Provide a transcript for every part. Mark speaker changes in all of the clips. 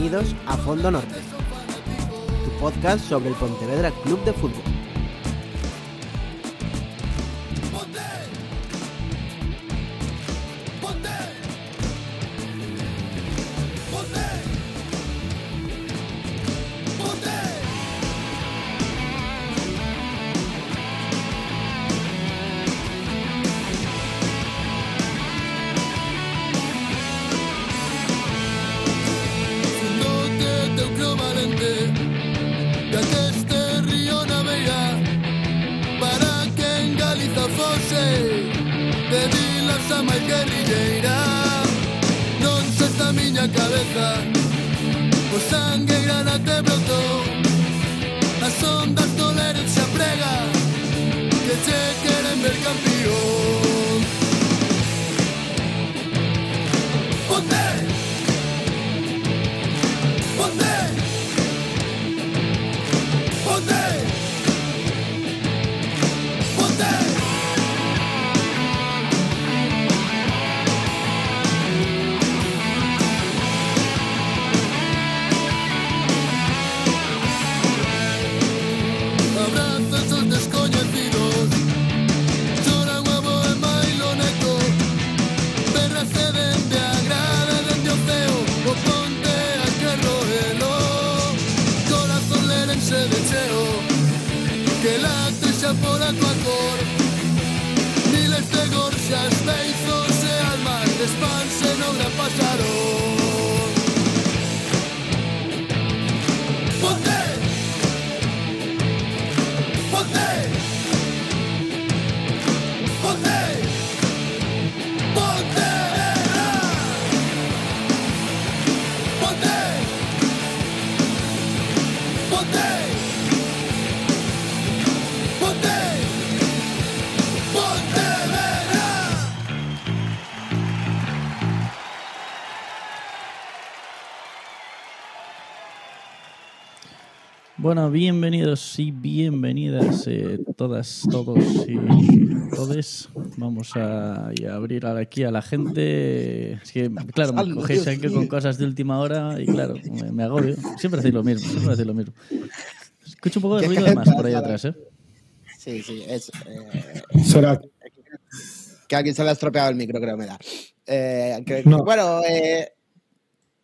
Speaker 1: Bienvenidos a Fondo Norte, tu podcast sobre el Pontevedra Club de Fútbol.
Speaker 2: Bueno, bienvenidos y bienvenidas eh, todas, todos y todes. Vamos a, a abrir aquí a la gente. Es que, claro, me cogéis aquí con cosas de última hora y, claro, me, me agobio. Siempre hacéis lo mismo, siempre hacéis lo mismo. Escucho un poco de
Speaker 1: ¿Qué
Speaker 2: ruido de más por ahí atrás, ¿eh?
Speaker 1: Sí, sí, es. eh,
Speaker 3: Será
Speaker 1: que alguien se le ha estropeado el micro, creo me da. Eh, que-
Speaker 3: No.
Speaker 1: Bueno, eh,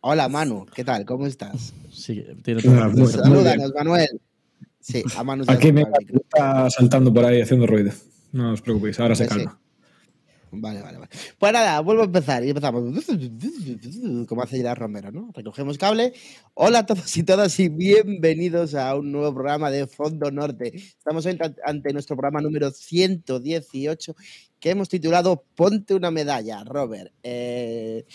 Speaker 1: hola Manu, ¿qué tal? ¿Cómo estás?
Speaker 2: Sí, tiene todo.
Speaker 3: muy-
Speaker 1: Salúdanos, Manuel. Sí, a Manu
Speaker 3: Aquí me está saltando por ahí haciendo ruido. No os preocupéis, ahora se
Speaker 1: Pues sí.
Speaker 3: calma.
Speaker 1: Vale, vale, vale. Pues nada, vuelvo a empezar y empezamos. Como hace Gerard Romero, ¿no? Recogemos cable. Hola a todos y todas y bienvenidos a un nuevo programa de Fondo Norte. Estamos ante nuestro programa número 118 que hemos titulado Ponte una medalla, Robert. Eh,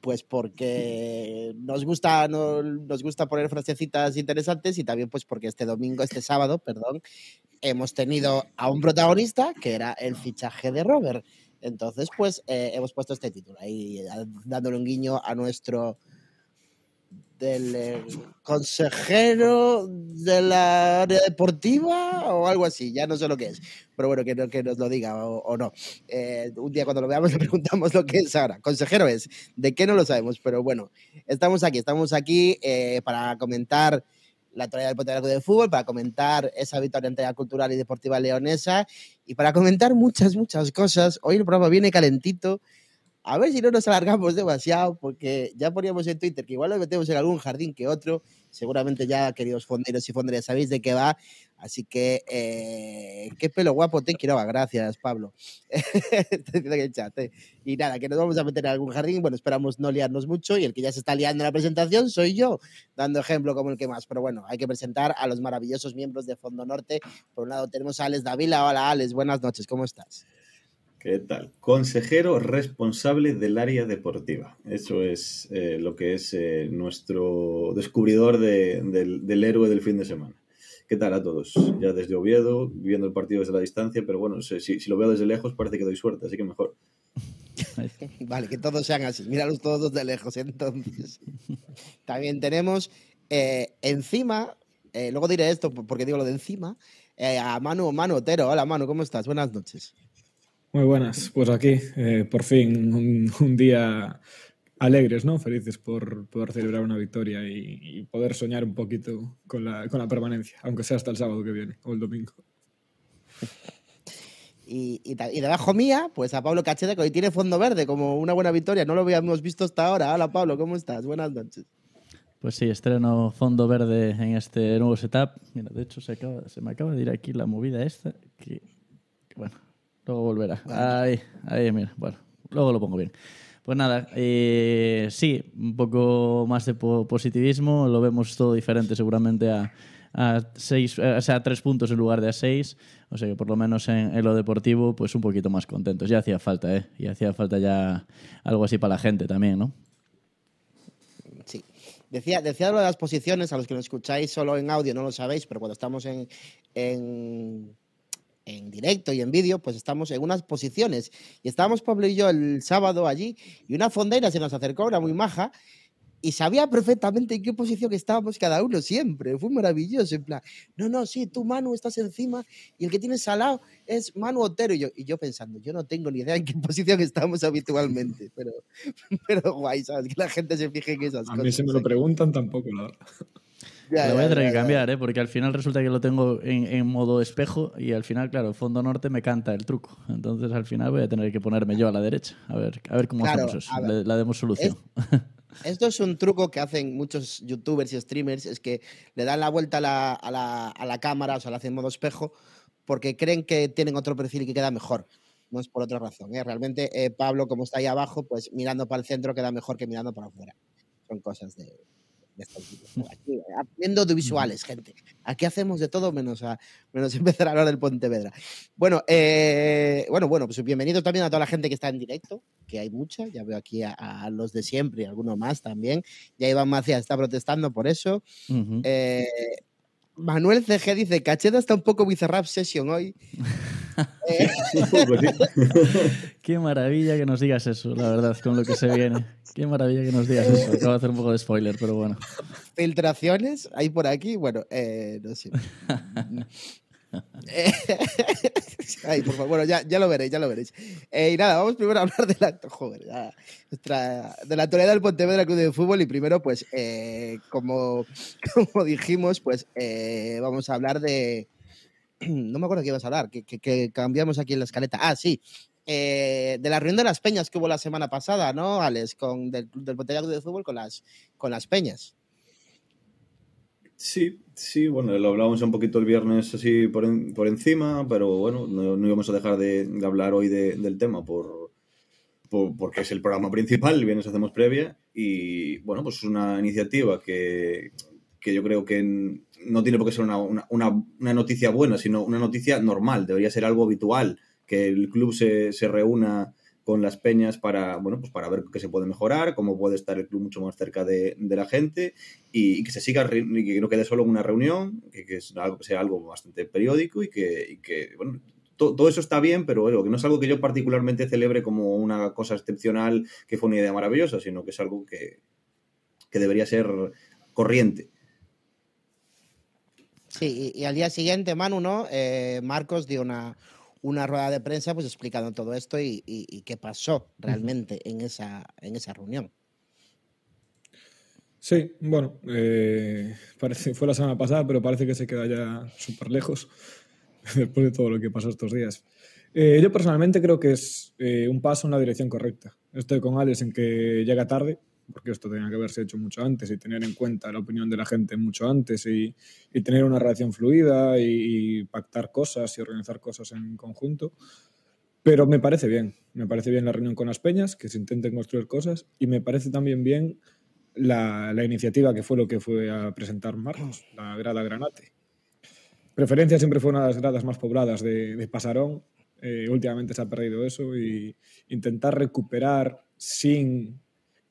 Speaker 1: pues porque nos gusta, no- nos gusta poner frasecitas interesantes y también pues porque este domingo, este sábado, perdón, hemos tenido a un protagonista que era el fichaje de Robert. Entonces, pues eh, hemos puesto este título ahí, eh, dándole un guiño a nuestro del eh, consejero de la área deportiva o algo así, ya no sé lo que es, pero bueno, que, no- que nos lo diga o, no. Eh, un día cuando lo veamos le preguntamos lo que es ahora. Consejero es, ¿de qué no lo sabemos? Pero bueno, estamos aquí, estamos aquí eh, para comentar la actualidad del de Fútbol, para comentar esa victoria ante la cultural y deportiva leonesa y para comentar muchas, muchas cosas. Hoy el programa viene calentito. A ver si no nos alargamos demasiado, porque ya poníamos en Twitter que igual lo metemos en algún jardín que otro. Seguramente ya, queridos fonderos y fonderas, sabéis de qué va. Así que, eh, qué pelo guapo te quiero. Gracias, Pablo. Eh. Y nada, que nos vamos a meter en algún jardín. Bueno, esperamos no liarnos mucho. Y el que ya se está liando en la presentación soy yo, dando ejemplo como el que más. Pero bueno, hay que presentar a los maravillosos miembros de Fondo Norte. Por un lado tenemos a Alex Davila. Hola, Alex. Buenas noches. ¿Cómo estás?
Speaker 4: ¿Qué tal? Consejero responsable del área deportiva. Eso es eh, lo que es eh, nuestro descubridor de- del, héroe del fin de semana. ¿Qué tal a todos? Ya desde Oviedo, viendo el partido desde la distancia, pero bueno, si, si- lo veo desde lejos parece que doy suerte, así que mejor.
Speaker 1: Vale, que todos sean así. Míralos todos de lejos, entonces. También tenemos eh, encima, luego diré esto porque digo lo de encima, a Manu, Manu Otero. Hola, Manu, ¿cómo estás? Buenas noches.
Speaker 3: Muy buenas, pues aquí, eh, por fin, un, un día alegres, ¿no? Felices por poder celebrar una victoria y, y poder soñar un poquito con la, con la permanencia, aunque sea hasta el sábado que viene o el domingo.
Speaker 1: Y, y, debajo mía, pues a Pablo Cachete, que hoy tiene fondo verde, como una buena victoria. No lo habíamos visto hasta ahora. Hola, Pablo, ¿cómo estás? Buenas noches.
Speaker 2: Pues sí, estreno fondo verde en este nuevo setup. Mira, de hecho se, acaba, se me acaba de ir aquí la movida esta. Que, que bueno, luego volverá. Ahí, ahí, mira. Bueno, luego lo pongo bien. Pues nada, eh, sí, un poco más de po- positivismo. Lo vemos todo diferente seguramente a, a seis, eh, o sea, a tres puntos en lugar de a seis. O sea que por lo menos en, en lo deportivo, pues un poquito más contentos. Ya hacía falta, ¿eh? Y hacía falta ya algo así para la gente también, ¿no?
Speaker 1: Sí. Decía, decía lo de las posiciones, a los que nos escucháis solo en audio no lo sabéis, pero cuando estamos en, en, en directo y en vídeo, pues estamos en unas posiciones. Y estábamos Pablo y yo el sábado allí, y una fondeira se nos acercó, era muy maja, y sabía perfectamente en qué posición estábamos cada uno siempre. Fue maravilloso. En plan, no, no, sí, tú, Manu, estás encima, y el que tienes al lado es Manu Otero. Y yo, y yo pensando, yo no tengo ni idea en qué posición estamos habitualmente, pero, pero guay, ¿sabes? Que la gente se fije en esas
Speaker 3: A
Speaker 1: cosas.
Speaker 3: mí si me lo preguntan tampoco, la verdad.
Speaker 1: Ya,
Speaker 2: lo voy a tener que cambiar, ¿eh? porque al final resulta que lo tengo en, en modo espejo y al final, claro, fondo norte me canta el truco. Entonces al final voy a tener que ponerme yo a la derecha. A ver, a ver cómo
Speaker 1: Claro,
Speaker 2: hacemos eso. Le, la demos solución.
Speaker 1: Esto es un truco que hacen muchos youtubers y streamers, es que le dan la vuelta a la, a la, a la cámara, o sea, la hacen en modo espejo, porque creen que tienen otro perfil y que queda mejor. No es por otra razón. ¿eh? Realmente eh, Pablo, como está ahí abajo, pues mirando para el centro queda mejor que mirando para afuera. Son cosas de. Aquí, eh, aprendiendo audiovisuales, gente. Aquí hacemos de todo menos, a, menos empezar a hablar del Pontevedra. Bueno, eh, bueno, bueno, pues bienvenido también a toda la gente que está en directo, que hay mucha. Ya veo aquí a, a los de siempre y algunos más también. Ya Iván Macías está protestando por eso. Eh, Manuel CG dice, Cacheta está un poco Bizarrap Session hoy. Eh.
Speaker 2: Qué maravilla que nos digas eso, la verdad, con lo que se viene. Qué maravilla que nos digas eso. Acabo de hacer un poco de spoiler, pero bueno.
Speaker 1: filtraciones hay por aquí. Bueno, eh, no sé. Ay, por favor, bueno, ya, ya lo veréis, ya lo veréis. Eh, y nada, vamos primero a hablar de la, joder, ya, nuestra- de la actualidad del Pontevedra Club de Fútbol y primero, pues, eh, como, como dijimos, pues eh, vamos a hablar de... No me acuerdo qué ibas a hablar, que, cambiamos aquí en la escaleta. Ah, sí, de la reunión de las peñas que hubo la semana pasada, ¿no, Alex? Con, del, del Club de Fútbol con las, con las peñas.
Speaker 4: Sí, sí, bueno, lo hablábamos un poquito el viernes así por, en- por encima, pero bueno, no, no íbamos a dejar de, hablar hoy de- del tema por, por- porque es el programa principal, el viernes hacemos previa y bueno, pues es una iniciativa que, que yo creo que no tiene por qué ser una, una- una- una noticia buena, sino una noticia normal, debería ser algo habitual, que el club se, se reúna con las peñas para, bueno, pues para ver qué se puede mejorar, cómo puede estar el club mucho más cerca de, la gente y, que se siga, y que no quede solo en una reunión, que, es algo, que sea algo bastante periódico y que, bueno, to- todo eso está bien, pero bueno, que no es algo que yo particularmente celebre como una cosa excepcional, que fue una idea maravillosa, sino que es algo que, que debería ser corriente.
Speaker 1: Sí, y, y al día siguiente, Manu, ¿no? Eh, Marcos dio una, una rueda de prensa pues explicando todo esto y, y- y qué pasó realmente en, esa, en esa reunión.
Speaker 3: Sí, bueno, eh, parece, fue la semana pasada, pero parece que se queda ya súper lejos después de todo lo que pasó estos días. Eh, yo personalmente creo que es eh, un paso en la dirección correcta. Estoy con Alex en que llega tarde, porque esto tenía que haberse hecho mucho antes y tener en cuenta la opinión de la gente mucho antes y, y tener una relación fluida y, y pactar cosas y organizar cosas en conjunto. Pero me parece bien, me parece bien la reunión con las peñas, que se intenten construir cosas y me parece también bien la, la iniciativa que fue lo que fue a presentar Marcos, la grada Granate. Preferencia siempre fue una de las gradas más pobladas de, de Pasarón. Eh, últimamente se ha perdido eso y intentar recuperar sin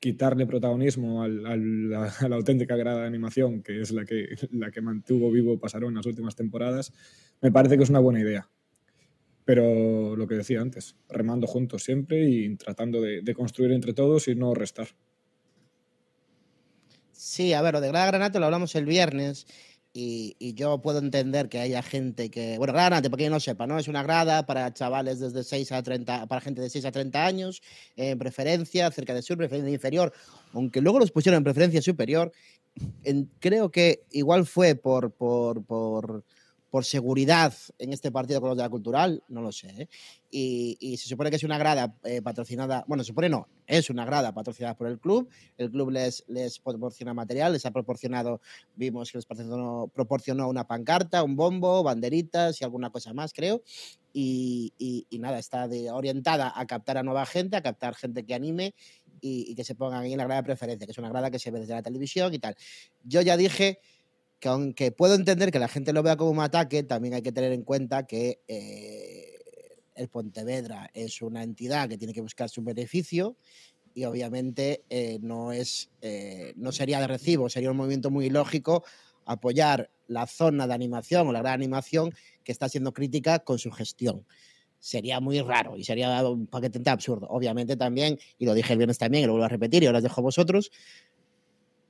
Speaker 3: quitarle protagonismo al- a la auténtica grada de animación, que es la que, la que mantuvo vivo Pasarón las últimas temporadas, me parece que es una buena idea. Pero lo que decía antes, remando juntos siempre y tratando de, construir entre todos y no restar.
Speaker 1: Sí, a ver, lo de Grada Granate lo hablamos el viernes. Y, y yo puedo entender que haya gente que. Bueno, Granate, para quien no sepa, ¿no? Es una grada para chavales desde 6 a 30, para gente de 6 a 30 años, en preferencia, cerca de sur, preferencia inferior. Aunque luego los pusieron en preferencia superior, en- creo que igual fue por, por, por, por seguridad en este partido con los de la cultural, no lo sé. ¿eh? Y, y se supone que es una grada eh, patrocinada, bueno, se supone no, es una grada patrocinada por el club. El club les, les proporciona material, les ha proporcionado, vimos que les proporcionó, proporcionó una pancarta, un bombo, banderitas y alguna cosa más, creo. Y, y- y nada, está de- orientada a captar a nueva gente, a captar gente que anime y, que se pongan ahí en la grada de preferencia, que es una grada que se ve desde la televisión y tal. Yo ya dije que aunque puedo entender que la gente lo vea como un ataque, también hay que tener en cuenta que eh, el Pontevedra es una entidad que tiene que buscar su beneficio y obviamente eh, no, es, eh, no sería de recibo, sería un movimiento muy lógico apoyar la zona de animación o la gran animación que está siendo crítica con su gestión. Sería muy raro y sería un paquete absurdo. Obviamente también, y lo dije el viernes también, y lo vuelvo a repetir y ahora os dejo a vosotros,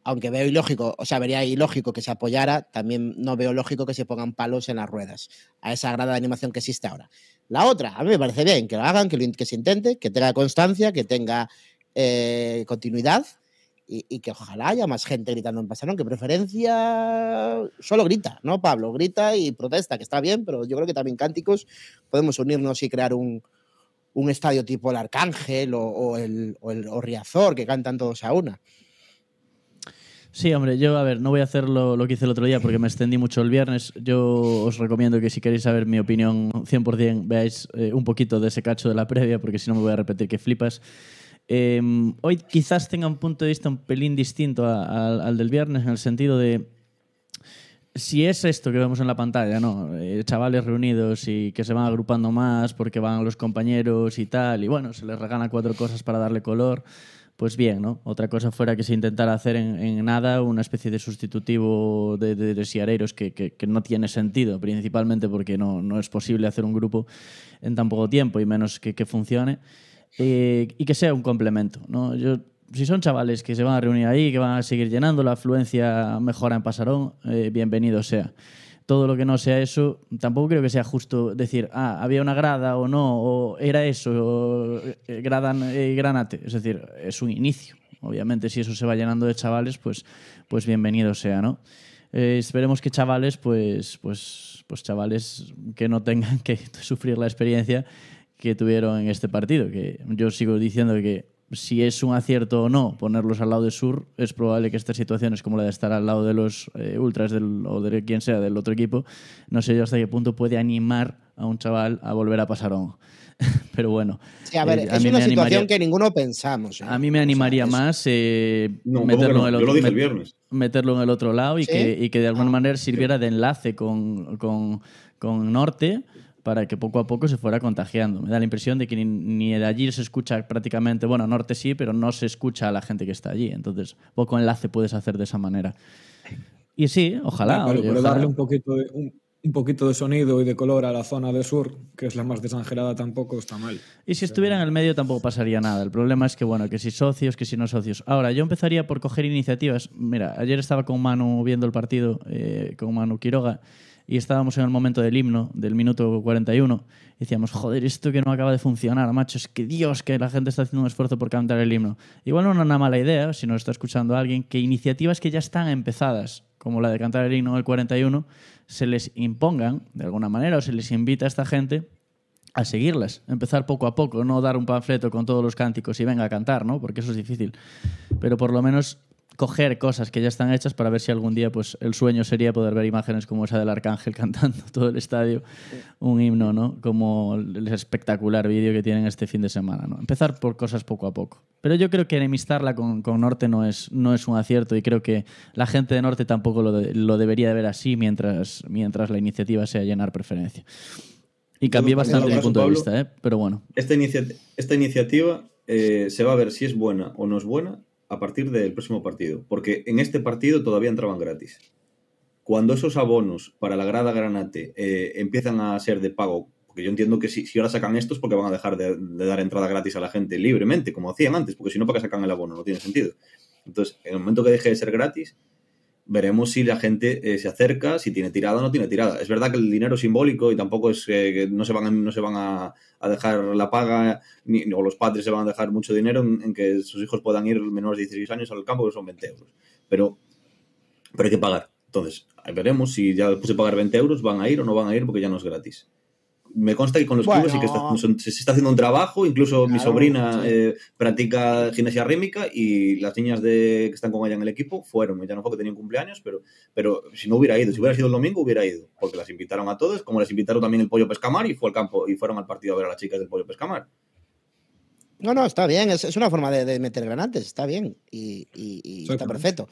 Speaker 1: aunque veo ilógico, o sea, vería ilógico que se apoyara, también no veo lógico que se pongan palos en las ruedas a esa grada de animación que existe ahora. La otra, a mí me parece bien que lo hagan, que, se intente, que tenga constancia, que tenga eh, continuidad y, y que ojalá haya más gente gritando en Pasarón, que preferencia solo grita, ¿no, Pablo? Grita y protesta, que está bien, pero yo creo que también cánticos podemos unirnos y crear un, un estadio tipo el Arcángel o, o el, o el o Riazor, que cantan todos a una.
Speaker 2: Sí, hombre, yo, a ver, no voy a hacer lo, que hice el otro día porque me extendí mucho el viernes. Yo os recomiendo que si queréis saber mi opinión 100%, veáis eh, un poquito de ese cacho de la previa, porque si no me voy a repetir que flipas. Eh, hoy quizás tenga un punto de vista un pelín distinto al del viernes, en el sentido de si es esto que vemos en la pantalla, ¿no? Eh, chavales reunidos y que se van agrupando más porque van los compañeros y tal, y bueno, se les regala cuatro cosas para darle color, pues bien, ¿no? Otra cosa fuera que se intentara hacer en, nada una especie de sustitutivo de, de, siareiros que, no tiene sentido, principalmente porque no, es posible hacer un grupo en tan poco tiempo y menos que, que funcione, eh, y que sea un complemento, ¿no? Yo si son chavales que se van a reunir ahí, que van a seguir llenando, la afluencia mejora en Pasarón, eh, bienvenido sea. Todo lo que no sea eso, tampoco creo que sea justo decir, ah, había una grada o no, o era eso, o, eh, eh, granate. Es decir, es un inicio. Obviamente, si eso se va llenando de chavales, pues, pues bienvenido sea, ¿no? Eh, esperemos que chavales, pues, pues, pues chavales que no tengan que sufrir la experiencia que tuvieron en este partido. Que yo sigo diciendo que si es un acierto o no ponerlos al lado de Sur, es probable que estas situaciones como la de estar al lado de los eh, ultras del, o de quien sea del otro equipo, no sé yo hasta qué punto puede animar a un chaval a volver a Pasarón. Pero bueno,
Speaker 1: Sí, a ver,
Speaker 2: eh,
Speaker 1: es
Speaker 2: mí
Speaker 1: una
Speaker 2: me
Speaker 1: situación
Speaker 2: animaría-
Speaker 1: que ninguno pensamos. ¿eh?
Speaker 2: a mí me
Speaker 1: O sea,
Speaker 2: animaría más eh,
Speaker 4: No, ¿cómo
Speaker 2: meterlo,
Speaker 4: que no?
Speaker 2: en el
Speaker 4: Yo lo
Speaker 2: otro,
Speaker 4: dije el
Speaker 2: met-
Speaker 4: viernes.
Speaker 2: meterlo en el otro lado y,
Speaker 1: ¿Sí?
Speaker 2: que, y que de alguna
Speaker 1: Ah.
Speaker 2: manera sirviera de enlace con, con, con Norte para que poco a poco se fuera contagiando. Me da la impresión de que ni, ni de allí se escucha prácticamente, bueno, Norte sí, pero no se escucha a la gente que está allí. Entonces, poco enlace puedes hacer de esa manera. Y sí, ojalá.
Speaker 3: Pero,
Speaker 2: oye,
Speaker 3: pero
Speaker 2: ojalá.
Speaker 3: darle un poquito, de, un, un poquito de sonido y de color a la zona de sur, que es la más desangelada, tampoco está mal.
Speaker 2: Y si estuviera en el medio tampoco pasaría nada. El problema es que, bueno, que si socios, que si no socios. Ahora, yo empezaría por coger iniciativas. Mira, ayer estaba con Manu viendo el partido, eh, con Manu Quiroga, y estábamos en el momento del himno, del minuto 41. Y decíamos, joder, esto que no acaba de funcionar, macho, es que Dios, que la gente está haciendo un esfuerzo por cantar el himno. Igual no es una mala idea, si nos está escuchando alguien, que iniciativas que ya están empezadas, como la de cantar el himno del 41, se les impongan de alguna manera o se les invita a esta gente a seguirlas, empezar poco a poco, no dar un panfleto con todos los cánticos y venga a cantar, ¿no? Porque eso es difícil. Pero por lo menos coger cosas que ya están hechas para ver si algún día pues el sueño sería poder ver imágenes como esa del arcángel cantando todo el estadio un himno, ¿no? Como el espectacular vídeo que tienen este fin de semana, ¿no? Empezar por cosas poco a poco. Pero yo creo que enemistarla con, con Norte no es, no es un acierto y creo que la gente de Norte tampoco lo, de- lo debería de ver así mientras, mientras la iniciativa sea llenar preferencia. Y cambié bastante mi punto de vista, ¿eh? Pero bueno.
Speaker 4: Esta, inicia- esta iniciativa eh, se va a ver si es buena o no es buena a partir del próximo partido. Porque en este partido todavía entraban gratis. Cuando esos abonos para la grada Granate eh, empiezan a ser de pago, porque yo entiendo que si, si ahora sacan estos, porque van a dejar de, de dar entrada gratis a la gente libremente, como hacían antes, porque si no, ¿para qué sacan el abono? No tiene sentido. Entonces, en el momento que deje de ser gratis, veremos si la gente eh, se acerca, si tiene tirada o no tiene tirada. Es verdad que el dinero es simbólico y tampoco es que no se van, a, no se van a, dejar la paga, ni, o los padres se van a dejar mucho dinero en, en que sus hijos puedan ir menores de 16 años al campo, que son 20 euros. Pero, pero hay que pagar. Entonces, veremos si ya después de pagar 20 euros van a ir o no van a ir porque ya no es gratis. Me consta que con los
Speaker 1: Bueno.
Speaker 4: clubes sí que está- son- se se está haciendo un trabajo, incluso mi sobrina
Speaker 1: sí.
Speaker 4: eh, practica gimnasia rítmica y las niñas de, que están con ella en el equipo fueron, ya no fue que tenían cumpleaños, pero, pero si no hubiera ido, si hubiera sido el domingo hubiera ido, porque las invitaron a todos, como les invitaron también el Pollo Pescamar y fue al campo y fueron al partido a ver a las chicas del Pollo Pescamar.
Speaker 1: No, no, está bien, es, es una forma de, de meter granates, está bien y, y- y está perfecto.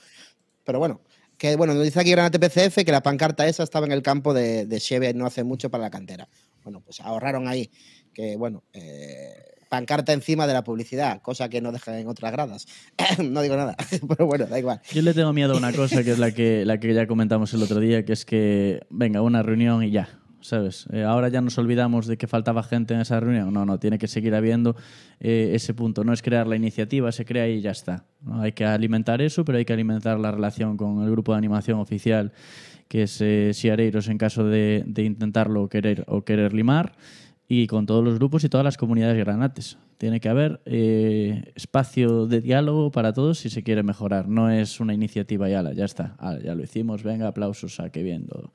Speaker 1: Pero bueno, que bueno, nos dice aquí Granate PCF que la pancarta esa estaba en el campo de, de Cheve no hace mucho para la cantera. Bueno, pues ahorraron ahí, que bueno, eh, pancarta encima de la publicidad, cosa que no dejan en otras gradas. no digo nada, pero bueno, da igual.
Speaker 2: Yo le tengo miedo a una cosa que es la que, la que ya comentamos el otro día, que es que, venga, una reunión y ya, ¿sabes? Eh, ahora ya nos olvidamos de que faltaba gente en esa reunión. No, no, tiene que seguir habiendo eh, ese punto. No es crear la iniciativa, se crea y ya está. ¿no? Hay que alimentar eso, pero hay que alimentar la relación con el grupo de animación oficial, que es eh, Siareiros en caso de, intentarlo o querer, o querer limar, y con todos los grupos y todas las comunidades granates. Tiene que haber eh, espacio de diálogo para todos si se quiere mejorar. No es una iniciativa y ala, ya está. Ala, ya lo hicimos, venga, aplausos, a que viendo.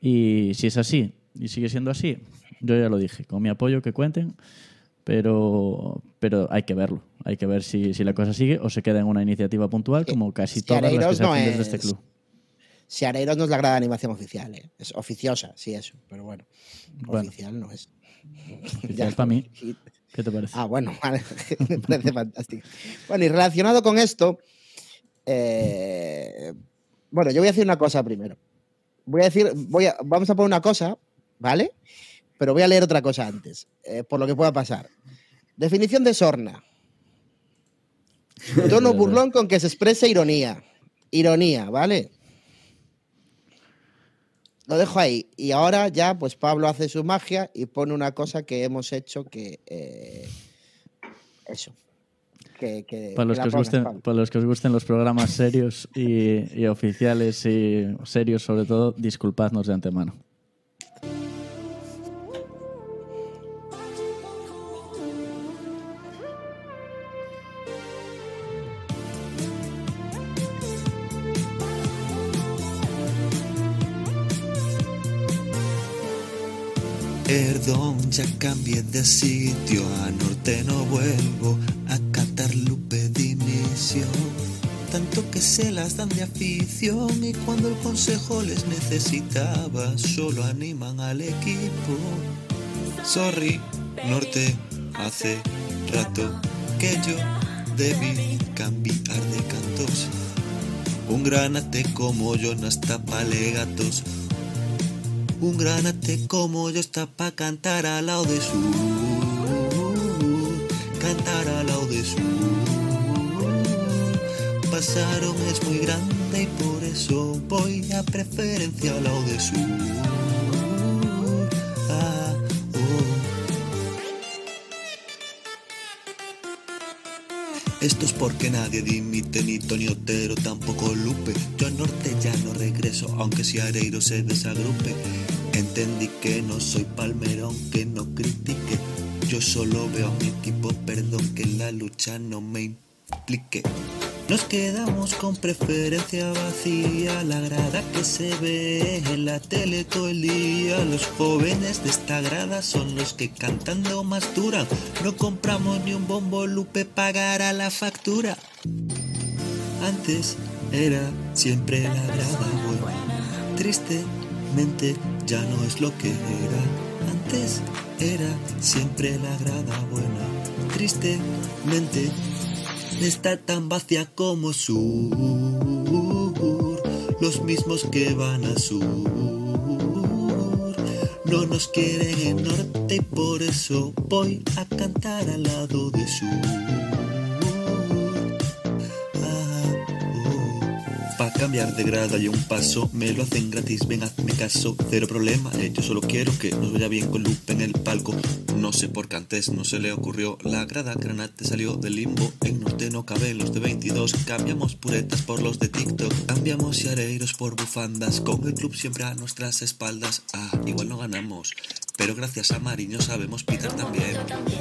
Speaker 2: Y si es así, y sigue siendo así, yo ya lo dije, con mi apoyo que cuenten, pero, pero hay que verlo. Hay que ver si, si la cosa sigue o se queda en una iniciativa puntual, como casi todas las que se
Speaker 1: no
Speaker 2: hacen desde este
Speaker 1: es-
Speaker 2: club.
Speaker 1: Siareiros no es la grada de animación oficial, ¿eh? es oficiosa, sí, eso, pero bueno,
Speaker 2: Bueno.
Speaker 1: oficial no es.
Speaker 2: Oficial para mí. ¿Qué te parece?
Speaker 1: Ah, bueno, vale. me parece fantástico. Bueno, y relacionado con esto, eh, bueno, yo voy a decir una cosa primero. Voy a decir, voy a, vamos a poner una cosa, ¿vale? Pero voy a leer otra cosa antes, eh, por lo que pueda pasar. Definición de sorna. Tono burlón con que se expresa ironía. Ironía, ¿vale? Lo dejo ahí. Y ahora ya, pues Pablo hace su magia y pone una cosa que hemos hecho que. eh, eso. Que, que-
Speaker 2: Para los, que os gusten, para los que os gusten los programas serios y, y oficiales y serios sobre todo, disculpadnos de antemano.
Speaker 5: Perdón, ya cambié de sitio, a norte no vuelvo a lupe inicio. Tanto que se las dan de afición y cuando el consejo les necesitaba, solo animan al equipo. Sorry, norte, hace rato que yo debí cambiar de cantos. Un granate como yo no está pa' legatos. Un granate como yo está pa' cantar al lado de su. Pasaron es muy grande y por eso voy a preferencia al lado de su. Ah, oh. Esto es porque nadie dimite, ni Tony Otero, tampoco Lupe. Yo al norte ya no regreso, aunque si Areiro se desagrupe. Entendí que no soy palmero, aunque no critique. Yo solo veo a mi equipo, perdón que en la lucha no me implique. Nos quedamos con preferencia vacía, la grada que se ve en la tele todo el día. Los jóvenes de esta grada son los que cantando más duran. No compramos ni un bombo lupe, pagará la factura. Antes era siempre la grada buena. Tristemente ya no es lo que era. Antes era siempre la grada buena. Tristemente está tan vacía como sur. Los mismos que van a sur. No nos quieren en norte y por eso voy a cantar al lado de sur. Cambiar de grada y un paso, me lo hacen gratis, ven hazme caso, cero problema, eh, yo solo quiero que nos vaya bien con Lupe en el palco. No sé por qué antes no se le ocurrió, la grada granate salió del limbo, en norte no caben los de 22, cambiamos puretas por los de TikTok, cambiamos yareiros por bufandas, con el club siempre a nuestras espaldas, ah, igual no ganamos. Pero gracias a Mariño sabemos pitar también.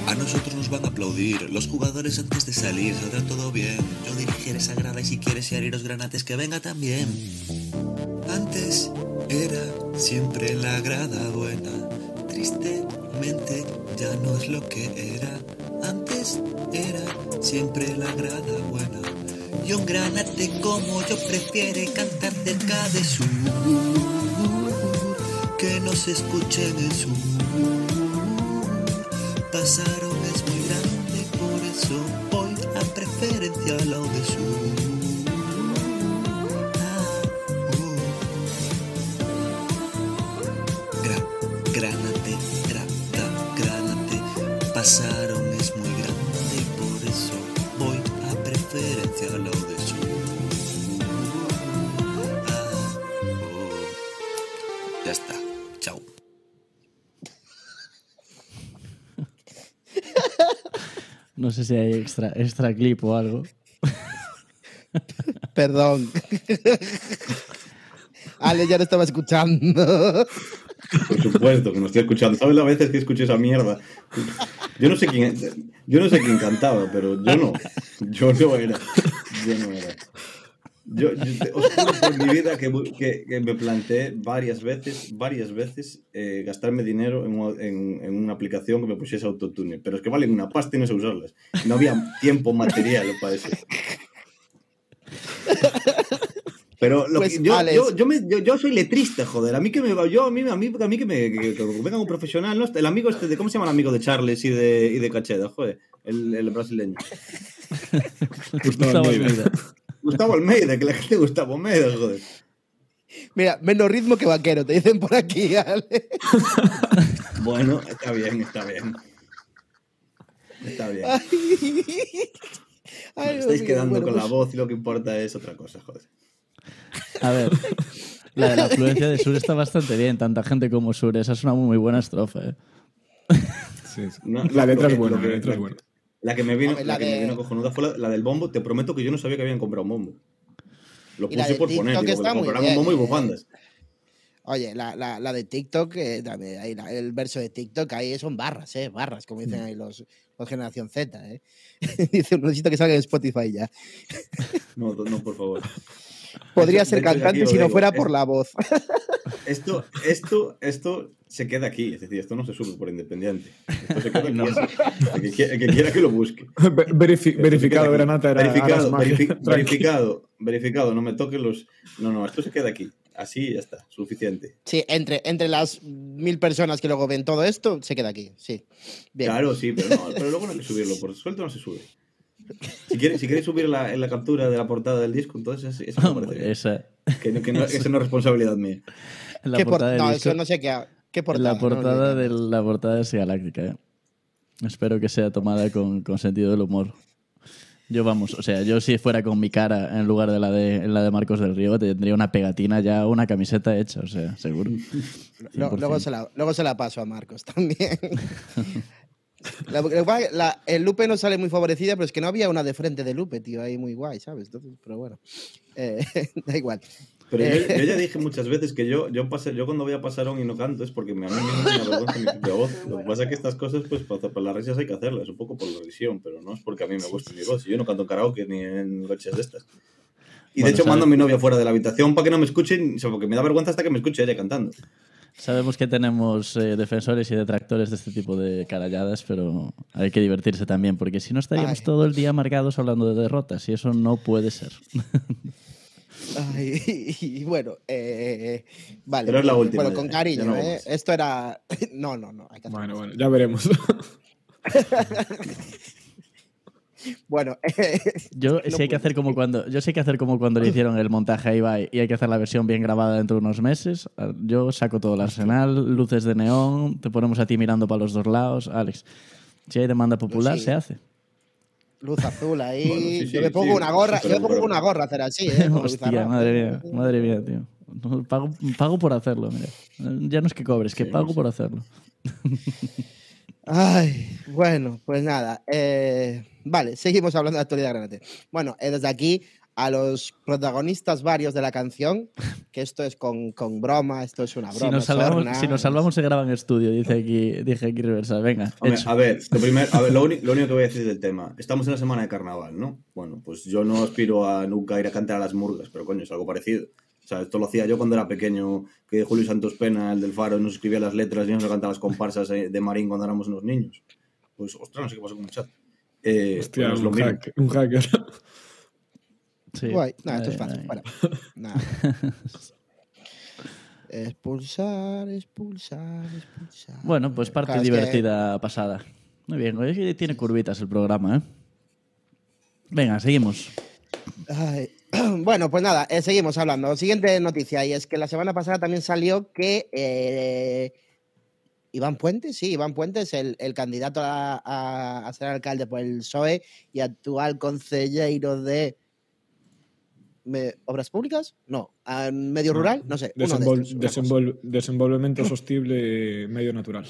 Speaker 5: A nosotros nos van a aplaudir. Los jugadores antes de salir saldrá todo bien. Yo dirigiré esa grada y si quieres yareros granates que venga también. Antes era siempre la grada buena. Tristemente ya no es lo que era. Antes era siempre la grada buena. Y un granate como yo prefiere cantar cerca de su que no se escuchen en su pasaron es muy grande por eso voy a preferencia a lo de su Ah, uh. Gra- granate, granate, pasaron
Speaker 2: sé si hay extra, extra clip o algo.
Speaker 1: Perdón. Ale ya no estaba escuchando.
Speaker 4: Por supuesto que no estoy escuchando. ¿Sabes las veces que escuché esa mierda? Yo no sé quién, yo no sé quién cantaba, pero yo no. Yo no era. Yo no era. Yo, os juro por mi vida que, que- que me planteé varias veces, varias veces, eh, gastarme dinero en, una- en- en una aplicación que me pusiese autotune. Pero es que valen una pasta y no sé usarlas. No había tiempo material para eso. Pero lo
Speaker 1: Pues,
Speaker 4: que, yo, yo, yo, me- yo- yo soy letrista, joder. A mí que me va, yo a mí, a mí, a mí que me que, que venga un profesional, ¿no? El amigo este de ¿cómo se llama el amigo de Charles y de, y de Cacheda? Joder, el, el brasileño.
Speaker 3: Gustavo Almeida.
Speaker 4: Gustavo Almeida, que la gente Gustavo Almeida, joder.
Speaker 1: Mira, menos ritmo que vaquero, te dicen por aquí, Ale.
Speaker 4: Bueno, está bien, está bien. Está bien.
Speaker 1: Ay,
Speaker 4: Me
Speaker 1: Dios
Speaker 4: estáis
Speaker 1: mío,
Speaker 4: quedando
Speaker 1: bueno,
Speaker 4: con
Speaker 1: pues-
Speaker 4: la voz y lo que importa es otra cosa, joder.
Speaker 2: A ver, la de la afluencia de Sur está bastante bien. Tanta gente como Sur. Esa es una muy buena estrofa. ¿eh?
Speaker 3: Sí, sí.
Speaker 4: No,
Speaker 3: la letra es buena, la letra es buena.
Speaker 4: La que me vino,
Speaker 1: Hombre,
Speaker 4: la
Speaker 1: la
Speaker 4: que me
Speaker 1: de-
Speaker 4: vino cojonuda fue la, la del bombo. Te prometo que yo no sabía que habían comprado un bombo. Lo puse por poner, digo,
Speaker 1: bien,
Speaker 4: un bombo y
Speaker 1: eh.
Speaker 4: bufandas.
Speaker 1: Oye, la, la, la de TikTok, eh, también, ahí la- el verso de TikTok, ahí son barras, ¿eh? Barras, como dicen ahí los, los Generación Z, ¿eh? Dice, necesito que salga en Spotify ya.
Speaker 4: No, no, por favor.
Speaker 1: Podría ser cantante si no fuera por la voz.
Speaker 4: Esto, esto, esto se queda aquí, es decir, esto no se sube por independiente. Esto se queda aquí. El, que quiera, el que quiera que lo busque.
Speaker 3: Verifi- verificado. Granata era
Speaker 4: verificado, verifi- verificado, verificado, no me toques los. No, no, esto se queda aquí. Así ya está, suficiente.
Speaker 1: Sí, entre, entre las mil personas que luego ven todo esto, se queda aquí, sí. Bien.
Speaker 4: Claro, sí, pero, no, pero luego no hay que subirlo, por suelto no se sube. Si queréis, si queréis subir la, en la captura de la portada del disco, entonces eso me parece.
Speaker 2: Esa,
Speaker 4: Que, no- que no, esa no es responsabilidad mía.
Speaker 2: la
Speaker 1: ¿Qué por-
Speaker 2: portada del
Speaker 1: no,
Speaker 2: disco-
Speaker 1: eso no sé qué. ¿Qué portada?
Speaker 2: la portada
Speaker 1: No,
Speaker 2: de la portada es Galáctica. ¿eh? Espero que sea tomada con, con sentido del humor. Yo vamos, o sea, yo si fuera con mi cara en lugar de la de, en la de Marcos del Río, tendría una pegatina ya, una camiseta hecha, o sea, seguro.
Speaker 1: Lo-
Speaker 2: 100%.
Speaker 1: luego, se la, luego se la paso a Marcos también. La- la- la- el Lupe no sale muy favorecida, pero es que no había una de frente de Lupe, tío, ahí muy guay, ¿sabes? Entonces, pero bueno, eh, da igual.
Speaker 4: Pero yo,
Speaker 1: Eh.
Speaker 4: yo ya dije muchas veces que yo, yo, pasé, yo cuando voy a pasarón y no canto es porque me, a mí me da una vergüenza mi propia voz. Lo que pasa es que estas cosas, pues para, para las risas hay que hacerlas, un poco por la visión, pero no es porque a mí me guste mi voz. Yo no canto en karaoke ni en noches de estas. Y de
Speaker 2: Bueno,
Speaker 4: hecho
Speaker 2: ¿sabes?
Speaker 4: mando a mi novia fuera de la habitación para que no me escuchen, o sea, porque me da vergüenza hasta que me escuche ella cantando.
Speaker 2: Sabemos que tenemos eh, defensores y detractores de este tipo de caralladas, pero hay que divertirse también, porque si no estaríamos
Speaker 1: Ay.
Speaker 2: todo el día amargados hablando de derrotas, y eso no puede ser.
Speaker 1: Ay, y, bueno, eh, vale.
Speaker 4: Pero es la última
Speaker 1: Bueno, con cariño,
Speaker 4: no
Speaker 1: ¿eh? Esto era. No, no, no. Hay que hacer
Speaker 3: Bueno, bueno, ya veremos.
Speaker 1: Bueno,
Speaker 2: Yo
Speaker 1: No
Speaker 2: sí hay que hacer como cuando, yo sí hay que hacer como cuando le hicieron el montaje a Ibai y hay que hacer la versión bien grabada dentro de unos meses. Yo saco todo el arsenal, luces de neón, te ponemos a ti mirando para los dos lados, Alex. Si hay demanda popular,
Speaker 1: sí.
Speaker 2: se hace.
Speaker 1: Luz azul ahí.
Speaker 4: Bueno, sí,
Speaker 1: yo me
Speaker 4: sí,
Speaker 1: pongo
Speaker 4: sí,
Speaker 1: una gorra, yo me pongo una gorra a hacer así, ¿eh?
Speaker 2: Hostia, madre mía, madre mía, tío. Pago, pago por hacerlo, mira. Ya no es que cobres, que
Speaker 4: Sí,
Speaker 2: pago
Speaker 4: sí.
Speaker 2: por hacerlo.
Speaker 1: Ay, bueno, pues nada. eh, vale, seguimos hablando de actualidad granate. Bueno, eh, desde aquí a los protagonistas varios de la canción, que esto es con, con broma, esto es una broma.
Speaker 2: Si nos, salvamos,
Speaker 1: sorna.
Speaker 2: si nos salvamos se graba en estudio, dice aquí, dije aquí Reversa. Venga,
Speaker 4: Hombre,
Speaker 2: hecho.
Speaker 4: a ver, lo, a ver lo único que voy a decir del tema. Estamos en la semana de carnaval, ¿no? Bueno, pues yo no aspiro a nunca ir a cantar a las murgas, pero coño, es algo parecido. O sea, esto lo hacía yo cuando era pequeño, que Julio Santos Pena, el del Faro, nos escribía las letras y nos cantaba las comparsas eh, de Marín cuando éramos unos niños. Pues, ostras, no sé qué pasó con el chat. Eh,
Speaker 3: Hostia,
Speaker 4: pues lo
Speaker 3: un,
Speaker 4: mismo.
Speaker 3: hack- un hacker.
Speaker 2: Sí.
Speaker 1: Guay. Nada, esto es fácil. Para. Nada. Expulsar, expulsar, expulsar.
Speaker 2: Bueno, pues parte
Speaker 1: Claro, es que-
Speaker 2: divertida pasada. Muy bien, hoy tiene curvitas el programa, ¿eh? Venga, seguimos.
Speaker 1: Ay, Bueno, pues nada, eh, seguimos hablando. Siguiente noticia, y es que la semana pasada también salió que eh, Iván Puentes, sí, Iván Puentes, el, el candidato a, a- a ser alcalde por el PSOE y actual consejero de me- Obras Públicas, no, a Medio Rural, no sé. de estos,
Speaker 3: desenvol- desenvolvimiento sostenible medio natural.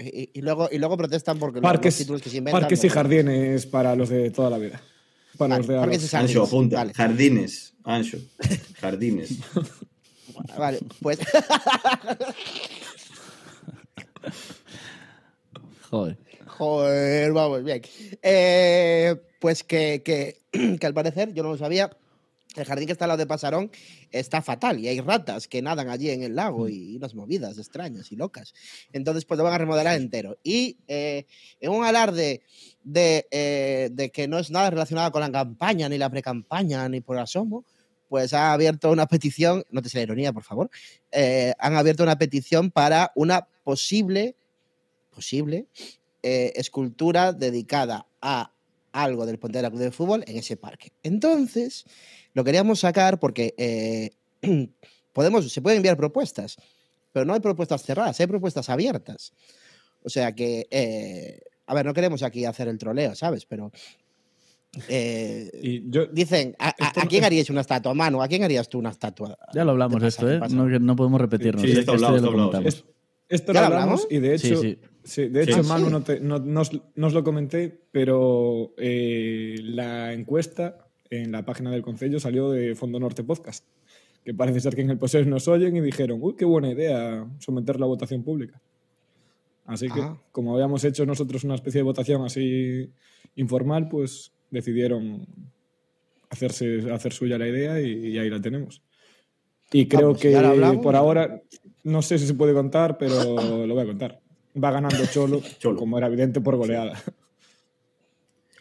Speaker 1: Y, y luego, y luego protestan porque los-
Speaker 3: Parques,
Speaker 1: los títulos que se inventan.
Speaker 3: parques y jardines para los de toda la vida. Para
Speaker 1: Vale,
Speaker 3: los
Speaker 4: Ancho, apunta.
Speaker 1: vale.
Speaker 4: Jardines, Ancho. Jardines.
Speaker 1: Vale, pues
Speaker 2: Joder.
Speaker 1: Joder, vamos, bien. Eh, pues que, que, que al parecer, yo no lo sabía, el jardín que está al lado de Pasarón está fatal y hay ratas que nadan allí en el lago y unas movidas extrañas y locas. Entonces, pues lo van a remodelar entero. Y eh, en un alarde de, eh, de que no es nada relacionado con la campaña, ni la precampaña, ni por asomo, pues ha abierto una petición, no te sé la ironía, por favor, eh, han abierto una petición para una posible, posible escultura dedicada a algo del Pontevedra Club de Fútbol en ese parque. Entonces, lo queríamos sacar porque eh, podemos, se pueden enviar propuestas, pero no hay propuestas cerradas, hay propuestas abiertas. O sea que, eh, a ver, no queremos aquí hacer el troleo, ¿sabes? Pero eh,
Speaker 3: Y yo,
Speaker 1: dicen, ¿a,
Speaker 3: Esto
Speaker 1: quién harías una estatua, Manu? ¿A quién harías tú una estatua?
Speaker 2: Ya lo hablamos esto,
Speaker 1: ¿Qué
Speaker 2: ¿eh? No, podemos repetirnos.
Speaker 4: Sí,
Speaker 2: esto
Speaker 4: hablado,
Speaker 2: ya lo
Speaker 4: está hablado,
Speaker 2: comentamos.
Speaker 3: es- esto
Speaker 1: ¿Ya
Speaker 3: lo
Speaker 1: lo
Speaker 3: hablamos
Speaker 1: hablamos?
Speaker 3: y de
Speaker 2: Sí,
Speaker 3: hecho,
Speaker 2: sí.
Speaker 3: Sí, de hecho
Speaker 1: Sí.
Speaker 3: Manu
Speaker 1: Sí.
Speaker 3: no, te- no- no os, no os lo comenté, pero eh, la encuesta en la página del Concello salió de Fondo Norte Podcast, que parece ser que en el poseo nos oyen y dijeron, uy, qué buena idea someterla a votación pública. Así que,
Speaker 1: Ah.
Speaker 3: como habíamos hecho nosotros una especie de votación así informal, pues decidieron hacerse, hacer suya la idea y, y ahí la tenemos. Y creo
Speaker 1: Vamos,
Speaker 3: que por ahora, no sé si se puede contar, pero lo voy a contar. Va ganando Cholo,
Speaker 4: Cholo.
Speaker 3: como era evidente, por goleada.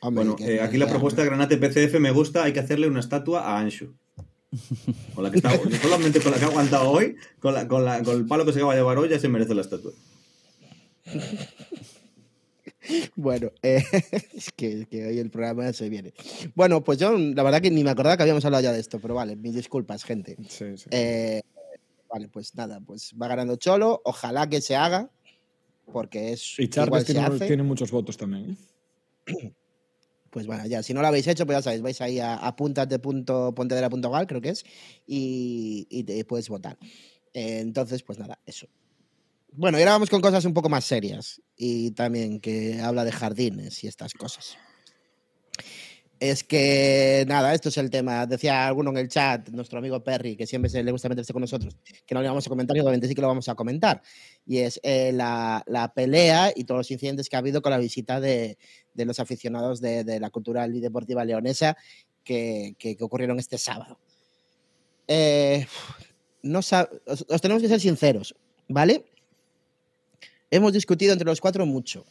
Speaker 1: Hombre,
Speaker 4: Bueno, eh, aquí la propuesta de Granate PCF me gusta, hay que hacerle una estatua a Anshu. Con la que está, solamente con la que ha aguantado hoy, con, la, con, la, con el palo que se acaba de llevar hoy, ya se merece la estatua.
Speaker 1: Bueno, eh, es que, es que hoy el programa se viene. Bueno, pues yo la verdad que ni me acordaba que habíamos hablado ya de esto, pero vale, mis disculpas, gente.
Speaker 3: Sí, sí.
Speaker 1: Eh, vale, pues nada, pues va ganando Cholo, ojalá que se haga, porque es
Speaker 3: y Charles tiene, muchos votos también. ¿eh?
Speaker 1: Pues bueno, ya, si no lo habéis hecho, pues ya sabéis, vais ahí a apuntate.pontedera.gal, creo que es, y, y te puedes votar. Eh, entonces, pues nada, eso. Bueno, y ahora vamos con cosas un poco más serias y también que habla de jardines y estas cosas. Es que, nada, esto es el tema. Decía alguno en el chat, nuestro amigo Perry, que siempre se le gusta meterse con nosotros, que no le vamos a comentar y obviamente sí que lo vamos a comentar. Y es eh, la, la pelea y todos los incidentes que ha habido con la visita de, de los aficionados de, de la cultural y deportiva leonesa que, que- ocurrieron este sábado. Eh, no os, os tenemos que ser sinceros, ¿vale? Hemos discutido entre los cuatro mucho,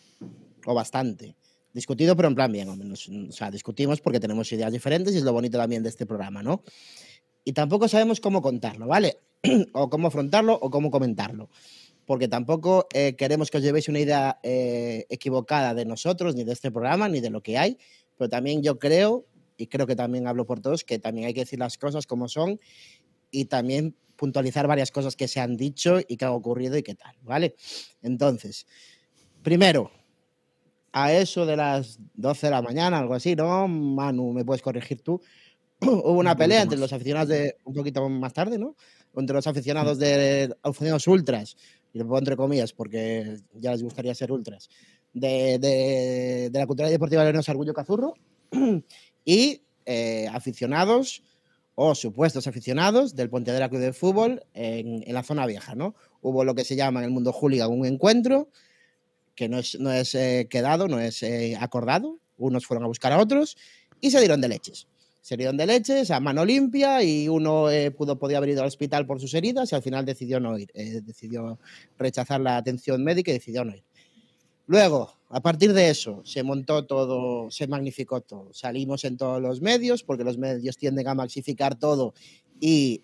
Speaker 1: o bastante. Discutido, pero en plan bien, o menos. O sea, discutimos porque tenemos ideas diferentes y es lo bonito también de este programa, ¿no? Y tampoco sabemos cómo contarlo, ¿vale? o cómo afrontarlo o cómo comentarlo. Porque tampoco eh, queremos que os llevéis una idea eh, equivocada de nosotros, ni de este programa, ni de lo que hay. Pero también yo creo, y creo que también hablo por todos, que también hay que decir las cosas como son y también puntualizar varias cosas que se han dicho y que han ocurrido y qué tal, ¿vale? Entonces, primero, a eso de las 12 de la mañana, algo así, ¿no? Manu, me puedes corregir tú. Hubo una
Speaker 3: Un
Speaker 1: pelea entre
Speaker 3: más.
Speaker 1: los aficionados de un poquito más tarde, ¿no? Entre los aficionados de aficionados ultras, y lo pongo entre comillas porque ya les gustaría ser ultras, de, de- de la cultura deportiva leonesa Argullo Cazurro y eh, aficionados o supuestos aficionados del Pontevedra Club de Fútbol en, en la zona vieja, ¿no? Hubo lo que se llama en el mundo hooligan un encuentro que no es, no es eh, quedado, no es eh, acordado. Unos fueron a buscar a otros y se dieron de leches. Se dieron de leches a mano limpia y uno eh, pudo, podía haber ido al hospital por sus heridas y al final decidió no ir. decidió rechazar la atención médica y decidió no ir. Luego, a partir de eso, se montó todo, se magnificó todo. Salimos en todos los medios, porque los medios tienden a maxificar todo y,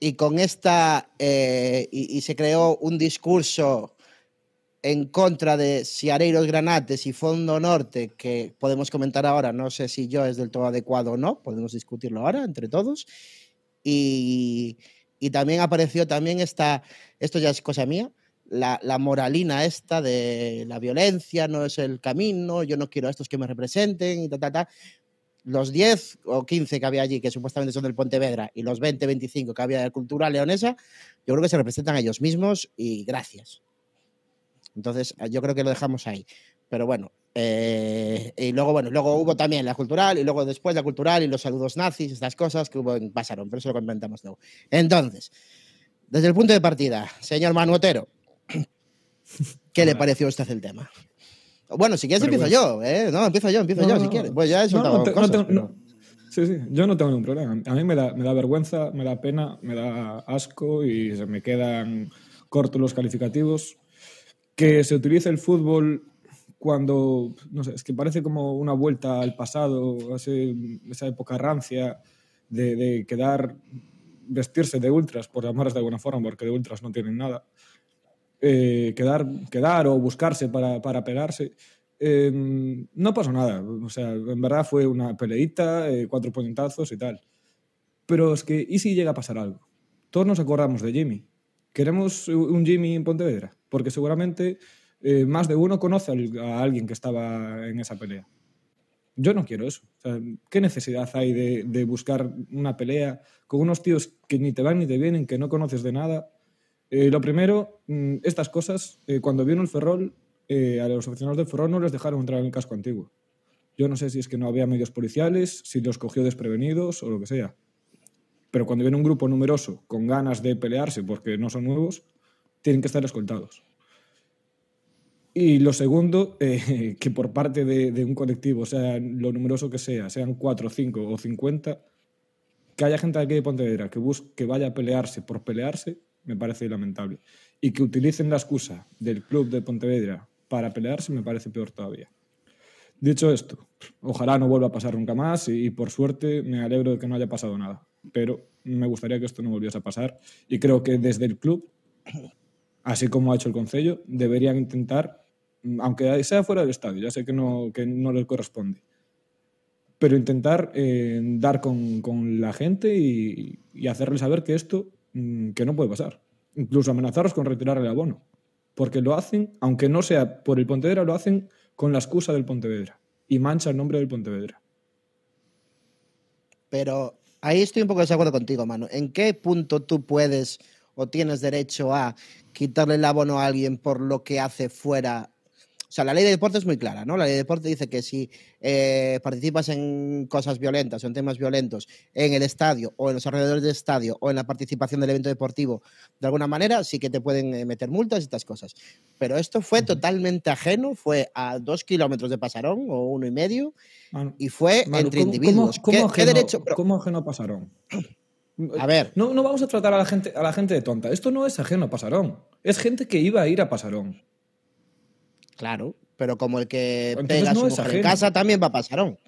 Speaker 1: y con esta, eh, y, se creó un discurso en contra de Siareiros Granates y Fondo Norte, que podemos comentar ahora, no sé si yo es del todo adecuado o no, podemos discutirlo ahora entre todos. Y, y también apareció también esta, esto ya es cosa mía, la, la moralina esta de la violencia no es el camino, yo no quiero a estos que me representen y ta, ta, ta. Los 10 o 15 que había allí, que supuestamente son del Pontevedra, y los 20, 25 que había de Cultura Leonesa, yo creo que se representan a ellos mismos y gracias. Entonces, eh, yo creo que lo dejamos ahí. Pero bueno, eh, y luego, bueno, luego hubo también la cultural y luego después la cultural y los saludos nazis, estas cosas que hubo en pasaron, pero eso lo comentamos luego. Entonces, desde el punto de partida, señor Manuotero, ¿qué le pareció a usted el tema? Bueno, si quieres empiezo yo, ¿eh? No, empiezo yo, empiezo
Speaker 3: No,
Speaker 1: yo,
Speaker 3: no,
Speaker 1: si quieres. Pues ya he soltado
Speaker 3: no, te-
Speaker 1: cosas,
Speaker 3: tengo-
Speaker 1: pero-.
Speaker 3: Sí, sí, yo no tengo ningún problema. A mí me da, me da vergüenza, me da pena, me da asco y se me quedan cortos los calificativos. Que se utilice el fútbol cuando, no sé, es que parece como una vuelta al pasado, ese- esa época rancia de, de quedar, vestirse de ultras, por llamarlas de alguna forma, porque de ultras no tienen nada. Eh, quedar, quedar o buscarse para, para pegarse. Eh, no pasó nada. O sea, en verdad fue una peleita, eh, cuatro puñetazos y tal. Pero es que, ¿y si llega a pasar algo? Todos nos acordamos de Jimmy. Queremos un Jimmy en Pontevedra, porque seguramente eh, más de uno conoce a alguien que estaba en esa pelea. Yo no quiero eso. ¿Qué necesidad hay de, de buscar una pelea con unos tíos que ni te van ni te vienen, que no conoces de nada? Eh, lo primero, mm, estas cosas, eh, cuando vino el Ferrol, eh, a los aficionados del Ferrol no les dejaron entrar en el casco antiguo. Yo no sé si es que no había medios policiales, si los cogió desprevenidos o lo que sea. Pero cuando viene un grupo numeroso con ganas de pelearse porque no son nuevos, tienen que estar escoltados. Y lo segundo, que por parte de, un colectivo, sea lo numeroso que sea, sean 4, 5 o 50, que haya gente aquí de Pontevedra que, bus que vaya a pelearse por pelearse, me parece lamentable. Y que utilicen la excusa del club de Pontevedra para pelearse, me parece peor todavía. Dicho esto, ojalá no vuelva a pasar nunca más y, por suerte me alegro de que no haya pasado nada. Pero me gustaría que esto no volviese a pasar y creo que desde el club, así como ha hecho el Concello, deberían intentar, aunque sea fuera del estadio, ya sé que no, que no les corresponde, pero intentar eh, dar con, con la gente y, y hacerles saber que esto que no puede pasar. Incluso amenazarlos con retirar el abono. Porque lo hacen, aunque no sea por el Pontevedra, lo hacen con la excusa del Pontevedra. Y mancha el nombre del Pontevedra.
Speaker 1: Pero ahí estoy un poco de desacuerdo contigo, mano. ¿En qué punto tú puedes o tienes derecho a quitarle el abono a alguien por lo que hace fuera? O sea, la ley de deporte es muy clara, ¿no? La ley de deporte dice que si eh, participas en cosas violentas o en temas violentos en el estadio o en los alrededores del estadio o en la participación del evento deportivo, de alguna manera sí que te pueden eh, meter multas y estas cosas. Pero esto fue totalmente ajeno, fue a dos kilómetros de Pasarón o uno y medio
Speaker 3: Manu,
Speaker 1: y fue
Speaker 3: Manu,
Speaker 1: entre
Speaker 3: ¿cómo-
Speaker 1: individuos.
Speaker 3: cómo-
Speaker 1: ¿Qué,
Speaker 3: cómo
Speaker 1: qué
Speaker 3: ajeno-
Speaker 1: derecho? pero-
Speaker 3: ¿Cómo ajeno a Pasarón?
Speaker 1: A ver.
Speaker 3: No, no vamos a tratar a la, gente, a la gente de tonta. Esto no es ajeno a Pasarón. Es gente que iba a ir a Pasarón.
Speaker 1: Claro, pero como el que
Speaker 3: Entonces
Speaker 1: pega a su mujer en casa también va a pasarón,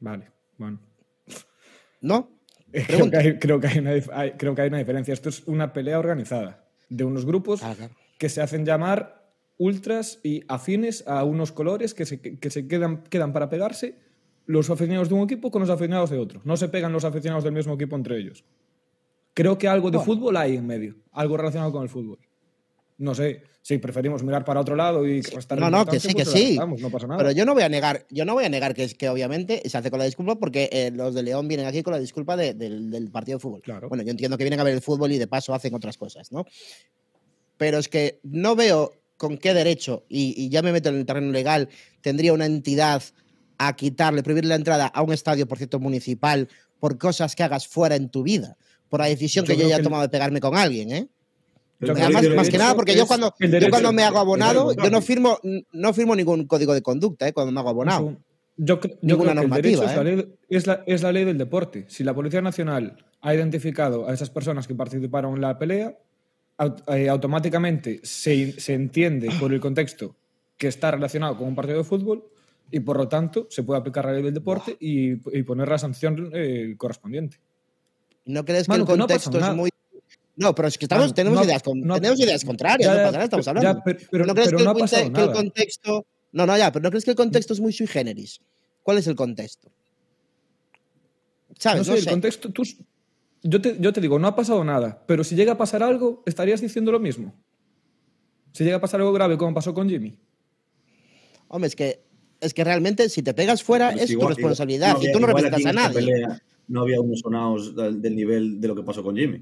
Speaker 3: Vale, bueno.
Speaker 1: ¿no?
Speaker 3: Creo que, hay, creo, que hay una, hay- creo que hay una diferencia. Esto es una pelea organizada de unos grupos
Speaker 1: Ah, claro.
Speaker 3: que se hacen llamar ultras y afines a unos colores que se, que se quedan, quedan para pegarse los aficionados de un equipo con los aficionados de otro. No se pegan los aficionados del mismo equipo entre ellos. Creo que algo de
Speaker 1: Bueno.
Speaker 3: fútbol hay en medio, algo relacionado con el fútbol. No sé, si preferimos mirar para otro lado y restar
Speaker 1: No, no, que sí, que
Speaker 3: pues lo
Speaker 1: sí.
Speaker 3: no pasa nada.
Speaker 1: Pero yo no voy a negar, yo no voy a negar que es que obviamente se hace con la disculpa porque eh, los de León vienen aquí con la disculpa de- del, del partido de fútbol.
Speaker 3: Claro.
Speaker 1: Bueno, yo entiendo que vienen a ver el fútbol y de paso hacen otras cosas, ¿no? Pero es que no veo con qué derecho, y, y ya me meto en el terreno legal, tendría una entidad a quitarle, prohibirle la entrada a un estadio, por cierto, municipal, por cosas que hagas fuera en tu vida, por la decisión
Speaker 3: Yo
Speaker 1: que yo
Speaker 3: creo
Speaker 1: ya he
Speaker 3: que el-
Speaker 1: tomado de pegarme con alguien, ¿eh? Además, más que nada, porque yo cuando, yo cuando me hago abonado, yo no firmo, no firmo ningún código de conducta, ¿eh? Cuando me hago abonado.
Speaker 3: Yo,
Speaker 1: Ninguna
Speaker 3: creo que el
Speaker 1: normativa,
Speaker 3: derecho es, la
Speaker 1: ¿eh?
Speaker 3: ley, es, la, es la ley del deporte. Si la Policía Nacional ha identificado a esas personas que participaron en la pelea, eh, automáticamente se, se entiende por el contexto que está relacionado con un partido de fútbol y por lo tanto se puede aplicar la ley del deporte y, y poner la sanción eh, correspondiente.
Speaker 1: ¿No crees
Speaker 3: Manu,
Speaker 1: que el
Speaker 3: que no pasa
Speaker 1: contexto es muy. No, pero es que estamos, tenemos,
Speaker 3: no-
Speaker 1: ideas, con-
Speaker 3: no-
Speaker 1: tenemos ideas contrarias,
Speaker 3: Ya,
Speaker 1: no
Speaker 3: ya,
Speaker 1: pasa nada, estamos
Speaker 3: ya,
Speaker 1: hablando.
Speaker 3: pero- pero-
Speaker 1: ¿No crees
Speaker 3: pero
Speaker 1: que,
Speaker 3: no
Speaker 1: el,
Speaker 3: ha
Speaker 1: que contexto. No, no, ya, pero ¿no crees que el contexto es muy sui generis? ¿Cuál es el contexto? ¿Sabes?
Speaker 3: No sé,
Speaker 1: No
Speaker 3: el contexto. tú- yo, te, yo te digo, no ha pasado nada, pero si llega a pasar algo, estarías diciendo lo mismo. Si llega a pasar algo grave, como pasó con Jimmy.
Speaker 1: Hombre, es que, es que realmente si te pegas fuera
Speaker 4: Pues
Speaker 1: es
Speaker 4: igual-
Speaker 1: tu responsabilidad
Speaker 4: igual-
Speaker 1: y tú no representas a nadie.
Speaker 4: pelea no había unos sonados del, del nivel de lo que pasó con Jimmy.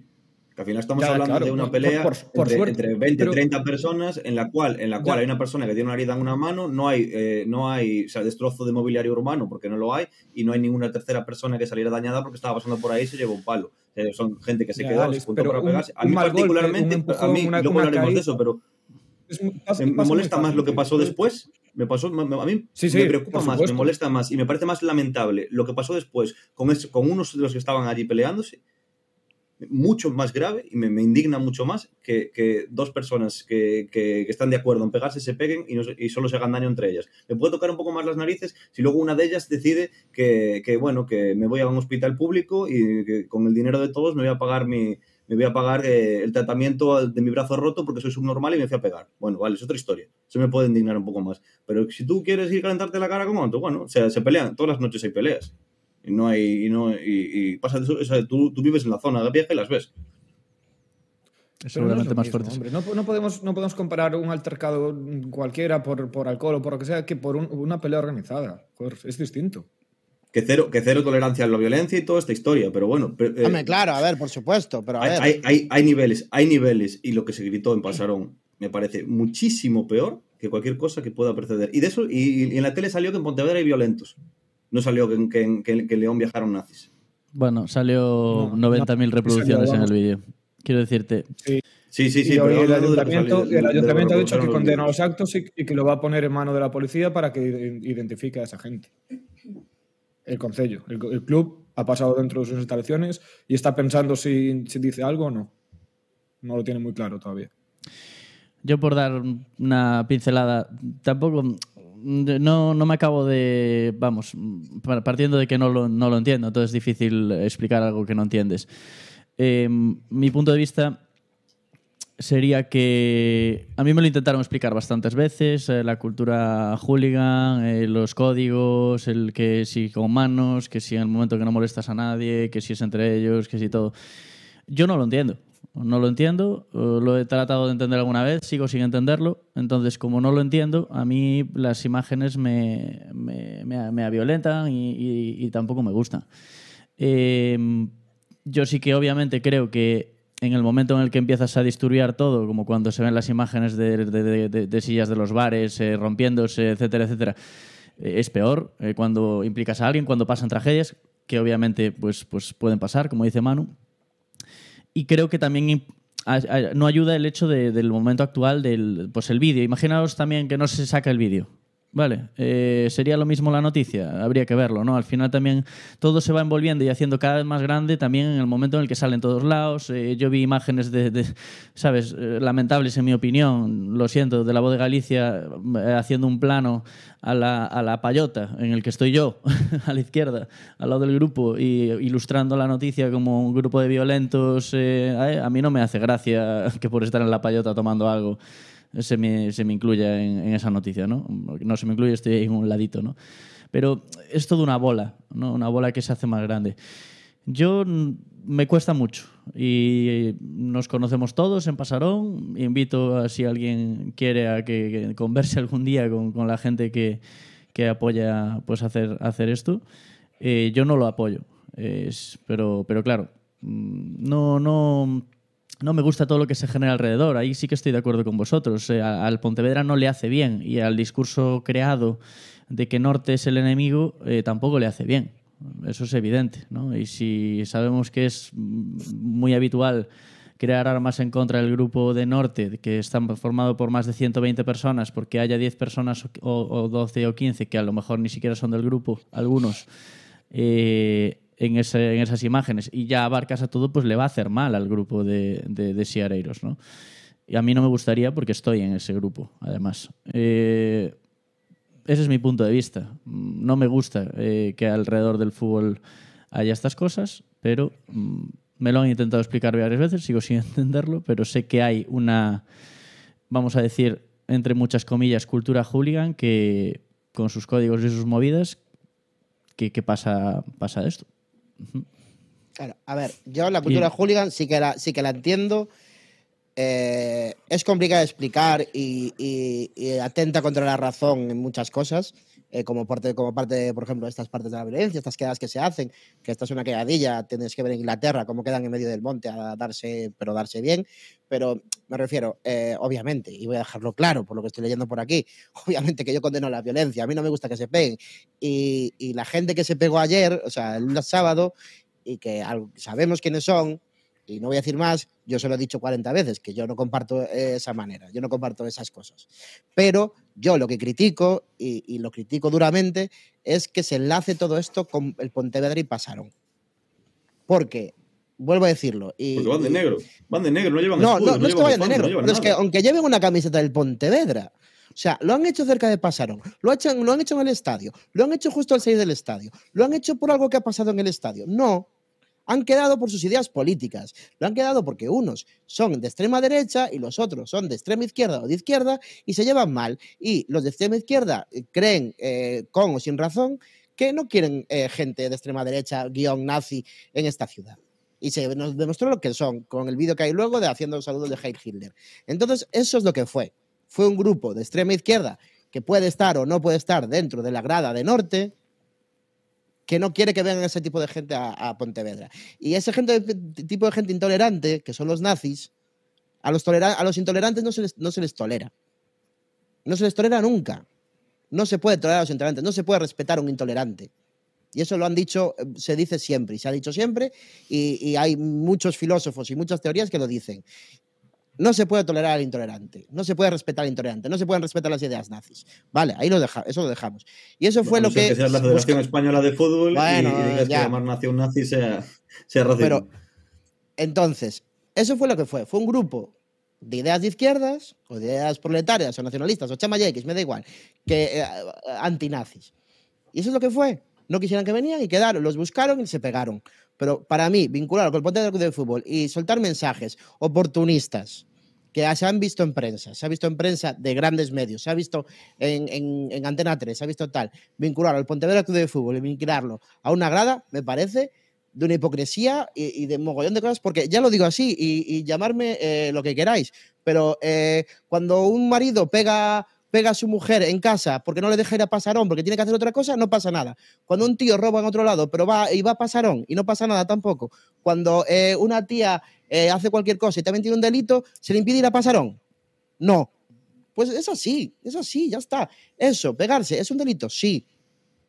Speaker 4: Que al final estamos
Speaker 3: Ya,
Speaker 4: hablando
Speaker 3: claro,
Speaker 4: de una pelea
Speaker 3: por- por
Speaker 4: entre,
Speaker 3: suerte,
Speaker 4: entre 20
Speaker 3: pero-
Speaker 4: 30 personas en la cual, en la cual
Speaker 3: Ya.
Speaker 4: hay una persona que tiene una herida en una mano, no hay, eh, no hay o sea, destrozo de mobiliario urbano porque no lo hay y no hay ninguna tercera persona que saliera dañada porque estaba pasando por ahí y se llevó un palo. Eh, son gente que se
Speaker 3: Ya,
Speaker 4: quedó,
Speaker 3: Alex,
Speaker 4: se juntó para
Speaker 3: un-
Speaker 4: pegarse. A mí particularmente,
Speaker 3: empujón,
Speaker 4: a mí,
Speaker 3: una-
Speaker 4: luego hablaremos de eso, pero
Speaker 3: Es pasa-
Speaker 4: me, me
Speaker 3: pasa muy
Speaker 4: molesta más lo que pasó después. Me pasó, me- a mí
Speaker 3: Sí, sí,
Speaker 4: me preocupa más, me molesta más y me parece más lamentable lo que pasó después con, ese- con unos de los que estaban allí peleándose, mucho más grave y me, indigna mucho más que, dos personas que, están de acuerdo en pegarse se peguen y, no se- solo se hagan daño entre ellas. Me puede tocar un poco más las narices si luego una de ellas decide que, bueno, que me voy a un hospital público y que con el dinero de todos me voy a pagar mi, me voy a pagar eh, el tratamiento de mi brazo roto porque soy subnormal y me fui a pegar. Bueno, vale, es otra historia. Eso me puede indignar un poco más. Pero si tú quieres ir a calentarte la cara con otro, bueno, o sea, se pelean. Todas las noches hay peleas. Y no hay. Y, no, y, y pasa eso, o sea, tú, tú vives en la zona de vieja y las ves.
Speaker 2: Es
Speaker 3: no
Speaker 2: seguramente
Speaker 3: lo
Speaker 2: más fuertes.
Speaker 3: No, no podemos, no podemos comparar un altercado cualquiera por, por alcohol o por lo que sea que por un- una pelea organizada. Joder, es distinto.
Speaker 4: Que cero, que cero tolerancia a la violencia y toda esta historia. Pero bueno, pero, eh,
Speaker 1: Hombre, claro, a ver, por supuesto, pero a
Speaker 4: hay,
Speaker 1: ver.
Speaker 4: hay, hay, hay niveles, hay niveles. Y lo que se gritó en Pasarón me parece muchísimo peor que cualquier cosa que pueda preceder. Y de eso, y, y en la tele salió que en Pontevedra hay violentos. No salió que, en- que, en- que, León viajaron nazis.
Speaker 2: Bueno, salió
Speaker 3: No,
Speaker 2: 90.000 reproducciones en el vídeo. Quiero decirte,
Speaker 4: Sí, sí, sí. pero
Speaker 3: el ayuntamiento,
Speaker 4: de-
Speaker 3: el ayuntamiento ha dicho que condena los actos y, y que lo va a poner en mano de la policía para que ide- identifique a esa gente. El concello. El, el club ha pasado dentro de sus instalaciones y está pensando si, si dice algo o no. No lo tiene muy claro todavía.
Speaker 2: Yo por dar una pincelada, tampoco no, no me acabo de, vamos, partiendo de que no lo, no lo entiendo, entonces es difícil explicar algo que no entiendes. Eh, mi punto de vista sería que a mí me lo intentaron explicar bastantes veces, eh, la cultura hooligan, eh, los códigos, el que si con manos, que si en el momento que no molestas a nadie, que si es entre ellos, que si todo. Yo no lo entiendo. No lo entiendo, lo he tratado de entender alguna vez, sigo sin entenderlo. Entonces, como no lo entiendo, a mí las imágenes me, me, me, violentan y, y- tampoco me gustan. Eh, yo sí que obviamente creo que en el momento en el que empiezas a disturbiar todo, como cuando se ven las imágenes de, de- de- sillas de los bares eh, rompiéndose, etcétera, etcétera, eh, es peor cuando implicas a alguien, cuando pasan tragedias, que obviamente pues, pues pueden pasar, como dice Manu. Y creo que también a- no ayuda el hecho de- del momento actual del pues el vídeo. Imaginaos también que no se saca el vídeo. Vale, eh, sería lo mismo la noticia, habría que verlo, ¿no? Al final también todo se va envolviendo y haciendo cada vez más grande también en el momento en el que salen todos lados. Eh, yo vi imágenes de, ¿sabes? Eh, lamentables en mi opinión, lo siento, de la voz de Galicia eh, haciendo un plano a la, a la payota en el que estoy yo, a la izquierda, al lado del grupo, y ilustrando la noticia como un grupo de violentos. eh, a mí no me hace gracia que por estar en la payota tomando algo se me, se me incluya en, en esa noticia, ¿no? No se me incluye, estoy ahí en un ladito, ¿no? Pero es todo una bola, ¿no? Una bola que se hace más grande. Yo me cuesta mucho y nos conocemos todos en Pasarón. Invito a si alguien quiere a que, que converse algún día con, con la gente que, que apoya pues hacer, hacer esto. Eh, yo no lo apoyo, es, pero, pero claro, mm, no, no, no me gusta todo lo que se genera alrededor. Ahí sí que estoy de acuerdo con vosotros. Eh, al Pontevedra no le hace bien y al discurso creado de que Norte es el enemigo eh, tampoco le hace bien. Eso es evidente. ¿no? Y si sabemos que es muy habitual crear armas en contra del grupo de Norte, que está formado por más de 120 personas, porque haya 10 personas o, o 12 o 15 que a lo mejor ni siquiera son del grupo, algunos, eh, en, ese- en esas imágenes y ya abarcas a todo, pues le va a hacer mal al grupo de, de, de Siareiros, ¿no? Y a mí no me gustaría porque estoy en ese grupo, además. Eh, ese es mi punto de vista. Mm, No me gusta eh, que alrededor del fútbol haya estas cosas, pero mm, me lo han intentado explicar varias veces, sigo sin entenderlo, pero sé que hay una, vamos a decir, entre muchas comillas, cultura hooligan que con sus códigos y sus movidas, que, que pasa, pasa esto.
Speaker 1: Claro, a ver, yo la cultura
Speaker 2: Y-
Speaker 1: hooligan sí que la, sí que la entiendo. Eh, es complicado de explicar y, y- y atenta contra la razón en muchas cosas, eh, como, parte, como parte, por ejemplo, estas partes de la violencia, estas quedadas que se hacen, que esta es una quedadilla, tienes que ver en Inglaterra cómo quedan en medio del monte a darse, pero darse bien. Pero me refiero, eh, obviamente, y voy a dejarlo claro por lo que estoy leyendo por aquí, obviamente que yo condeno la violencia, a mí no me gusta que se peguen. Y, y la gente que se pegó ayer, o sea, el sábado, y que sabemos quiénes son, y no voy a decir más, yo se lo he dicho 40 veces, que yo no comparto esa manera, yo no comparto esas cosas. Pero yo lo que critico, y, y lo critico duramente, es que se enlace todo esto con el Pontevedra y pasaron. Porque, vuelvo a decirlo, y,
Speaker 4: Porque van de negro. Van de negro, no llevan
Speaker 1: no,
Speaker 4: escudo,
Speaker 1: no, no es que vayan de negro,
Speaker 4: no
Speaker 1: es que aunque lleven una camiseta del Pontevedra, o sea, lo han hecho cerca de Pasaron, lo, han hecho- lo han hecho en el estadio, lo han hecho justo al salir del estadio, lo han hecho por algo que ha pasado en el estadio. No, han quedado por sus ideas políticas, lo han quedado porque unos son de extrema derecha y los otros son de extrema izquierda o de izquierda y se llevan mal. Y los de extrema izquierda eh, creen, eh, con o sin razón, que no quieren eh, gente de extrema derecha, guion nazi, en esta ciudad. Y se nos demostró lo que son, con el vídeo que hay luego de haciendo saludos de Heil Hitler. Entonces, eso es lo que fue. Fue un grupo de extrema izquierda que puede estar o no puede estar dentro de la grada de norte, que no quiere que vengan ese tipo de gente a, Pontevedra. Y ese tipo de gente intolerante, que son los nazis, a los, a los intolerantes no se, les, no se les tolera. No se les tolera nunca. No se puede tolerar a los intolerantes, no se puede respetar a un intolerante. Y eso lo han dicho, eh, se dice siempre, y se ha dicho siempre, y hay muchos filósofos y muchas teorías que lo dicen. No se puede tolerar al intolerante, no se puede respetar al intolerante, no se pueden respetar las ideas nazis. Vale, ahí lo deja, eso lo dejamos. Y eso fue
Speaker 4: no
Speaker 1: lo
Speaker 4: ser
Speaker 1: que.
Speaker 4: seas la Federación
Speaker 1: busca-
Speaker 4: Española de Fútbol y-
Speaker 1: Bueno,
Speaker 4: y, digas
Speaker 1: ya.
Speaker 4: que llamar nación nazi sea, sea racismo.
Speaker 1: Pero, entonces, eso fue lo que fue. Fue un grupo de ideas de izquierdas, o de ideas proletarias, o nacionalistas, o chamayekis, me da igual, que eh, antinazis. Y eso es lo que fue. No quisieran que venían y quedaron, los buscaron y se pegaron. Pero para mí, vincularlo con el Ponte del Fútbol y soltar mensajes oportunistas que se han visto en prensa, se ha visto en prensa de grandes medios, se ha visto en, en- en Antena 3, se ha visto tal, vincular al Pontevedra Club de Fútbol y vincularlo a una grada, me parece de una hipocresía y, y de mogollón de cosas, porque ya lo digo así, y, y llamarme eh, lo que queráis, pero eh, cuando un marido pega, pega a su mujer en casa porque no le deja ir a pasarón, porque tiene que hacer otra cosa, no pasa nada. Cuando un tío roba en otro lado, pero va y va a pasarón y no pasa nada tampoco. Cuando eh, una tía eh, hace cualquier cosa y también tiene un delito, ¿se le impide ir a pasarón? No. Pues es así, es así, ya está. Eso, pegarse, ¿es un delito? Sí.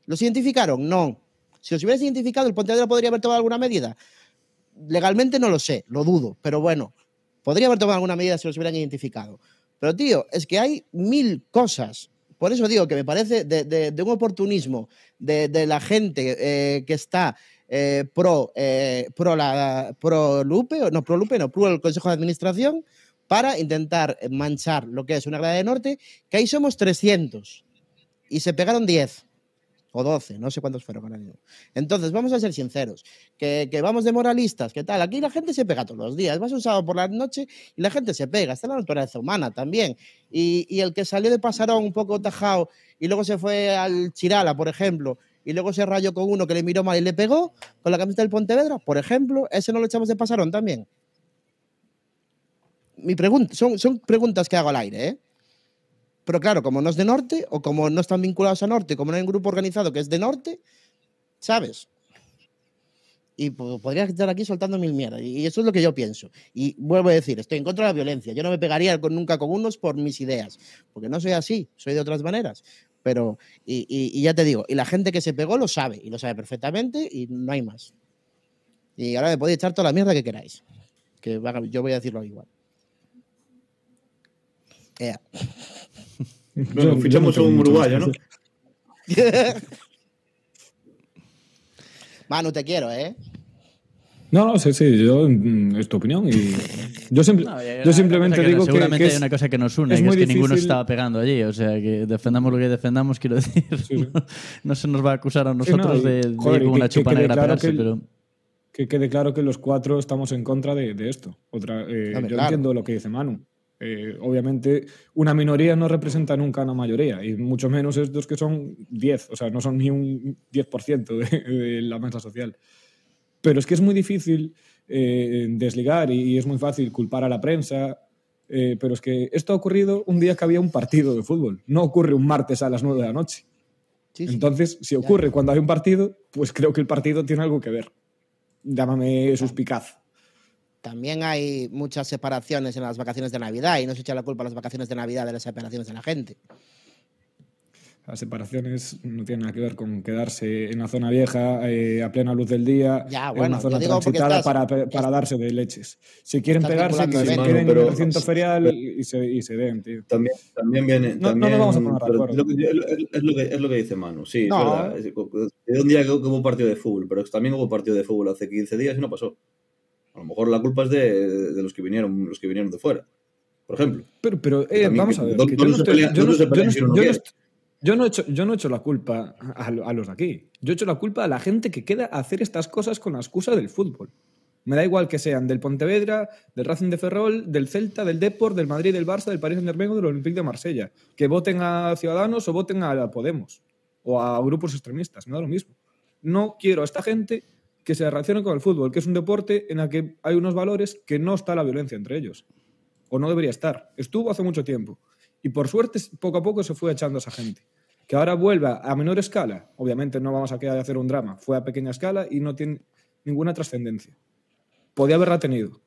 Speaker 1: ¿Los identificaron? No. Si los hubieras identificado, ¿el Pontevedra podría haber tomado alguna medida? Legalmente no lo sé, lo dudo, pero bueno, podría haber tomado alguna medida si los hubieran identificado. Pero, tío, es que hay mil cosas. Por eso digo que me parece de, un oportunismo de, la gente eh, que está eh, pro, eh, pro, la, pro Lupe, no, pro Lupe, no, pro el Consejo de Administración, para intentar manchar lo que es una grada de norte, que ahí somos 300 y se pegaron 10 o 12, no sé cuántos fueron ahora mismo. Entonces, vamos a ser sinceros, que, vamos de moralistas, ¿qué tal? Aquí la gente se pega todos los días, vas un sábado por la noche y la gente se pega, está la naturaleza humana también. Y, y el que salió de Pasarón un poco tajado y luego se fue al Chirala, por ejemplo, y luego se rayó con uno que le miró mal y le pegó con la camiseta del Pontevedra, por ejemplo, ese no lo echamos de pasarón también. Mi pregunta, son, son preguntas que hago al aire, ¿eh? Pero claro, como no es de norte, o como no están vinculados a norte, como no hay un grupo organizado que es de norte, ¿sabes? Y po- podría estar aquí soltando mil mierdas. Y eso es lo que yo pienso. Y vuelvo a decir, estoy en contra de la violencia. Yo no me pegaría con- nunca con unos por mis ideas. Porque no soy así, soy de otras maneras. Pero, y, ya te digo, y la gente que se pegó lo sabe, y lo sabe perfectamente, y no hay más. Y ahora me podéis echar toda la mierda que queráis. Que yo voy a decirlo igual. Ea.
Speaker 4: Bueno,
Speaker 3: Yo- yo
Speaker 4: fichamos
Speaker 3: no
Speaker 4: a
Speaker 3: tengo
Speaker 4: un uruguayo, ¿no?
Speaker 1: Manu, te quiero, ¿eh?
Speaker 3: No, no, sí, sí, yo, mm, es tu opinión y yo, simple-
Speaker 2: No, y hay
Speaker 3: yo
Speaker 2: una
Speaker 3: simplemente
Speaker 2: no-
Speaker 3: digo que,
Speaker 2: seguramente
Speaker 3: que
Speaker 2: hay
Speaker 3: es,
Speaker 2: una cosa que nos une,
Speaker 3: es
Speaker 2: que es que ninguno estaba pegando allí. O sea, que defendamos lo que defendamos, quiero decir.
Speaker 3: Sí, sí.
Speaker 2: No, no se nos va a acusar a
Speaker 3: Sí, no,
Speaker 2: nosotros de, de
Speaker 3: joder,
Speaker 2: ir con
Speaker 3: y
Speaker 2: una
Speaker 3: que-
Speaker 2: chupa negra
Speaker 3: claro
Speaker 2: pegarse,
Speaker 3: que el-
Speaker 2: pero.
Speaker 3: que quede claro que los cuatro estamos en contra de, de esto. Otra, eh, yo
Speaker 1: claro.
Speaker 3: entiendo lo que dice Manu. Eh, obviamente, una minoría no representa nunca una mayoría, y mucho menos estos que son 10, o sea, no son ni un 10% de, de la masa social. Pero es que es muy difícil eh, desligar y, y es muy fácil culpar a la prensa. eh, pero es que esto ha ocurrido un día que había un partido de fútbol, no ocurre un martes a las 9 de la noche.
Speaker 1: Sí, sí.
Speaker 3: Entonces, si ocurre cuando hay un partido, pues creo que el partido tiene algo que ver. Llámame suspicaz.
Speaker 1: También hay muchas separaciones en las vacaciones de Navidad y no se echa la culpa a las vacaciones de Navidad de las separaciones de la gente.
Speaker 3: Las separaciones no tienen nada que ver con quedarse en la zona vieja eh, a plena luz del día,
Speaker 1: Ya,
Speaker 3: en una zona transitada
Speaker 1: estás-
Speaker 3: para, para
Speaker 1: estás-
Speaker 3: darse de leches. Si quieren pegarse, que se queden en el recinto ferial y se, y se den, tío.
Speaker 4: También, también viene.
Speaker 3: No- no
Speaker 4: también,
Speaker 3: nos vamos a poner de
Speaker 4: pero
Speaker 3: acuerdo.
Speaker 4: lo que- es, lo que, es lo que dice Manu, sí,
Speaker 1: No.
Speaker 4: es verdad. Es- de un día que hubo partido de fútbol, pero también hubo partido de fútbol hace 15 días y no pasó. A lo mejor la culpa es de, de los que vinieron, los que vinieron de fuera, por ejemplo.
Speaker 3: Pero, pero eh, vamos a ver,
Speaker 4: ¿dónde-
Speaker 3: que yo no he hecho- yo no he hecho la culpa a, a los de aquí. Yo he hecho la culpa a la gente que queda a hacer estas cosas con la excusa del fútbol. Me da igual que sean del Pontevedra, del Racing de Ferrol, del Celta, del Deport, del Madrid, del Barça, del Paris Saint-Germain o del Olympique de Marsella. Que voten a Ciudadanos o voten a Podemos o a grupos extremistas. Me da lo mismo. No quiero a esta gente que se relacione con el fútbol, que es un deporte en el que hay unos valores que no está la violencia entre ellos. O no debería estar. Estuvo hace mucho tiempo. Y por suerte, poco a poco se fue echando a esa gente. Que ahora vuelva a menor escala. Obviamente no vamos a quedar de hacer un drama. Fue a pequeña escala y no tiene ninguna trascendencia. Podía haberla tenido.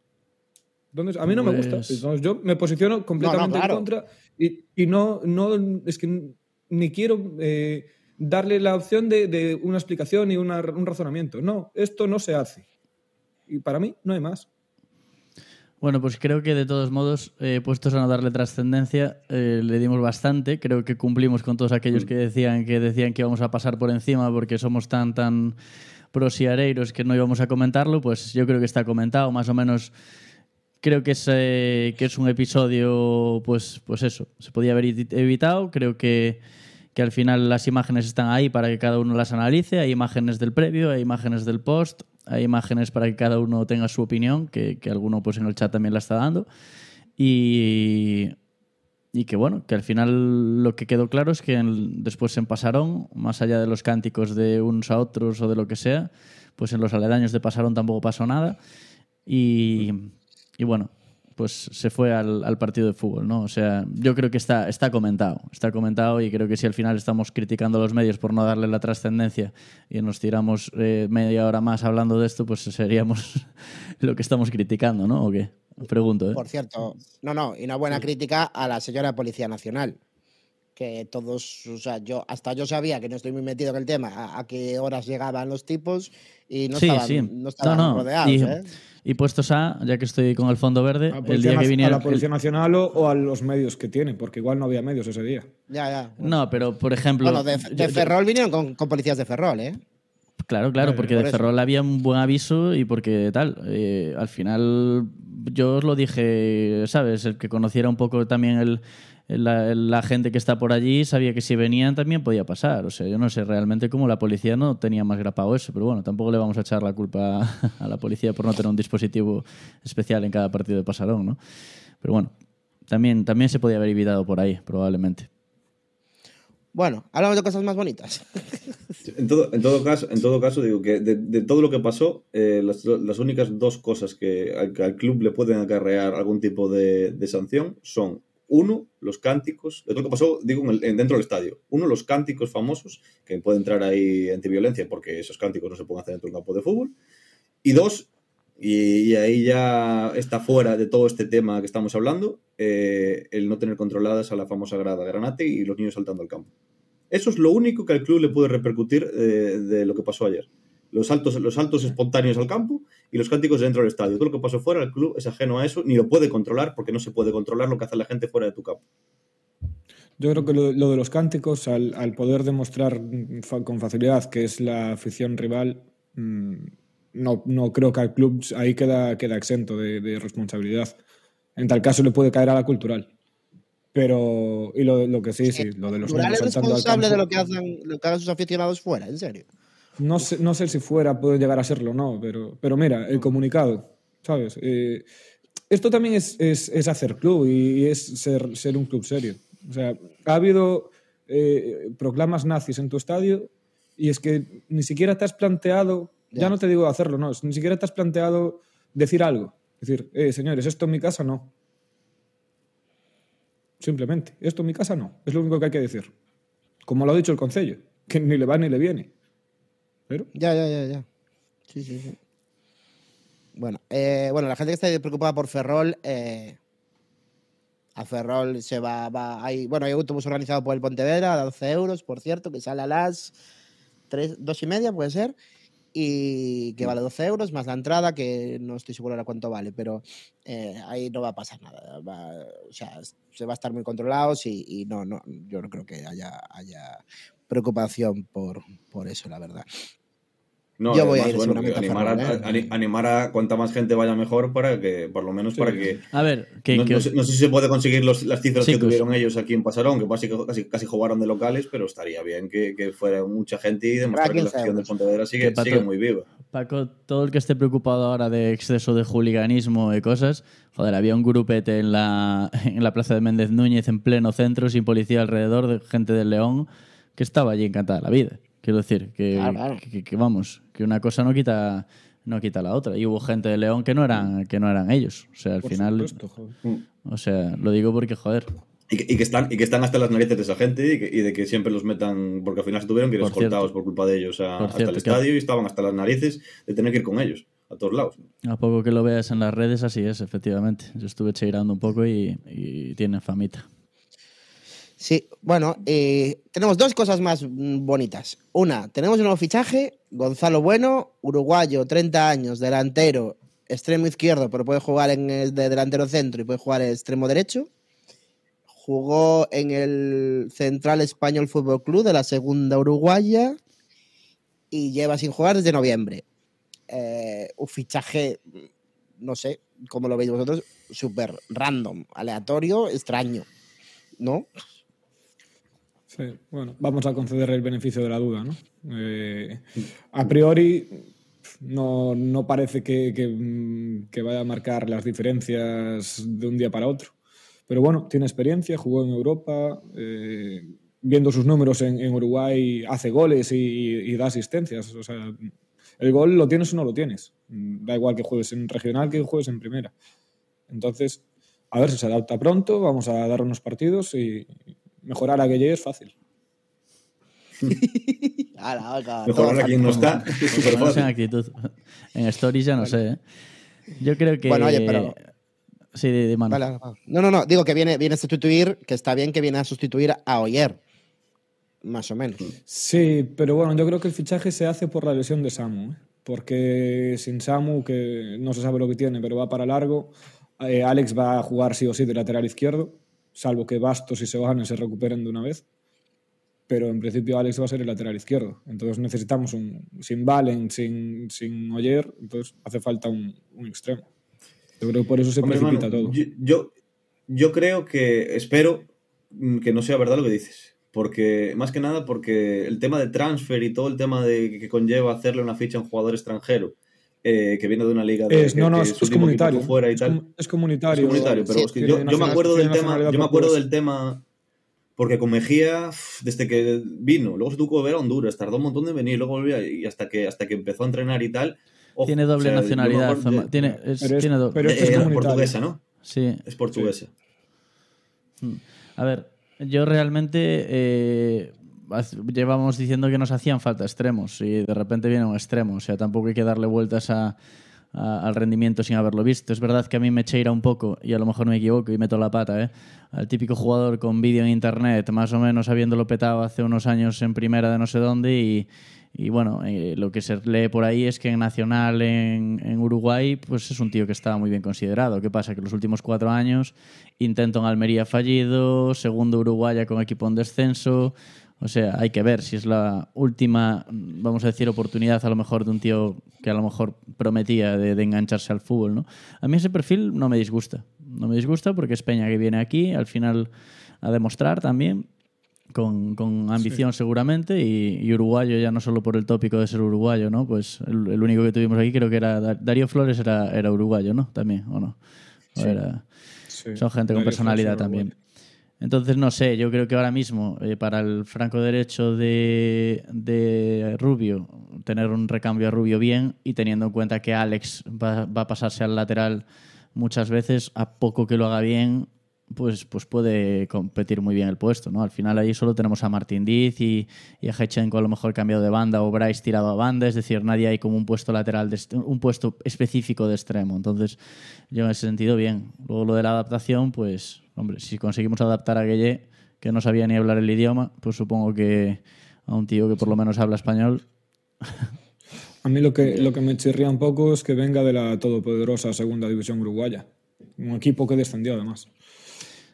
Speaker 3: Entonces, a mí no me gusta.
Speaker 2: Pues-
Speaker 3: Entonces, yo me posiciono completamente
Speaker 1: claro.
Speaker 3: en contra y, y no, no, es que ni quiero eh, darle la opción de, de una explicación y una- un razonamiento. No, esto no se hace. Y para mí no hay más.
Speaker 2: Bueno, pues creo que de todos modos, eh, puestos a no darle trascendencia, eh, le dimos bastante. Creo que cumplimos con todos aquellos que decían que decían que íbamos a pasar por encima porque somos tan tan prosiareiros que no íbamos a comentarlo. Pues yo creo que está comentado, más o menos. Creo que es, eh, que es un episodio, pues, pues eso, se podía haber evi- evitado. Creo que, que al final las imágenes están ahí para que cada uno las analice. Hay imágenes del previo, hay imágenes del post, hay imágenes para que cada uno tenga su opinión, que, que alguno pues en el chat también la está dando. Y, y que bueno, que al final lo que quedó claro es que después en Pasarón, más allá de los cánticos de unos a otros o de lo que sea, pues en los aledaños de Pasarón tampoco pasó nada. Y, y bueno, pues se fue al, al partido de fútbol, ¿no? O sea, yo creo que está, está comentado, está comentado y creo que si al final estamos criticando a los medios por no darle la trascendencia y nos tiramos eh, media hora más hablando de esto, pues seríamos lo que estamos criticando, ¿no? ¿O qué? Pregunto, ¿eh?
Speaker 1: Por cierto, no, no, y una buena crítica a la señora Policía Nacional. Que todos, o sea, yo hasta yo sabía que no estoy muy metido en el tema, a, a qué horas llegaban los tipos y no
Speaker 2: sí,
Speaker 1: estaban,
Speaker 2: sí.
Speaker 1: no estaban
Speaker 2: No, no.
Speaker 1: rodeados,
Speaker 2: Y,
Speaker 1: ¿eh?
Speaker 2: y puestos a, ya que estoy con el fondo verde,
Speaker 3: A, la
Speaker 2: el día que vinieron...
Speaker 3: a la Policía
Speaker 2: el-
Speaker 3: Nacional o, o a los medios que tiene, porque igual no había medios ese día.
Speaker 1: Ya, ya.
Speaker 2: No, pero por ejemplo...
Speaker 1: Bueno, de, de
Speaker 2: yo- yo-
Speaker 1: Ferrol vinieron con, con policías de Ferrol, ¿eh?
Speaker 2: Claro, claro,
Speaker 3: Vale,
Speaker 2: porque
Speaker 1: por
Speaker 2: de
Speaker 1: eso.
Speaker 2: Ferrol había un buen aviso y porque tal. eh, al final, yo os lo dije, ¿sabes? El que conociera un poco también el- la, la gente que está por allí sabía que si venían también podía pasar. O sea, yo no sé realmente cómo la policía no tenía más grapado eso, pero bueno, tampoco le vamos a echar la culpa a la policía por no tener un dispositivo especial en cada partido de pasarón, ¿no? Pero bueno, también, también se podía haber evitado por ahí, probablemente.
Speaker 1: Bueno, hablamos de cosas más bonitas.
Speaker 4: En todo, en todo caso, en todo caso digo que de, de todo lo que pasó, eh, las, las únicas dos cosas que al, que al club le pueden acarrear algún tipo de, de sanción son uno, los cánticos, lo que pasó, digo, en dentro del estadio. Uno, los cánticos famosos, que puede entrar ahí antiviolencia porque esos cánticos no se pueden hacer dentro de un campo de fútbol. Y dos, y, y ahí ya está fuera de todo este tema que estamos hablando, eh, el no tener controladas a la famosa grada Granate y los niños saltando al campo. Eso es lo único que al club le puede repercutir eh, de lo que pasó ayer. Los saltos, los saltos espontáneos al campo y los cánticos dentro del estadio. Todo lo que pasó fuera, el club es ajeno a eso, ni lo puede controlar porque no se puede controlar lo que hace la gente fuera de tu campo.
Speaker 3: Yo creo que lo, lo de los cánticos, al, al poder demostrar fa- con facilidad que es la afición rival, mm, no, no creo que al club ahí queda, queda exento de, de responsabilidad. En tal caso le puede caer a la cultural. Pero, y lo, lo que sí, sí, lo de los niños
Speaker 1: es responsable de lo que hacen, lo que hagan sus aficionados fuera, en serio.
Speaker 3: No sé, no sé si fuera, puede llegar a serlo o no, pero, pero mira, el comunicado, ¿sabes? Eh, esto también es, es, es hacer club y, es ser, ser un club serio. O sea, ha habido eh, proclamas nazis en tu estadio y es que ni siquiera te has planteado, ya,
Speaker 1: Ya.
Speaker 3: no te digo hacerlo, no, ni siquiera te has planteado decir algo. Decir, eh, señores, esto en mi casa no. Simplemente, esto en mi casa no. Es lo único que hay que decir. Como lo ha dicho el Concello, que ni le va ni le viene. Pero
Speaker 1: Ya, ya, ya, ya. Sí, sí, sí. Bueno, eh, bueno, la gente que está preocupada por Ferrol, eh, a Ferrol se va, va bueno, hay autobús organizado por el Pontevedra a 12 euros, por cierto, que sale a las 3, 2 y media, puede ser, y que vale 12 euros, más la entrada, que no estoy seguro ahora cuánto vale, pero eh, ahí no va a pasar nada. o sea, se va a estar muy controlados y, y no, no, yo no creo que haya, haya preocupación por, por eso, la verdad.
Speaker 4: No,
Speaker 1: Yo voy a ir
Speaker 4: bueno,
Speaker 1: seguramente a
Speaker 4: animar, a,
Speaker 1: Ferrol, ¿eh?
Speaker 4: ani- animar a cuanta más gente vaya mejor para que, por lo menos
Speaker 3: Sí.
Speaker 4: para que
Speaker 2: A ver, que,
Speaker 4: no,
Speaker 2: que
Speaker 4: no sé, no sé si se puede conseguir los- las cifras
Speaker 2: Sí,
Speaker 4: que
Speaker 2: pues.
Speaker 4: tuvieron ellos aquí en Pasarón, que casi, casi, casi jugaron de locales, pero estaría bien que, que fuera mucha gente y demostrar que la
Speaker 1: 15
Speaker 4: afición de. Pontevedra sigue, sigue muy viva.
Speaker 2: Paco, todo el que esté preocupado ahora de exceso de juliganismo y cosas, joder, había un grupete en la, en la plaza de Méndez Núñez en pleno centro, sin policía alrededor, de gente del León, que estaba allí encantada la vida. Quiero decir, que,
Speaker 1: Claro, claro.
Speaker 2: que- que vamos, que una cosa no quita no quita la otra. Y hubo gente de León que no eran, que no eran ellos. O sea, al
Speaker 3: por
Speaker 2: final,
Speaker 3: supuesto, joder.
Speaker 2: o sea, lo digo porque, joder,
Speaker 4: Y que, y que están, y que están hasta las narices de esa gente y, que- y de que siempre los metan, porque al final se tuvieron que ir
Speaker 2: Por
Speaker 4: escoltados
Speaker 2: cierto.
Speaker 4: por culpa de ellos a- hasta
Speaker 2: cierto,
Speaker 4: el estadio y estaban hasta las narices de tener que ir con ellos a todos lados.
Speaker 2: a poco que lo veas en las redes, así es, efectivamente. Yo estuve cheirando un poco y, y tiene famita.
Speaker 1: Sí, bueno, eh, tenemos dos cosas más mm, bonitas. Una, tenemos un nuevo fichaje, Gonzalo Bueno, uruguayo, 30 años, delantero, extremo izquierdo, pero puede jugar en el de delantero centro y puede jugar en extremo derecho. Jugó en el Central Español Fútbol Club de la segunda uruguaya y lleva sin jugar desde noviembre. Eh, un fichaje, mm, no sé cómo lo veis vosotros, súper random, aleatorio, extraño, ¿no?
Speaker 3: Sí, bueno, vamos a conceder el beneficio de la duda, ¿no? Eh, a priori no, no parece que, que, mm, que vaya a marcar las diferencias de un día para otro. Pero bueno, tiene experiencia, jugó en Europa, eh, viendo sus números en, en Uruguay, hace goles y, y da asistencias. O sea, el gol lo tienes o no lo tienes. Da igual que juegues en regional que juegues en primera. Entonces, a ver si se adapta pronto, vamos a dar unos partidos y mejorar a Gueye es fácil.
Speaker 4: Mejorar a quien no está, es súper
Speaker 2: en
Speaker 4: fácil.
Speaker 2: actitud. En stories ya no sé, ¿eh? Yo creo que...
Speaker 1: Bueno, oye, pero-
Speaker 2: Sí, mano.
Speaker 1: Vale, vale. No, no, no, digo que viene, viene a sustituir, que está bien que viene a sustituir a Oyer. Más o menos.
Speaker 3: Sí, pero bueno, yo creo que el fichaje se hace por la lesión de Samu, ¿eh? porque sin Samu, que no se sabe lo que tiene, pero va para largo, eh, Alex va a jugar sí o sí de lateral izquierdo, salvo que Bastos y Sebane se recuperen de una vez. Pero en principio Alex va a ser el lateral izquierdo. Entonces necesitamos un. Sin Valen, sin, sin Oyer, entonces hace falta un, un extremo. Yo creo que por eso se
Speaker 4: Hombre,
Speaker 3: precipita
Speaker 4: hermano,
Speaker 3: todo.
Speaker 4: Yo, yo, yo creo que, espero mm, que no sea verdad lo que dices. Porque, más que nada, porque el tema de transfer y todo el tema de que conlleva hacerle una ficha a un jugador extranjero eh, que viene de una liga de
Speaker 3: Es,
Speaker 4: que-
Speaker 3: no, no,
Speaker 4: que
Speaker 3: es, comunitario.
Speaker 4: fuera y
Speaker 3: Es,
Speaker 4: tal.
Speaker 3: es comunitario.
Speaker 4: Es comunitario, pero
Speaker 1: Sí,
Speaker 4: es que
Speaker 3: tiene
Speaker 4: yo, yo me acuerdo del tema, yo me acuerdo del tema, Porque con Mejía, desde que vino, luego se tuvo que ver a Honduras, tardó un montón de venir, luego volvía y hasta que, hasta que empezó a entrenar y tal. ojo,
Speaker 2: Tiene doble
Speaker 4: o sea,
Speaker 2: nacionalidad.
Speaker 4: de-
Speaker 2: tiene, es-
Speaker 3: Pero es-
Speaker 2: tiene do-
Speaker 3: pero es
Speaker 4: portuguesa, ¿no?
Speaker 2: Sí.
Speaker 4: Es portuguesa.
Speaker 2: A ver, yo realmente eh, llevamos diciendo que nos hacían falta extremos y de repente viene un extremo. O sea, tampoco hay que darle vueltas a- a- al rendimiento sin haberlo visto. Es verdad que a mí me cheira un poco, y a lo mejor me equivoco y meto la pata, ¿eh? al típico jugador con vídeo en internet, más o menos habiéndolo petado hace unos años en primera de no sé dónde y, y bueno, eh, lo que se lee por ahí es que en Nacional en, en Uruguay pues es un tío que estaba muy bien considerado. ¿Qué pasa? Que los últimos cuatro años intento en Almería fallido, segundo Uruguaya con equipo en descenso. O sea, hay que ver si es la última, vamos a decir, oportunidad a lo mejor de un tío que a lo mejor prometía de, de engancharse al fútbol, ¿no? A mí ese perfil no me disgusta. No me disgusta porque es Peña que viene aquí, al final a demostrar también, con, con ambición seguramente, y, y uruguayo ya no solo por el tópico de ser uruguayo, ¿no? Pues el, el único que tuvimos aquí creo que era Dar- Darío Flores era, era uruguayo, ¿no? También, ¿o no? O era-
Speaker 3: Sí.
Speaker 2: son gente con personalidad también. Entonces, no sé, yo creo que ahora mismo, eh, para el franco derecho de, Rubio, tener un recambio a Rubio bien y teniendo en cuenta que Alex va, a pasarse al lateral muchas veces, a poco que lo haga bien, pues, pues puede competir muy bien el puesto, ¿no? Al final ahí solo tenemos a Martín Diz y, a Hechenko a lo mejor cambiado de banda o Bryce tirado a banda, es decir, nadie hay como un puesto lateral, un puesto específico de extremo. Entonces, yo en ese sentido, bien. Luego lo de la adaptación, pues, hombre, si conseguimos adaptar a Gueye, que no sabía ni hablar el idioma, pues supongo que a un tío que por lo menos habla español,
Speaker 3: A mí lo que, lo que me chirría un poco es que venga de la todopoderosa segunda división uruguaya. Un equipo que descendió además.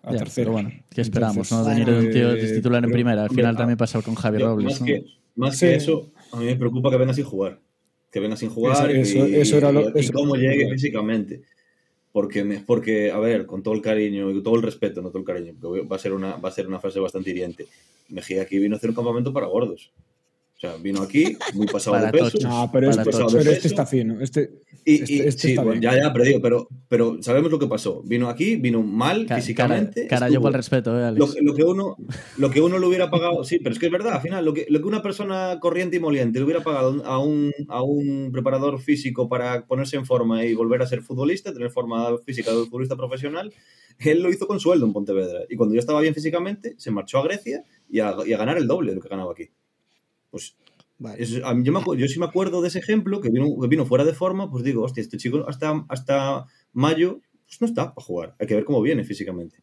Speaker 3: A
Speaker 2: ya,
Speaker 3: tercera.
Speaker 2: pero bueno, ¿qué esperamos?
Speaker 3: Entonces,
Speaker 2: ¿no? Venir de un tío
Speaker 3: eh,
Speaker 2: titular en
Speaker 3: pero,
Speaker 2: primera. Al final
Speaker 4: ah,
Speaker 2: también pasa con Javier
Speaker 4: Yo,
Speaker 2: Robles.
Speaker 4: más
Speaker 2: ¿no?
Speaker 4: que, más
Speaker 3: Sí.
Speaker 4: que eso, a mí me preocupa que venga sin jugar. Que venga sin jugar
Speaker 3: Eso- eso-
Speaker 4: y,
Speaker 3: eso era lo-
Speaker 4: y
Speaker 3: eso-
Speaker 4: cómo llegue físicamente. Porque, me- porque, a ver, con todo el cariño y todo el respeto, no todo el cariño, porque va a ser una, va a ser una frase bastante hiriente. Mejía aquí vino a hacer un campamento para gordos. Sea, vino aquí, muy pasado
Speaker 2: Para
Speaker 4: de peso.
Speaker 2: tochos.
Speaker 3: No, pero,
Speaker 2: Para
Speaker 3: este, pero este está fino. Este,
Speaker 4: Y,
Speaker 3: este-
Speaker 4: y-
Speaker 3: este
Speaker 4: sí,
Speaker 3: está
Speaker 4: bueno,
Speaker 3: bien.
Speaker 4: ya, ya, pero digo, pero, pero sabemos lo que pasó. Vino aquí, vino mal
Speaker 2: Ca-
Speaker 4: físicamente.
Speaker 2: Cara, cara yo el respeto, ¿eh, Alex?
Speaker 4: lo, que- lo que uno, lo que uno le hubiera pagado, sí, pero es que es verdad, al final, lo que, lo que una persona corriente y moliente le hubiera pagado a un, a un preparador físico para ponerse en forma y volver a ser futbolista, tener forma física de futbolista profesional, él lo hizo con sueldo en Pontevedra. Y cuando ya estaba bien físicamente, se marchó a Grecia y a, y a ganar el doble de lo que ganaba aquí. Pues
Speaker 1: Vale.
Speaker 4: es- a mí- yo, me yo sí me acuerdo de ese ejemplo, que vino, que vino fuera de forma, pues digo, hostia, este chico hasta, hasta mayo pues no está para jugar. Hay que ver cómo viene físicamente.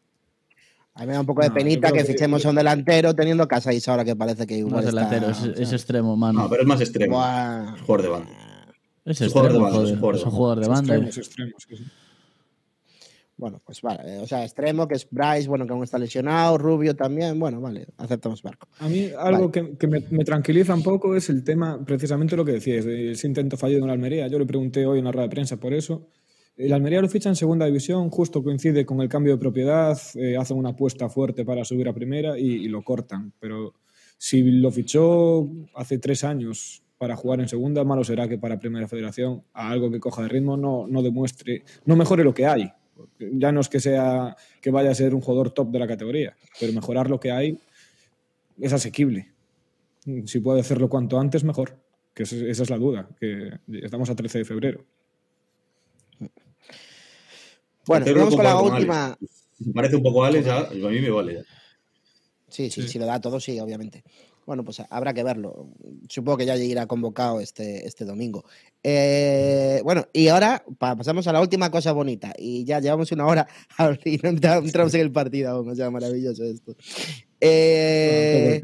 Speaker 1: A mí me da un poco de
Speaker 3: No,
Speaker 1: penita que
Speaker 3: que-
Speaker 1: fichemos a un delantero teniendo Casais ahora que parece que
Speaker 2: No
Speaker 1: igual
Speaker 2: es
Speaker 1: está-
Speaker 2: delantero, es,
Speaker 1: o sea,
Speaker 2: es extremo, mano.
Speaker 4: No, pero es más extremo.
Speaker 1: buah.
Speaker 4: Es jugador de banda.
Speaker 2: es
Speaker 4: es jugador de
Speaker 2: extremo,
Speaker 4: banda,
Speaker 2: joder.
Speaker 4: es jugador de
Speaker 2: Es un jugador de banda.
Speaker 3: extremos, extremos, sí, sí.
Speaker 1: Bueno, pues vale. eh, O sea, extremo, que es Bryce, bueno, que aún está lesionado, Rubio también. Bueno, vale, aceptamos barco.
Speaker 3: A mí algo que, que me, me tranquiliza un poco es el tema, precisamente lo que decías, de ese intento fallido en la Almería. Yo le pregunté hoy en la rueda de prensa por eso. El Almería lo ficha en segunda división, justo coincide con el cambio de propiedad, eh, hacen una apuesta fuerte para subir a primera y, y lo cortan. Pero si lo fichó hace tres años para jugar en segunda, malo será que para primera federación, a algo que coja de ritmo, no, no demuestre, no mejore lo que hay. Ya no es que sea que vaya a ser un jugador top de la categoría, pero mejorar lo que hay es asequible. Si puede hacerlo cuanto antes, mejor. Que esa esa es la duda, que estamos a 13 de febrero.
Speaker 1: Bueno, vamos con la última.
Speaker 4: Alex. Parece un poco Alex, ya, a mí me vale. ya.
Speaker 1: Sí, sí, si lo da todo, sí, obviamente. Bueno, pues habrá que verlo. Supongo que ya irá convocado este, este domingo. Eh, bueno, y ahora pa- pasamos a la última cosa bonita. Y ya llevamos una hora y no entra- entramos en el partido aún. O sea, maravilloso esto. Eh,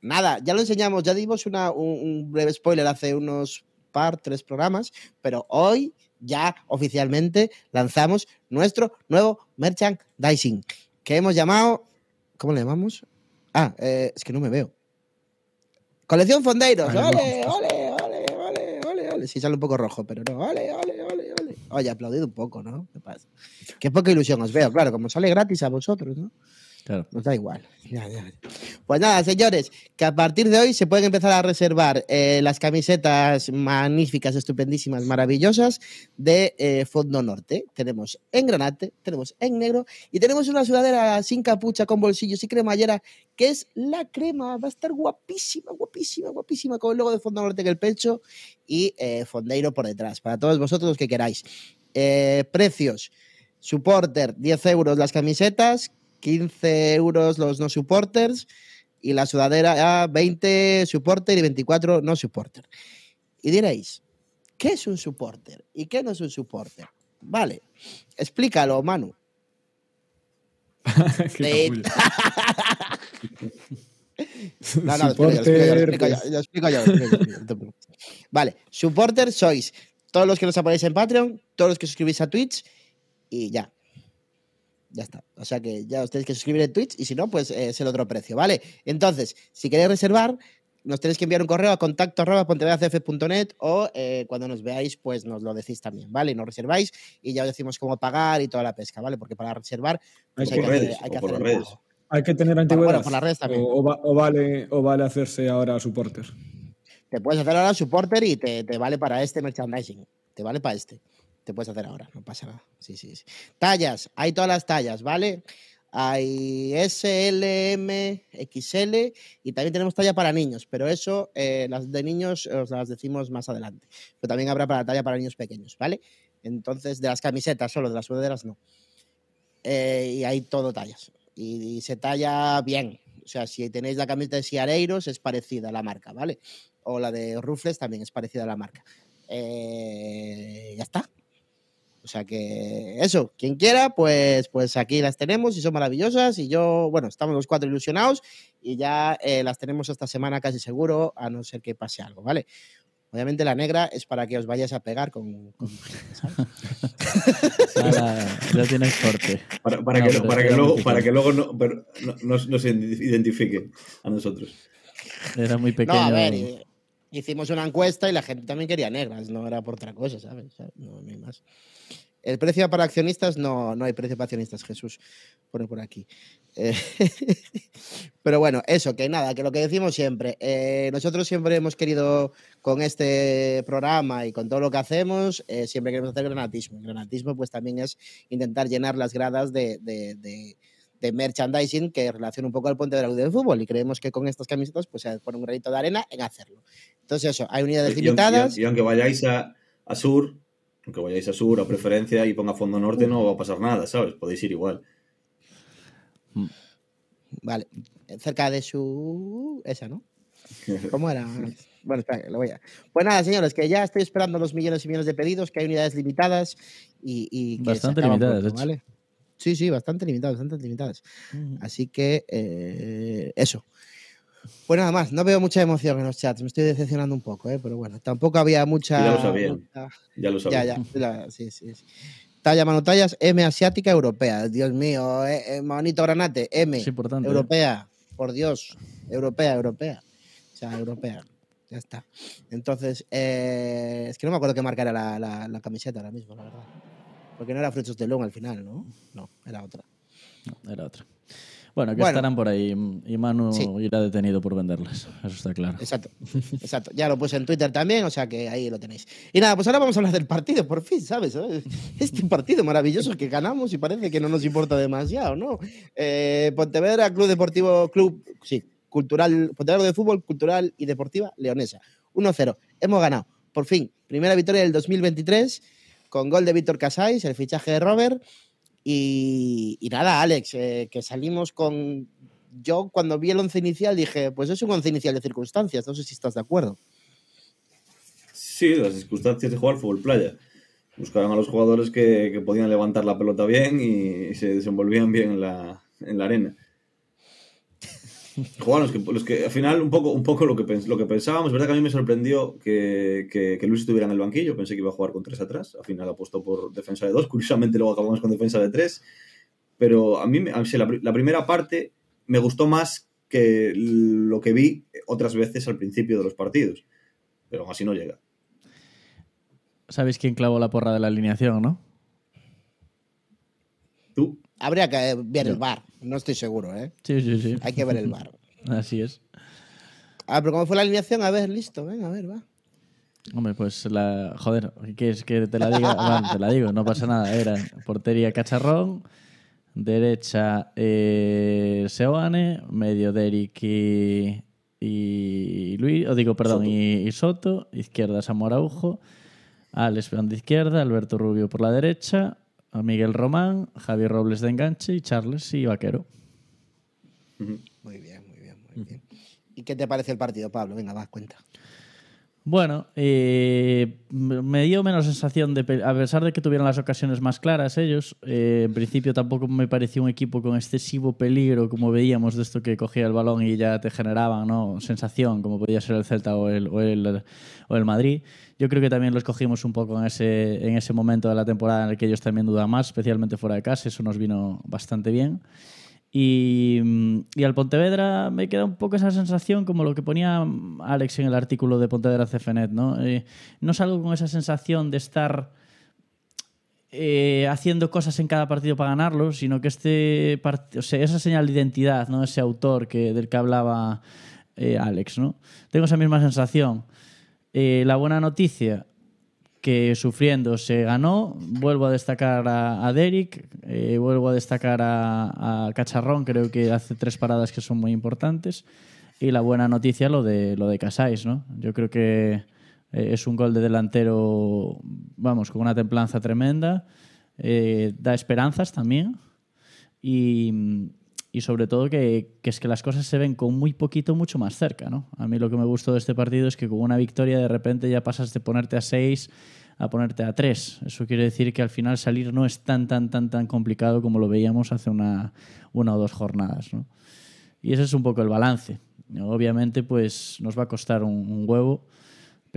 Speaker 1: nada, ya lo enseñamos, ya dimos una- un, un breve spoiler hace unos par, tres programas, pero hoy ya oficialmente lanzamos nuestro nuevo merchandising que hemos llamado, ¿cómo le llamamos? Ah, eh, es que no me veo. Colección Fondeiros,
Speaker 3: Vale,
Speaker 1: ole, ole, ole, ole, ole. Sí, sale un poco rojo, pero no, ole, ole, ole, ole. Oye, aplaudido un poco, ¿no? ¿Qué pasa? Qué poca ilusión os veo, claro, como sale gratis a vosotros, ¿no?
Speaker 2: Claro.
Speaker 1: Nos da igual. Pues nada, señores, que a partir de hoy se pueden empezar a reservar eh, las camisetas magníficas, estupendísimas, maravillosas de eh, Fondo Norte. Tenemos en granate, tenemos en negro y tenemos una sudadera sin capucha, con bolsillos y cremallera, que es la crema. Va a estar guapísima, guapísima, guapísima, con el logo de Fondo Norte en el pecho y eh, Fondeiro por detrás, para todos vosotros los que queráis. Precios. Supporter, 10 euros las camisetas, 15 euros los no supporters y la sudadera a 20 supporter y 24 no supporter. Y diréis, ¿qué es un supporter y qué no es un supporter? Vale, explícalo, Manu. No, no, lo explico yo, explico yo, explico yo. Vale, supporters sois todos los que nos apoyáis en Patreon, todos los que suscribís a Twitch y ya. Ya está. O sea que ya os tenéis que suscribir en Twitch y si no, pues eh, es el otro precio, ¿vale? Entonces, si queréis reservar, nos tenéis que enviar un correo a contacto arroba o eh, cuando nos veáis, pues nos lo decís también, ¿vale? Nos reserváis y ya os decimos cómo pagar y toda la pesca, ¿vale? Porque para reservar, pues
Speaker 3: Hay
Speaker 1: hay,
Speaker 4: por
Speaker 1: que,
Speaker 4: redes,
Speaker 1: hay
Speaker 4: o
Speaker 1: que
Speaker 4: por
Speaker 1: hacer
Speaker 4: las
Speaker 1: el
Speaker 4: redes.
Speaker 1: pago.
Speaker 3: Hay que tener antigüedad.
Speaker 1: bueno, por las redes también.
Speaker 3: O, o va- o vale, o vale hacerse ahora supporter.
Speaker 1: Te puedes hacer ahora supporter y te, te vale para este merchandising. Te vale para este. Te puedes hacer ahora, no pasa nada. Sí, sí, sí. Tallas, hay todas las tallas, ¿vale? Hay S, L, M, XL y también tenemos talla para niños, pero eso, eh, las de niños os las decimos más adelante. Pero también habrá para talla para niños pequeños, ¿vale? Entonces, de las camisetas solo, de las sudaderas no. Eh, y hay todo tallas. Y, se talla bien. O sea, si tenéis la camiseta de Siareiros, es parecida a la marca, ¿vale? O la de Rufles también es parecida a la marca. Eh, ya está. O sea que eso, quien quiera, pues, pues aquí las tenemos y son maravillosas. Y yo, bueno, estamos los cuatro ilusionados y ya eh, las tenemos esta semana casi seguro, a no ser que pase algo, ¿vale? Obviamente la negra es para que os vayáis a pegar con... con- ¿sabes?
Speaker 2: Ahora ya tienes corte.
Speaker 4: Para, para
Speaker 2: No,
Speaker 4: que, para, que luego, para que luego no, no- nos, nos identifique a nosotros.
Speaker 2: Era muy
Speaker 1: No,
Speaker 2: pequeño.
Speaker 1: a ver, eh, hicimos una encuesta y la gente también quería negras, no era por otra cosa, ¿sabes? No, no hay más. El precio para accionistas, no, no hay precio para accionistas, Jesús, pone por aquí. Eh, pero bueno, eso, que nada, que lo que decimos siempre, eh, nosotros siempre hemos querido, con este programa y con todo lo que hacemos, eh, siempre queremos hacer granatismo. Granatismo pues también es intentar llenar las gradas de, de- de- de merchandising que relaciona un poco al Ponte de la Luz del Fútbol y creemos que con estas camisetas pues se pone un granito de arena en hacerlo. Entonces eso, hay unidades
Speaker 4: Y,
Speaker 1: limitadas.
Speaker 4: y aunque vayáis a, a sur, aunque vayáis a sur a preferencia y ponga fondo norte, no va a pasar nada, ¿sabes? Podéis ir igual.
Speaker 1: Vale, cerca de su... Esa, ¿no? ¿Cómo era? Bueno, espera, lo voy a... Pues nada, señores, que ya estoy esperando los millones y millones de pedidos, que hay unidades limitadas y... y que se
Speaker 2: Bastante limitadas,
Speaker 1: pronto,
Speaker 2: de hecho.
Speaker 1: ¿vale? Sí, sí, bastante limitadas, bastante limitadas. Así que eh, eso. Pues nada más, no veo mucha emoción en los chats, me estoy decepcionando un poco, ¿eh? pero bueno, tampoco había mucha...
Speaker 4: Ya lo
Speaker 1: mucha-
Speaker 4: Ya lo sabéis.
Speaker 1: Ya, ya, sí, sí, sí. Talla manotallas M asiática europea. Dios mío, eh, eh, manito granate, M.
Speaker 2: Es importante. ¿eh?
Speaker 1: Europea, por Dios. Europea, europea. O sea, europea. Ya está. Entonces, eh, es que no me acuerdo qué marca era la, la- la camiseta ahora mismo, la verdad. Porque no era Frutos de Loom al final, ¿no? No, era otra.
Speaker 2: No, era otra. Bueno, que
Speaker 1: Bueno.
Speaker 2: estarán por ahí y Manu
Speaker 1: Sí.
Speaker 2: irá detenido por venderlas. Eso está claro.
Speaker 1: Exacto, exacto. Ya lo puse en Twitter también, o sea que ahí lo tenéis. Y nada, pues ahora vamos a hablar del partido, por fin, ¿sabes? Este partido maravilloso que ganamos y parece que no nos importa demasiado, ¿no? Eh, Pontevedra, Club Deportivo, Club, sí, Cultural, Pontevedra de Fútbol, Cultural y Deportiva Leonesa. 1-0. Hemos ganado, por fin, primera victoria del 2023 con gol de Víctor Casais, el fichaje de Robert. Y, y nada, Alex, eh, que salimos con yo cuando vi el once inicial dije, pues es un once inicial de circunstancias, no sé si estás de acuerdo.
Speaker 4: Sí, las circunstancias de jugar fútbol playa. Buscaban a los jugadores que, que podían levantar la pelota bien y, se desenvolvían bien en la, en la arena. Jugaban los que, los que al final un poco, un poco lo, que pens- lo que pensábamos. Es verdad que a mí me sorprendió que, que, Luis estuviera en el banquillo. Pensé que iba a jugar con tres atrás. Al final apostó por defensa de dos. Curiosamente luego acabamos con defensa de tres. Pero a mí, a mí la, la primera parte me gustó más que lo que vi otras veces al principio de los partidos. Pero aún así no llega.
Speaker 2: ¿Sabéis quién clavó la porra de la alineación, no?
Speaker 1: Habría que ver el bar, no estoy seguro, ¿eh?
Speaker 2: Sí, sí, sí.
Speaker 1: Hay que ver el bar.
Speaker 2: Así es.
Speaker 1: A ver, pero ¿cómo fue la alineación? A ver, listo, venga, a ver, va.
Speaker 2: Hombre, pues la. Joder, ¿qué quieres que te la diga? Bueno, te la digo, no pasa nada. Era portería Cacharrón, derecha eh, Seoane, medio Derek y, y Luis, o digo, perdón, Y, y Soto, izquierda Samoraujo, Alex de izquierda, Alberto Rubio por la derecha, a Miguel Román, Javier Robles de enganche y Charles y Vaquero.
Speaker 1: Muy bien, muy bien, muy bien. ¿Y qué te parece el partido, Pablo? Venga, va, cuenta.
Speaker 2: Bueno, eh, me dio menos sensación de, a pesar de que tuvieron las ocasiones más claras ellos, eh, en principio tampoco me pareció un equipo con excesivo peligro como veíamos de esto que cogía el balón y ya te generaban ¿no? sensación como podía ser el Celta o el, o el, o el Madrid. Yo creo que también los cogimos un poco en ese, en ese momento de la temporada en el que ellos también dudan más, especialmente fuera de casa, eso nos vino bastante bien. Y, mm, y al Pontevedra me queda un poco esa sensación como lo que ponía Alex en el artículo de Pontevedra CFNet, ¿no? Eh, no salgo con esa sensación de estar eh, haciendo cosas en cada partido para ganarlo, sino que este o sea, esa señal de identidad, ¿no? Ese autor que, del que hablaba eh, Alex, ¿no? Tengo esa misma sensación. La buena noticia que sufriendo se ganó. Vuelvo a destacar a, a Derek, eh, vuelvo a destacar a, Cacharrón, creo que hace tres paradas que son muy importantes. Y la buena noticia lo de lo de Casais, ¿no? Yo creo que eh, es un gol de delantero, vamos, con una templanza tremenda. Eh, da esperanzas también. Y, y sobre todo que, es que las cosas se ven con muy poquito, mucho más cerca, ¿no? A mí lo que me gustó de este partido es que con una victoria de repente ya pasas de ponerte a 6 a ponerte a 3. Eso quiere decir que al final salir no es tan, tan, tan, tan complicado como lo veíamos hace una, una o dos jornadas, ¿no? Y ese es un poco el balance. Obviamente, pues nos va a costar un huevo,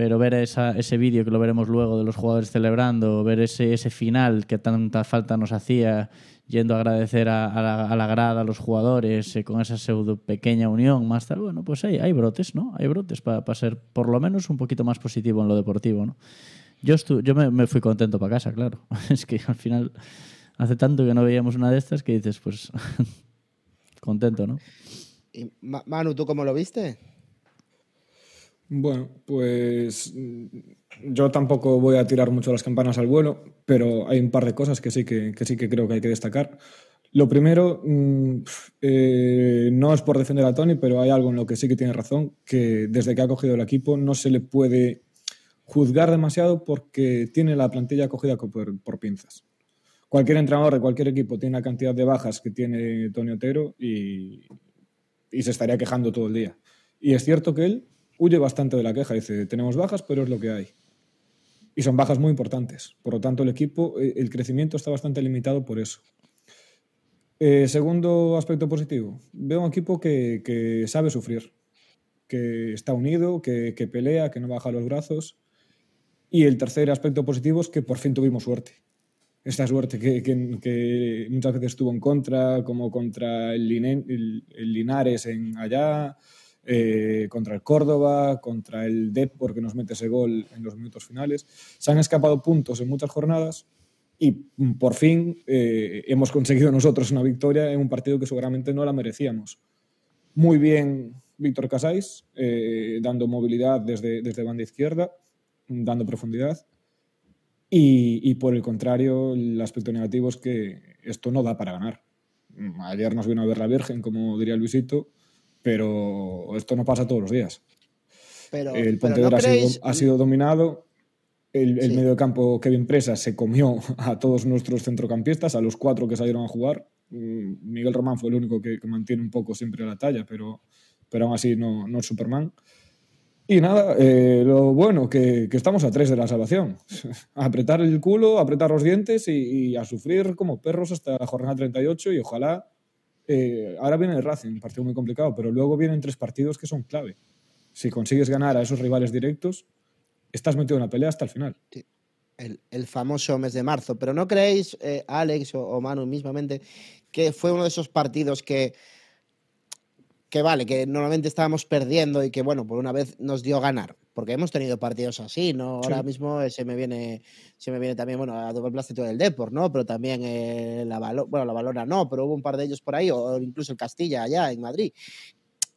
Speaker 2: pero ver esa- ese vídeo que lo veremos luego de los jugadores celebrando, ver ese, ese final que tanta falta nos hacía, yendo a agradecer a, a la, a la grada, a los jugadores, eh, con esa pseudo pequeña unión, más tal, bueno, pues hay, hay brotes, ¿no? Hay brotes para ser por lo menos un poquito más positivo en lo deportivo, ¿no? Yo, estu yo me, me fui contento para casa, claro. es que al final hace tanto que no veíamos una de estas que dices, pues contento, ¿no?
Speaker 1: Y, Ma- Manu, ¿tú cómo lo viste?
Speaker 3: Bueno, pues mm, yo tampoco voy a tirar mucho las campanas al vuelo, pero hay un par de cosas que sí que, que sí que creo que hay que destacar. Lo primero, mm, eh, no es por defender a Tony, pero hay algo en lo que sí que tiene razón, que desde que ha cogido el equipo no se le puede juzgar demasiado porque tiene la plantilla cogida co- por, por pinzas. Cualquier entrenador de cualquier equipo tiene la cantidad de bajas que tiene Tony Otero y, y se estaría quejando todo el día. Y es cierto que él huye bastante de la queja. Dice, tenemos bajas, pero es lo que hay. Y son bajas muy importantes. Por lo tanto, el equipo, eh, el crecimiento está bastante limitado por eso. Eh, segundo aspecto positivo. Veo un equipo que, que sabe sufrir, que está unido, que, que pelea, que no baja los brazos. Y el tercer aspecto positivo es que por fin tuvimos suerte. Esta suerte que, que- muchas veces estuvo en contra, como contra el Linares en allá, eh, contra el Córdoba, contra el Dep porque nos mete ese gol en los minutos finales. Se han escapado puntos en muchas jornadas y mm, por fin eh, hemos conseguido nosotros una victoria en un partido que seguramente no la merecíamos. Muy bien Víctor Casais, eh, dando movilidad desde, desde banda izquierda, dando profundidad. Y, y por el contrario, el aspecto negativo es que esto no da para ganar. Mm, Ayer nos vino a ver la Virgen, como diría Luisito, pero esto no pasa todos los días.
Speaker 1: Pero,
Speaker 3: El
Speaker 1: pero
Speaker 3: Pontevedra
Speaker 1: ¿no
Speaker 3: ha, sido, ha sido dominado. El, el
Speaker 1: Sí.
Speaker 3: medio de campo Kevin Presa se comió a todos nuestros centrocampistas, a los cuatro que salieron a jugar. Mm, Miguel Román fue el único que, que mantiene un poco siempre la talla, pero, pero aún así no, no es Superman. Y nada, eh, lo bueno, que, que estamos a tres de la salvación. Apretar el culo, apretar los dientes y, y a sufrir como perros hasta la jornada 38 y ojalá... eh, ahora viene el Racing, un partido muy complicado, pero luego vienen tres partidos que son clave. Si consigues ganar a esos rivales directos, estás metido en la pelea hasta el final.
Speaker 1: el, famoso mes de marzo. Pero ¿no creéis, eh, Alex o, o Manu mismamente, que fue uno de esos partidos que, que vale, que normalmente estábamos perdiendo y que, bueno, por una vez nos dio ganar? Porque hemos tenido partidos así, ¿no? Ahora mismo eh, se me viene, se me viene también, bueno, a doble placito del Depor, ¿no? Pero también eh, la Valo- bueno, la Valona no, pero hubo un par de ellos por ahí, o incluso el Castilla allá en Madrid,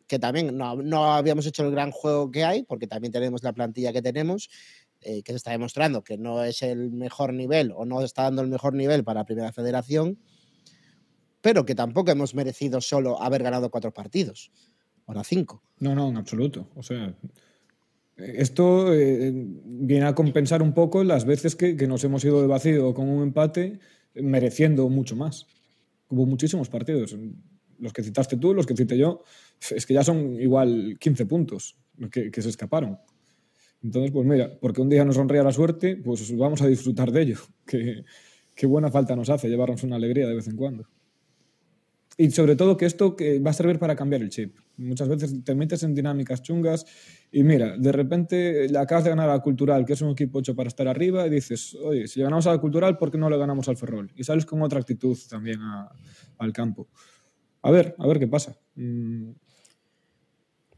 Speaker 1: que también no, no habíamos hecho el gran juego que hay, porque también tenemos la plantilla que tenemos, eh, que se está demostrando que no es el mejor nivel o no está dando el mejor nivel para Primera Federación, pero que tampoco hemos merecido solo haber ganado cuatro partidos, ahora cinco.
Speaker 3: No, no, en absoluto. O sea, esto eh, viene a compensar un poco las veces que, nos hemos ido de vacío con un empate, mereciendo mucho más. Hubo muchísimos partidos. Los que citaste tú, los que cité yo, es que ya son igual 15 puntos que, que se escaparon. Entonces, pues mira, porque un día nos sonría la suerte, pues vamos a disfrutar de ello. Que, qué buena falta nos hace llevarnos una alegría de vez en cuando. Y sobre todo que esto que va a servir para cambiar el chip. Muchas veces te metes en dinámicas chungas y mira, de repente le acabas de ganar a la Cultural, que es un equipo hecho para estar arriba, y dices, oye, si le ganamos a la Cultural, ¿por qué no le ganamos al Ferrol? Y sales con otra actitud también a- al campo. A ver, a ver qué pasa. Mm,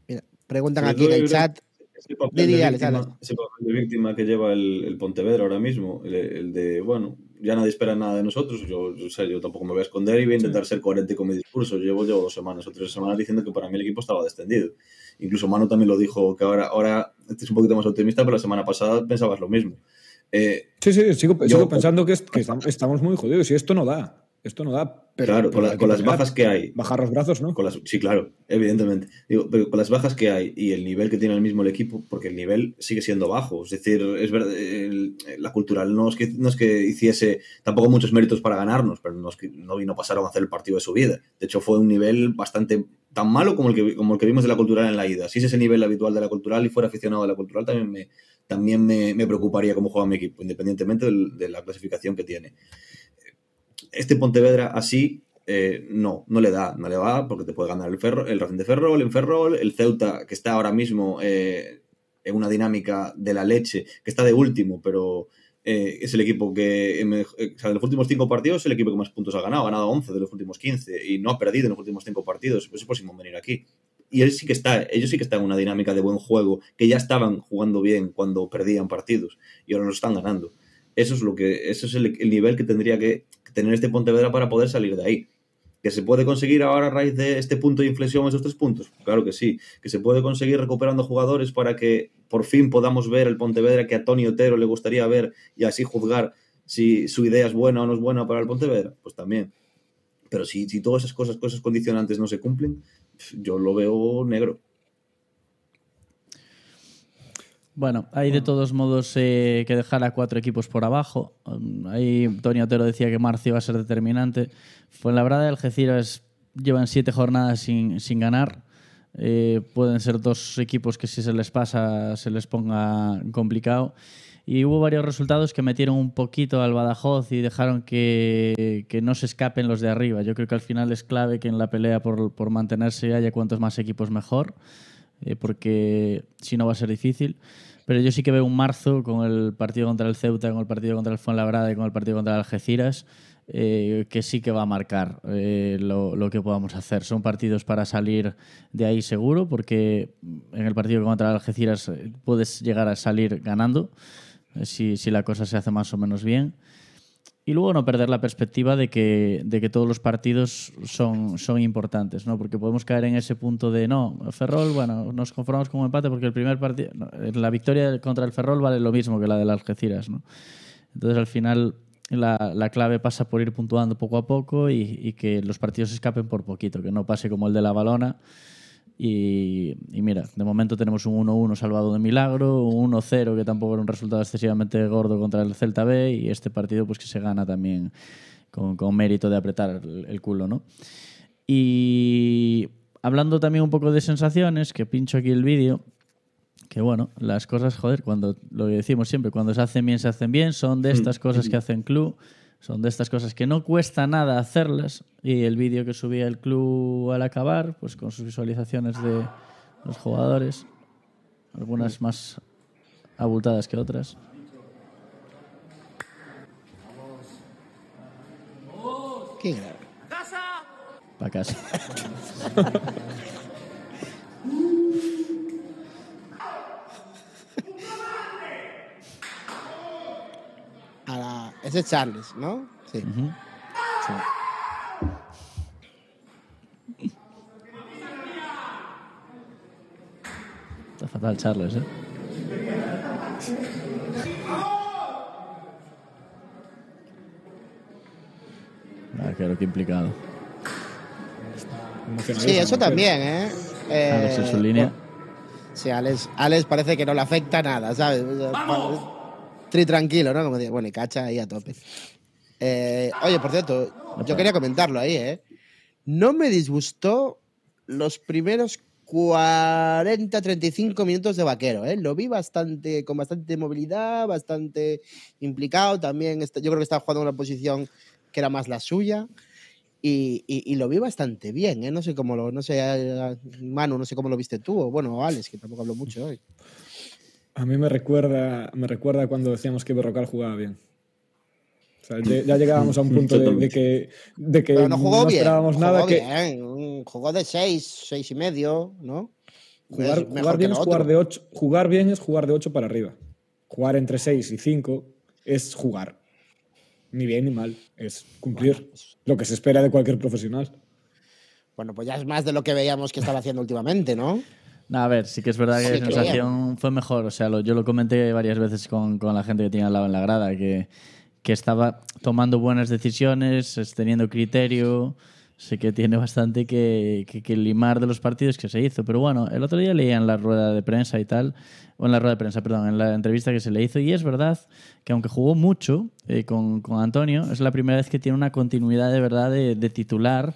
Speaker 1: Mira, preguntan aquí en el chat.
Speaker 4: Ese papel, de víctima, ese papel de víctima que lleva el, el Pontevedra ahora mismo, el, el de, bueno, ya nadie espera nada de nosotros, yo, yo, sea, yo tampoco me voy a esconder y voy a intentar ser coherente con mi discurso. Llevo yo dos semanas o tres semanas diciendo que para mí el equipo estaba descendido. Incluso Manu también lo dijo, que ahora, ahora es un poquito más optimista, pero la semana pasada pensabas lo mismo. Eh,
Speaker 3: Sí, sí, sigo,
Speaker 4: Yo-
Speaker 3: sigo pensando que, es- que estam- estamos muy jodidos y esto no da. Esto no da. Pero,
Speaker 4: claro,
Speaker 3: pero
Speaker 4: con, la- con las bajas que hay,
Speaker 3: Bajar los brazos, ¿no?
Speaker 4: Con las, sí, claro, evidentemente. Digo, pero con las bajas que hay y el nivel que tiene el mismo el equipo, porque el nivel sigue siendo bajo. Es decir, es verdad, el- la cultural no es, que, no es que hiciese tampoco muchos méritos para ganarnos, pero no, es que, no vino pasaron a hacer el partido de su vida. De hecho, fue un nivel bastante tan malo como el que, como el que vimos de la cultural en la ida. Si ese es el nivel habitual de la cultural y fuera aficionado de la cultural, también me, también me, me preocuparía cómo juega mi equipo, independientemente de la clasificación que tiene este Pontevedra así eh, no, no le da, no le va porque te puede ganar el, Ferro, el Racing de Ferrol, en Ferrol, el Ceuta que está ahora mismo eh, en una dinámica de la leche, que está de último, pero eh, es el equipo que, en, los últimos cinco partidos es el equipo que más puntos ha ganado, ha ganado 11 de los últimos 15 y no ha perdido en los últimos cinco partidos, pues es en venir aquí. Y él sí que está, ellos sí que están en una dinámica de buen juego, que ya estaban jugando bien cuando perdían partidos y ahora los están ganando. Eso es lo que, eso es el, el nivel que tendría que tener este Pontevedra para poder salir de ahí. ¿Que se puede conseguir ahora a raíz de este punto de inflexión, esos tres puntos? Claro que sí. ¿Que se puede conseguir recuperando jugadores para que por fin podamos ver el Pontevedra que a Tony Otero le gustaría ver y así juzgar si su idea es buena o no es buena para el Pontevedra? Pues también. Pero si, si todas esas cosas, cosas condicionantes no se cumplen, yo lo veo negro.
Speaker 2: Bueno, hay de todos modos eh, que dejar a cuatro equipos por abajo. Um, ahí Tony Otero decía que marzo iba a ser determinante. Fuenlabrada y Algeciras llevan siete jornadas sin, sin ganar. Eh, pueden ser dos equipos que si se les pasa se les ponga complicado. Y hubo varios resultados que metieron un poquito al Badajoz y dejaron que, que no se escapen los de arriba. Yo creo que al final es clave que en la pelea por, por mantenerse haya cuantos más equipos mejor eh, porque si no va a ser difícil. Pero yo sí que veo un marzo con el partido contra el Ceuta, con el partido contra el Fuenlabrada y con el partido contra el Algeciras, eh, que sí que va a marcar eh, lo, lo que podamos hacer. Son partidos para salir de ahí seguro, porque en el partido contra el Algeciras eh, puedes llegar a salir ganando, eh, si, si la cosa se hace más o menos bien. Y luego no perder la perspectiva de que, de que todos los partidos son, son importantes, ¿no? Porque podemos caer en ese punto de, no, Ferrol, bueno, nos conformamos con un empate porque el primer partido, no, la victoria contra el Ferrol vale lo mismo que la del Algeciras, ¿no? Entonces al final la, la clave pasa por ir puntuando poco a poco y, y que los partidos escapen por poquito, que no pase como el de la Balona. Y, y mira, de momento tenemos un 1-1 salvado de milagro, un 1-0 que tampoco era un resultado excesivamente gordo contra el Celta B y este partido pues que se gana también con, con mérito de apretar el, el culo, ¿no? Y hablando también un poco de sensaciones, que pincho aquí el vídeo, que bueno, las cosas, joder, cuando lo decimos siempre, cuando se hacen bien, se hacen bien, son de estas cosas que hacen club, son de estas cosas que no cuesta nada hacerlas. Y el vídeo que subía el club al acabar, pues con sus visualizaciones de los jugadores, algunas más abultadas que otras.
Speaker 1: Qué grave.
Speaker 2: Para casa.
Speaker 1: Ese es Charles, ¿no? Sí.
Speaker 2: Ujú. Está fatal Charles, ¿eh? Ah, claro que implicado.
Speaker 1: Sí, eso también, ¿eh? Eh,
Speaker 2: Alex en su línea.
Speaker 1: Sí, Alex, Alex parece que no le afecta nada, ¿sabes? Tri tranquilo, ¿no? Como dice, bueno, y cacha ahí a tope. Eh, oye, por cierto, yo quería comentarlo ahí, ¿eh? No me disgustó los primeros 40, 35 minutos de vaquero, ¿eh? Lo vi bastante, con bastante movilidad, bastante implicado. También, está- yo creo que estaba jugando en una posición que era más la suya. Y, y- y lo vi bastante bien, ¿eh? No sé cómo lo, no sé, eh, Manu, no sé cómo lo viste tú, o bueno, Alex, que tampoco habló mucho hoy.
Speaker 3: A mí me recuerda, me recuerda cuando decíamos que Berrocal jugaba bien. O sea, ya llegábamos a un punto de, de que, de que
Speaker 1: Pero no jugó bien.
Speaker 3: esperábamos
Speaker 1: jugó
Speaker 3: nada. Que
Speaker 1: bien, jugó de 6, 6 y medio, ¿no?
Speaker 3: jugar,
Speaker 1: Es
Speaker 3: jugar
Speaker 1: mejor
Speaker 3: bien es jugar de 8. Jugar bien es jugar de 8 para arriba. Jugar entre 6 y 5 es jugar. Ni bien ni mal. Es cumplir lo que se espera de cualquier profesional.
Speaker 1: Bueno, pues ya es más de lo que veíamos que estaba haciendo últimamente, ¿no?
Speaker 2: No, a ver, sí que es verdad que
Speaker 1: Sí,
Speaker 2: la sensación fue mejor. O sea, lo- yo lo comenté varias veces con, con la gente que tenía al lado en la grada, que, que estaba tomando buenas decisiones, es- teniendo criterio. Sé que tiene bastante que, que- que limar de los partidos que se hizo. Pero bueno, el otro día leía en la rueda de prensa y tal, o en la rueda de prensa, perdón, en la entrevista que se le hizo, y es verdad que aunque jugó mucho eh, con, con Antonio, es la primera vez que tiene una continuidad de verdad de, de titular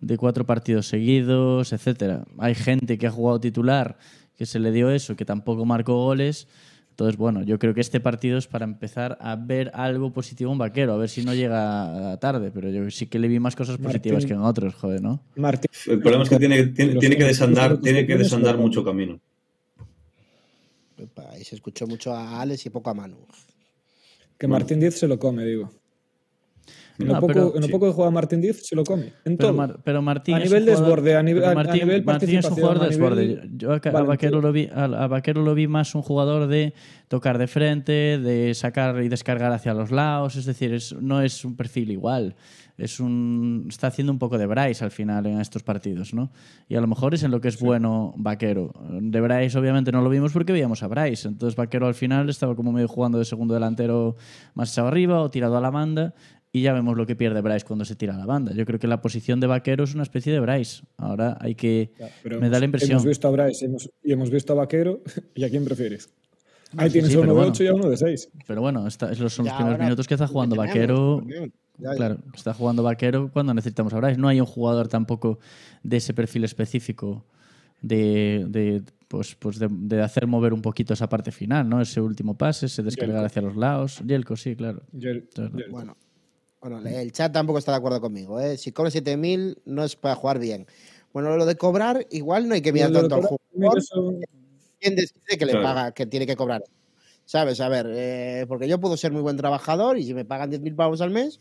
Speaker 2: de cuatro partidos seguidos, etcétera. Hay gente que ha jugado titular que se le dio eso, que tampoco marcó goles. Entonces, bueno, yo creo que este partido es para empezar a ver algo positivo en Vaquero, a ver si no llega tarde, pero yo sí que le vi más cosas positivas
Speaker 3: Martín.
Speaker 2: que en otros, joder, ¿no?
Speaker 3: Martín.
Speaker 4: El problema es que tiene, tiene, que desandar, tiene que desandar mucho camino.
Speaker 1: Ahí se escuchó mucho a Alex y poco a Manu.
Speaker 3: Que Martín Díaz se lo come, digo. En,
Speaker 2: No,
Speaker 3: lo, poco,
Speaker 2: pero-
Speaker 3: en lo
Speaker 4: sí.
Speaker 3: poco que juega Martín Díaz se lo come. En
Speaker 2: Pero,
Speaker 3: todo.
Speaker 2: Mar- pero Martín
Speaker 3: A nivel desborde, a nivel-
Speaker 2: pero
Speaker 3: a-
Speaker 2: Martín,
Speaker 3: nivel
Speaker 2: Martín es un jugador de desborde. Yo a, a. Vaquero lo vi, a, a Vaquero lo vi más un jugador de tocar de frente, de sacar y descargar hacia los lados. Es decir, es, no es un perfil igual. Es un, está haciendo un poco de Bryce al final en estos partidos, ¿no? Y a lo mejor es en lo que es bueno Vaquero. De Bryce obviamente no lo vimos porque veíamos a Bryce. Entonces Vaquero al final estaba como medio jugando de segundo delantero más arriba o tirado a la banda. Y ya vemos lo que pierde Bryce cuando se tira a la banda. Yo creo que la posición de Vaquero es una especie de Bryce. Ahora hay que...
Speaker 3: Ya, pero
Speaker 2: me da la impresión.
Speaker 3: Hemos visto a Bryce hemos- y hemos visto a Vaquero. ¿Y a quién prefieres? Ahí
Speaker 2: sí,
Speaker 3: tienes
Speaker 2: sí,
Speaker 3: uno de
Speaker 2: bueno.
Speaker 3: 8 y a uno de 6.
Speaker 2: Pero bueno, esta- esos son los primeros
Speaker 1: ahora,
Speaker 2: minutos que está jugando
Speaker 1: tenemos,
Speaker 2: Vaquero.
Speaker 1: Ya, ya.
Speaker 2: Claro, está jugando Vaquero cuando necesitamos a Bryce. No hay un jugador tampoco de ese perfil específico de, de, pues, pues de, de hacer mover un poquito esa parte final, ¿no? Ese último pase, ese descargar
Speaker 3: Yelko.
Speaker 2: hacia los lados. Yelko, sí, claro. Claro.
Speaker 3: yo-
Speaker 1: Bueno, bueno, el chat tampoco está de acuerdo conmigo. ¿eh? Si cobra 7.000 no es para jugar bien. Bueno, lo de cobrar, igual no hay que mirar tanto al jugador. ¿Quién decide que le
Speaker 4: Claro.
Speaker 1: paga, que tiene que cobrar? ¿Sabes? A ver, eh, porque yo puedo ser muy buen trabajador y si me pagan 10.000 pavos al mes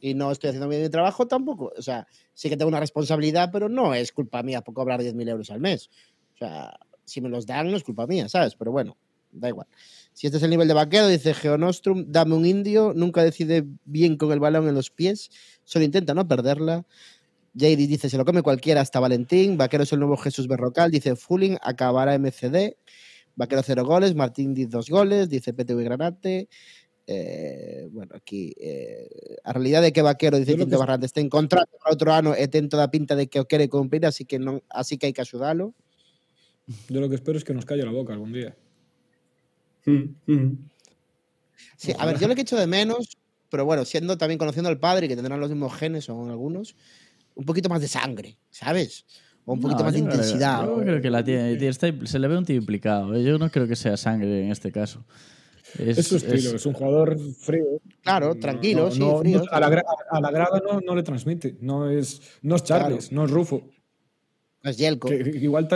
Speaker 1: y no estoy haciendo bien mi trabajo, tampoco. O sea, sí que tengo una responsabilidad, pero no es culpa mía por cobrar 10.000 euros al mes. O sea, si me los dan, no es culpa mía, ¿sabes? Pero bueno, da igual. Si este es el nivel de vaquero, dice Geonostrum, dame un indio, nunca decide bien con el balón en los pies, solo intenta no perderla. JD dice, se lo come cualquiera hasta Valentín. Vaquero es el nuevo Jesús Berrocal. Dice, Fulling acabará MCD. Vaquero cero goles. Martín dice dos goles. Dice PTV Granate. Eh, bueno, aquí eh, a realidad de que Vaquero dice
Speaker 3: que-
Speaker 1: Barrante está en contrato para outro ano e ten toda pinta de que o quere cumplir, así que non, así que hai que axudalo.
Speaker 3: Yo lo que espero es que nos calle la boca algún día.
Speaker 4: Mm, mm.
Speaker 1: Sí, a ver, yo lo que echo de menos, pero bueno, siendo también conociendo al padre, que tendrán los mismos genes o algunos, un poquito más de sangre, ¿sabes? O un poquito
Speaker 2: No,
Speaker 1: más de intensidad.
Speaker 2: Yo
Speaker 1: o-
Speaker 2: creo que la tiene, está- se le ve un tío implicado. ¿eh? Yo no creo que sea sangre en este caso. Es,
Speaker 3: Es su estilo,
Speaker 2: es-
Speaker 3: es, un jugador frío.
Speaker 1: Claro,
Speaker 3: No,
Speaker 1: tranquilo,
Speaker 3: no,
Speaker 1: sí,
Speaker 3: no-
Speaker 1: frío.
Speaker 3: no- a, la, gra- a la grada no, no le transmite. No es, no es Charles, no es Rufo.
Speaker 1: Es Yelko.
Speaker 3: Que igual,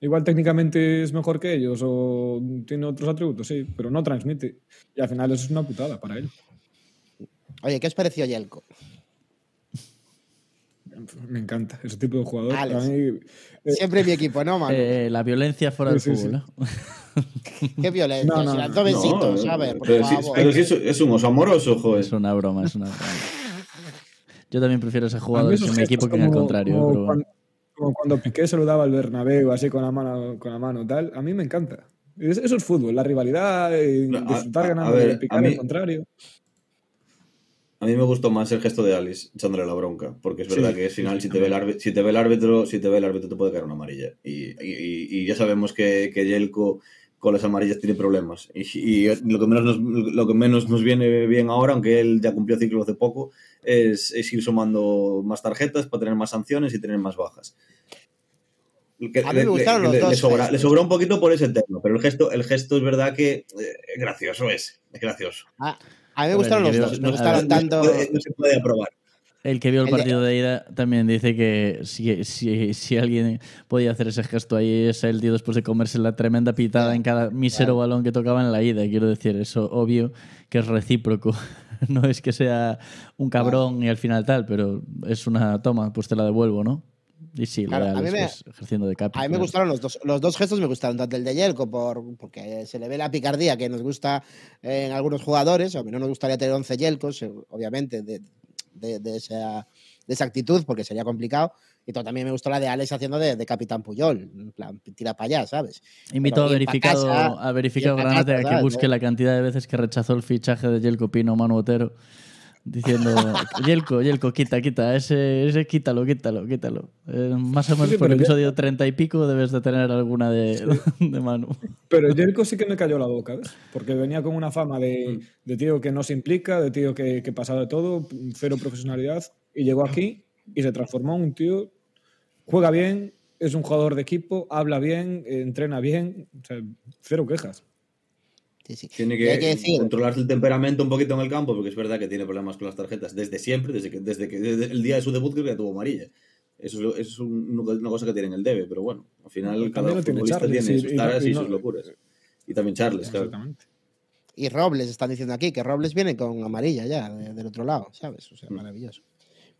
Speaker 3: igual técnicamente es mejor que ellos o tiene otros atributos, sí, pero no transmite. Y al final eso es una putada para él.
Speaker 1: Oye, ¿qué os pareció Yelko?
Speaker 3: Me encanta ese tipo de jugador.
Speaker 1: Alex.
Speaker 3: Para mí, eh,
Speaker 1: Siempre mi equipo, ¿no, man?
Speaker 2: eh, la violencia fuera del
Speaker 3: Sí, sí,
Speaker 2: fútbol. ¿no?
Speaker 1: Qué violencia.
Speaker 3: No, no,
Speaker 1: si lanzó besitos,
Speaker 4: No,
Speaker 1: a ver,
Speaker 4: pero, sí,
Speaker 1: favor.
Speaker 4: pero es, es un oso amoroso, joder.
Speaker 2: Es una broma, es una broma. Yo también prefiero ese jugador en mi equipo que en el contrario.
Speaker 3: Como,
Speaker 2: pero bueno.
Speaker 3: cuando, como cuando Piqué saludaba al Bernabéu así con la mano, con la mano tal, a mí me encanta. Es- Eso es fútbol, la rivalidad, y
Speaker 4: No, a-
Speaker 3: disfrutar
Speaker 4: a-
Speaker 3: ganando
Speaker 4: a ver,
Speaker 3: y picar
Speaker 4: mí-
Speaker 3: al contrario.
Speaker 4: A mí me gustó más el gesto de Alice echándole la bronca, porque es verdad
Speaker 3: Sí,
Speaker 4: que al final
Speaker 3: sí,
Speaker 4: si te ve el árbitro, si te ve el árbitro, si te ve el árbitro te puede caer una amarilla. Y, y- y ya sabemos que, que Yelko con las amarillas tiene problemas. Y, y lo, que menos nos, lo que menos nos viene bien ahora, aunque él ya cumplió ciclo hace poco, es, es ir sumando más tarjetas para tener más sanciones y tener más bajas. Que
Speaker 1: A mí me
Speaker 4: le-
Speaker 1: gustaron
Speaker 4: le-
Speaker 1: los
Speaker 4: le-
Speaker 1: dos
Speaker 4: le sobra, le sobra un poquito por ese tema, pero el gesto, el gesto es verdad que eh, es gracioso es, es gracioso.
Speaker 1: Ah, a mí me
Speaker 2: A
Speaker 1: gustaron
Speaker 2: ver,
Speaker 1: los dos.
Speaker 2: no-
Speaker 1: Me gustaron
Speaker 2: ver,
Speaker 1: tanto.
Speaker 4: No se puede, no se puede aprobar.
Speaker 2: El que vio el partido de ida también dice que si, si, si alguien podía hacer ese gesto ahí es el tío después de comerse la tremenda pitada en cada mísero balón que tocaba en la ida. Quiero decir, eso obvio que es recíproco. No es que sea un cabrón y al final tal, pero es una toma, pues te la devuelvo, ¿no? Y sí,
Speaker 1: Claro,
Speaker 2: de
Speaker 1: a mí me-
Speaker 2: pues, ejerciendo de capi.
Speaker 1: A mí me
Speaker 2: claro.
Speaker 1: gustaron los dos. Los dos gestos me gustaron, tanto el de Yelko, por, porque se le ve la picardía que nos gusta en algunos jugadores. A mí no nos gustaría tener 11 Yelkos, eh, obviamente, de, de- de esa, de esa actitud, porque sería complicado. Y todo, también me gustó la de Alex haciendo de, de Capitán Puyol. En plan, tira para allá, ¿sabes?
Speaker 2: Invito a verificado,
Speaker 1: casa,
Speaker 2: a verificado Granate
Speaker 1: casa,
Speaker 2: a que
Speaker 1: ¿sabes?
Speaker 2: busque la cantidad de veces que rechazó el fichaje de Yelko Pino Manu Otero. Diciendo, Yelko, Yelko, quita, quita, ese, ese quítalo, quítalo, quítalo. Eh, más o menos
Speaker 3: Sí,
Speaker 2: por el episodio treinta y pico debes de tener alguna de, de Manu.
Speaker 3: Pero Jelko sí que me cayó la boca, ¿ves? Porque venía con una fama de, de tío que no se implica, de tío que, que pasa de todo, cero profesionalidad, y llegó aquí y se transformó en un tío, juega bien, es un jugador de equipo, habla bien, entrena bien, o sea, cero quejas.
Speaker 1: Sí, sí.
Speaker 4: Tiene
Speaker 1: Y
Speaker 4: que,
Speaker 1: hay que decir,
Speaker 4: controlarse el temperamento un poquito en el campo, porque es verdad que tiene problemas con las tarjetas desde siempre, desde que, desde que desde el día de su debut creo que ya tuvo amarilla. Eso es, es un- una cosa que tiene en el debe, pero bueno, al final
Speaker 3: También
Speaker 4: cada
Speaker 3: tiene
Speaker 4: futbolista tiene
Speaker 3: y-
Speaker 4: sus
Speaker 3: y-
Speaker 4: taras y,
Speaker 3: y
Speaker 4: sus locuras. Y también Charles, claro.
Speaker 3: Exactamente.
Speaker 1: y Robles están diciendo aquí que Robles viene con amarilla ya, de- del otro lado, ¿sabes? O sea,
Speaker 4: Mm.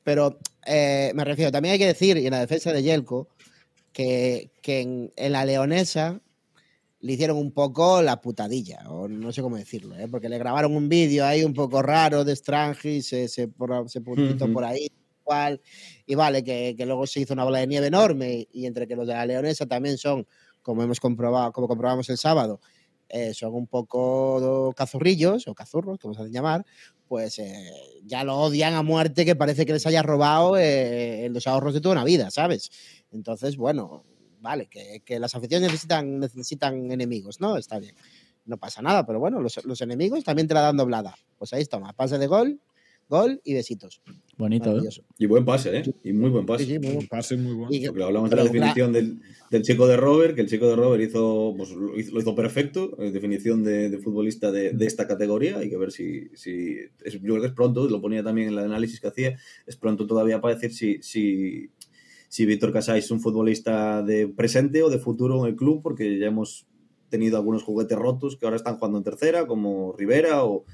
Speaker 1: Pero eh, me refiero, también hay que decir, y en la defensa de Yelko, que, que en, en la leonesa le hicieron un poco la putadilla, o no sé cómo decirlo, ¿eh? porque le grabaron un vídeo ahí un poco raro de Strange, se, se, por- se puntito por ahí, cual, y vale, que, que luego se hizo una bola de nieve enorme, y entre que los de la leonesa también son, como hemos comprobado, como comprobamos el sábado, eh, son un poco cazurrillos, o cazurros, como se hacen llamar, pues eh, ya lo odian a muerte que parece que les haya robado eh, los ahorros de toda una vida, ¿sabes? Entonces, bueno, vale, que, que las aficiones necesitan, necesitan enemigos, ¿no? Está bien. No pasa nada, pero bueno, los, los enemigos también te la dan doblada. Pues ahí está, pase de gol, gol y besitos.
Speaker 2: Bonito, ¿eh?
Speaker 4: Y buen pase, ¿eh? Y muy buen pase.
Speaker 1: Sí, sí, muy
Speaker 3: Un
Speaker 1: bueno.
Speaker 3: pase muy bueno.
Speaker 1: Y-
Speaker 4: Porque hablamos de la definición del, del chico de Robert, que el chico de Robert hizo, pues, lo, hizo, lo hizo perfecto, eh, definición de, de futbolista de, de esta categoría. Hay que ver si. si es- yo creo que es pronto, lo ponía también en el análisis que hacía, es pronto todavía para decir si, si, si Víctor Casais es un futbolista de presente o de futuro en el club, porque ya hemos tenido algunos juguetes rotos que ahora están jugando en tercera, como Rivera o,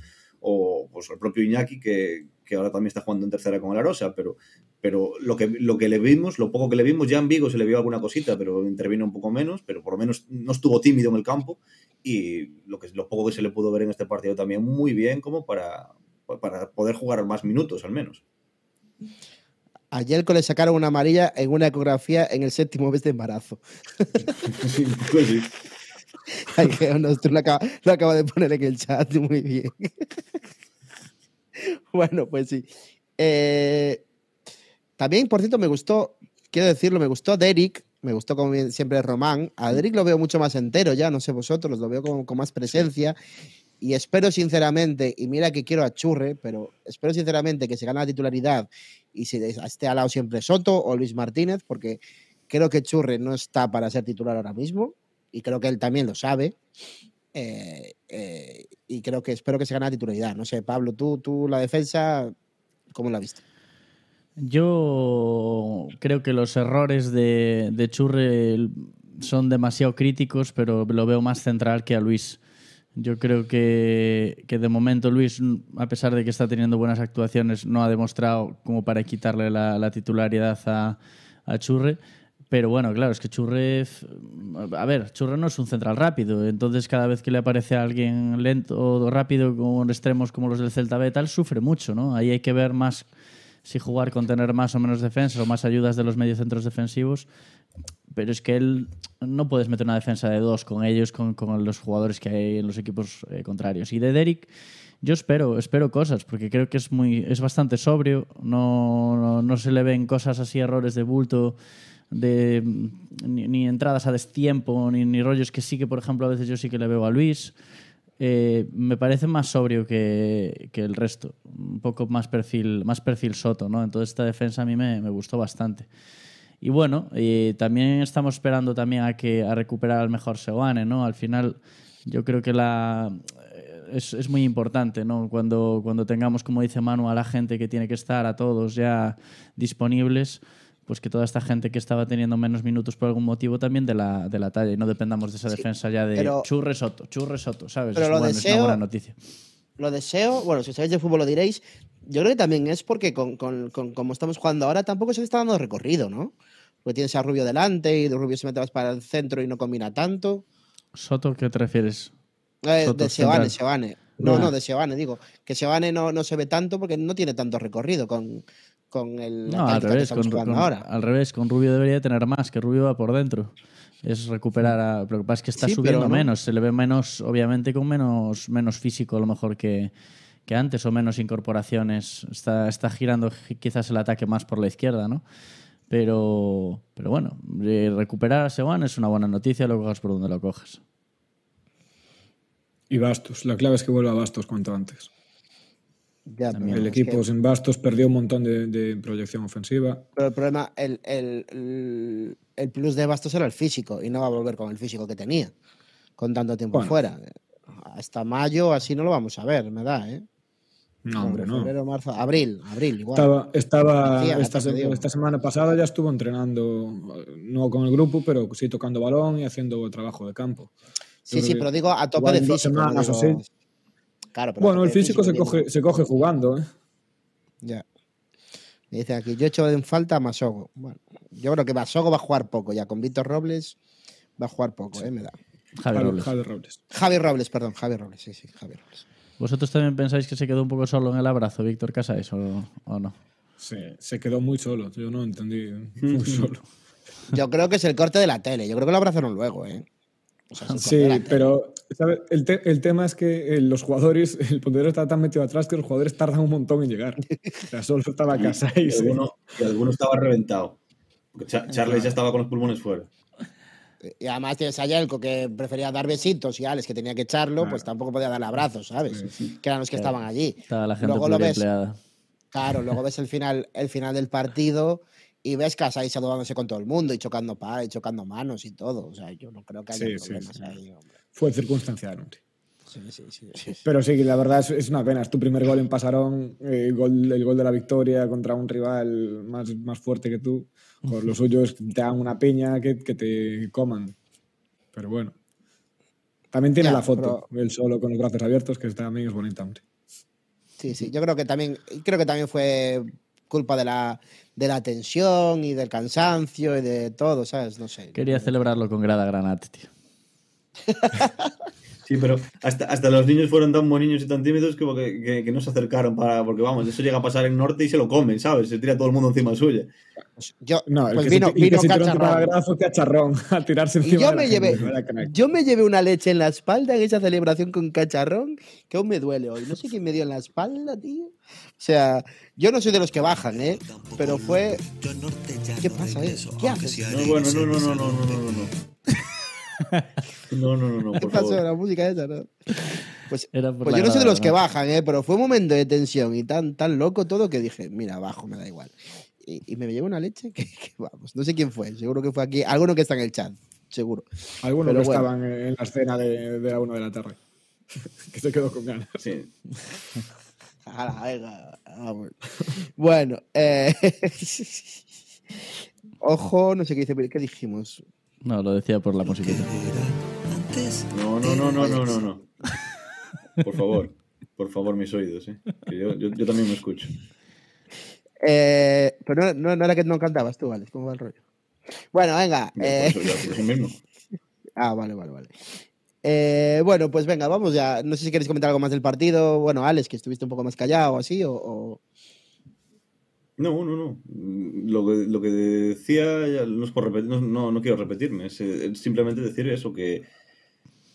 Speaker 4: o pues, el propio Iñaki, que, que ahora también está jugando en tercera con el Arosa, pero pero lo que, lo que le vimos, lo poco que le vimos, ya en Vigo se le vio alguna cosita, pero intervino un poco menos, pero por lo menos no estuvo tímido en el campo y lo, que, lo poco que se le pudo ver en este partido también muy bien como para, para poder jugar más minutos al menos.
Speaker 1: A Yelko le sacaron una amarilla en una ecografía en el séptimo mes de embarazo.
Speaker 4: Sí, poco así.
Speaker 1: Ay, que tú lo acaba, lo acaba de poner en el chat, muy bien. bueno, pues sí. Eh, también, por cierto, me gustó, quiero decirlo, me gustó Derek, me gustó como siempre Román. A Derek lo veo mucho más entero ya, no sé vosotros, lo veo con, con más presencia. Y espero sinceramente, y mira que quiero a Churre, pero espero sinceramente que se gane la titularidad y se esté al lado siempre Soto o Luis Martínez, porque creo que Churre no está para ser titular ahora mismo y creo que él también lo sabe. Eh, eh, y creo que espero que se gane la titularidad. No sé, Pablo, tú, tú la defensa, ¿cómo la viste?
Speaker 2: Yo creo que los errores de, de Churre son demasiado críticos, pero lo veo más central que a Luis. Yo creo que, que de momento Luis, a pesar de que está teniendo buenas actuaciones, no ha demostrado como para quitarle la, la titularidad a, a Churre. Pero bueno, claro, es que Churre. A ver, Churre no es un central rápido. Entonces, cada vez que le aparece a alguien lento o rápido con extremos como los del Celta B, tal, sufre mucho, ¿no? Ahí hay que ver más si jugar con tener más o menos defensa o más ayudas de los mediocentros defensivos. Pero es que él no puedes meter una defensa de dos con ellos, con, con los jugadores que hay en los equipos eh, contrarios. Y de Derek, yo espero, espero cosas, porque creo que es muy, es bastante sobrio, no, no se le ven cosas así, errores de bulto, de ni, entradas a destiempo, ni, ni rollos que sí que, por ejemplo, a veces yo sí que le veo a Luis. Eh, me parece más sobrio que, que el resto, un poco más perfil, más perfil Soto, ¿no? Entonces esta defensa a mí me, me gustó bastante. Y bueno, eh, también estamos esperando también a que a recuperar al mejor Seoane, ¿no? Al final yo creo que la eh, es, es, muy importante, ¿no? Cuando, cuando tengamos, como dice Manu, a la gente que tiene que estar, a todos ya disponibles, pues que toda esta gente que estaba teniendo menos minutos por algún motivo también de la, de la talla y no dependamos de esa
Speaker 1: Sí,
Speaker 2: defensa ya de
Speaker 1: pero-
Speaker 2: churre soto, churre soto, ¿sabes?
Speaker 1: Pero
Speaker 2: es,
Speaker 1: lo
Speaker 2: bueno, es
Speaker 1: deseo-
Speaker 2: una buena noticia.
Speaker 1: Lo deseo, bueno, si sabéis de fútbol lo diréis. Yo creo que también es porque con, con, con como estamos jugando ahora tampoco se le está dando recorrido, ¿no? Porque tienes a Rubio delante y de Rubio se mete más para el centro y no combina tanto.
Speaker 2: Soto, ¿qué te refieres?
Speaker 1: Eh, de Sebane. Sebane. No, no, de Sebane, digo. Que Sebane no, no se ve tanto porque no tiene tanto recorrido con, con el, la
Speaker 2: No, al
Speaker 1: que
Speaker 2: revés,
Speaker 1: estamos
Speaker 2: con,
Speaker 1: jugando
Speaker 2: con-
Speaker 1: ahora.
Speaker 2: al revés, con Rubio debería tener más, que Rubio va por dentro. Es recuperar a. Lo que pasa es que está
Speaker 1: Sí,
Speaker 2: subiendo
Speaker 1: no.
Speaker 2: menos, se le ve menos, obviamente, con menos, menos físico a lo mejor que, que antes o menos incorporaciones. Está, está girando gi- quizás el ataque más por la izquierda, ¿no? Pero, pero bueno, eh, recuperar a Sewan es una buena noticia, lo cojas por donde lo cojas.
Speaker 3: Y Bastos. La clave es que vuelva Bastos cuanto antes.
Speaker 1: Ya, pero
Speaker 2: También.
Speaker 3: El equipo
Speaker 1: que-
Speaker 3: sin Bastos perdió un montón de, de proyección ofensiva.
Speaker 1: pero el problema, el, el, el, plus de Bastos era el físico y no va a volver con el físico que tenía con tanto tiempo
Speaker 3: Bueno.
Speaker 1: fuera. Hasta mayo así no lo vamos a ver, me da, ¿eh?
Speaker 3: No, hombre, no.
Speaker 1: Febrero, marzo, abril, abril, igual.
Speaker 3: Estaba, esta, se- semana pasada ya estuvo entrenando, no con el grupo, pero sí tocando balón y haciendo trabajo de campo.
Speaker 1: sí,
Speaker 3: yo
Speaker 1: sí, pero digo a tope de físico.
Speaker 3: semanas
Speaker 1: digo-
Speaker 3: así.
Speaker 1: Claro, pero a
Speaker 3: Bueno, el físico se coge, se coge jugando, ¿eh?
Speaker 1: Ya. Me dice aquí, yo he hecho en falta a Masogo. Bueno, yo creo que Masogo va a jugar poco ya. Con Víctor Robles va a jugar poco, ¿eh? Me da.
Speaker 2: Javi
Speaker 3: Javi-
Speaker 2: Robles.
Speaker 3: Javi Robles.
Speaker 1: Javi Robles, perdón, Javi Robles, sí, sí, Javi Robles.
Speaker 2: ¿Vosotros también pensáis que se quedó un poco solo en el abrazo, Víctor Casais, o, o no?
Speaker 3: Sí, se quedó muy solo. Yo no entendí. Muy solo.
Speaker 1: Yo creo que es el corte de la tele. Yo creo que lo abrazaron luego, ¿eh? O sea,
Speaker 3: Sí, pero ¿sabes? El, te- el tema es que eh, los jugadores, el Pontevedra está tan metido atrás que los jugadores tardan un montón en llegar. O sea, solo estaba
Speaker 4: Y,
Speaker 3: Casais.
Speaker 4: y alguno, y alguno estaba reventado. Charles ya estaba con los pulmones fuera.
Speaker 1: Y además tienes a Yelko que prefería dar besitos y Alex que tenía que echarlo,
Speaker 3: Claro.
Speaker 1: pues tampoco podía darle abrazos, ¿sabes? Que eran los que estaban allí.
Speaker 2: Estaba la gente
Speaker 1: Luego lo ves, claro, luego ves el final, el final del partido y ves que ahí saludándose con todo el mundo y chocando pa y chocando manos y todo. O sea, yo no creo que haya
Speaker 3: Sí, sí,
Speaker 1: problemas
Speaker 3: sí.
Speaker 1: ahí, hombre.
Speaker 3: Fue circunstancial, hombre.
Speaker 1: Sí, sí, sí, sí.
Speaker 3: Pero sí, la verdad es, es una pena. Es tu primer gol en Pasarón, eh, gol, el gol de la victoria contra un rival más, más fuerte que tú. Por lo suyo es que te dan una piña que, que te coman. Pero bueno. También tiene
Speaker 1: Ya,
Speaker 3: la foto, él solo con los brazos abiertos, que también es bonita, hombre.
Speaker 1: Sí, sí, yo creo que también, creo que también fue culpa de la, de la tensión y del cansancio y de todo, ¿sabes? No sé.
Speaker 2: Quería celebrarlo con grada granate, tío.
Speaker 4: Sí, pero hasta, hasta los niños fueron tan boniños y tan tímidos que, que, que- no se acercaron para. Porque vamos, eso llega a pasar en norte y se lo comen, ¿sabes? Se tira todo el mundo encima suya.
Speaker 1: Yo,
Speaker 3: No, el
Speaker 1: pues
Speaker 3: que
Speaker 1: vino,
Speaker 3: se, el que
Speaker 1: vino
Speaker 3: se tiró encima de la
Speaker 1: cacharrón.
Speaker 3: grada fue cacharrón a tirarse
Speaker 1: Y
Speaker 3: encima
Speaker 1: yo
Speaker 3: de la
Speaker 1: me, llevé, yo me llevé una leche en la espalda en esa celebración con cacharrón que aún me duele hoy. No sé quién me dio en la espalda, tío. O sea, yo no soy de los que bajan, ¿eh? Pero fue... ¿Qué pasa, eh? ¿Qué haces?
Speaker 4: No, bueno, no, no, no, no, no, no, no. No, no, no, no,
Speaker 1: ¿Qué pasó? La música esa, ¿no? Pues,
Speaker 2: Era por
Speaker 1: pues yo no soy de los que bajan, ¿eh? Pero fue un momento de tensión y tan, tan loco todo que dije, mira, bajo, me da igual. Y, y me llevé una leche que, que, vamos, no sé quién fue. Seguro que fue aquí. Alguno que está en el chat, seguro.
Speaker 3: Algunos
Speaker 1: Pero
Speaker 3: que
Speaker 1: bueno.
Speaker 3: estaban en la escena de, de la 1 de la tarde. que se quedó con ganas.
Speaker 4: Sí.
Speaker 1: Ala, venga, vamos. Bueno, eh, ojo, no sé qué dice, ¿qué dijimos?
Speaker 2: No, lo decía por la musiquita.
Speaker 4: No, no, no, no, no, no, no. Por favor, por favor, mis oídos, ¿eh? Que yo, yo, yo también me escucho.
Speaker 1: Eh, pero no, no, no era que no cantabas tú, Alex, ¿cómo va el rollo? Bueno, venga. Eh. Ah, vale, vale, vale. Eh, bueno, pues venga, vamos ya. No sé si queréis comentar algo más del partido. Bueno, Alex, que estuviste un poco más callado así, o...
Speaker 4: No, no, no. Lo que, lo que decía, ya no, es por repetir, no, no, quiero repetirme, simplemente decir eso, que-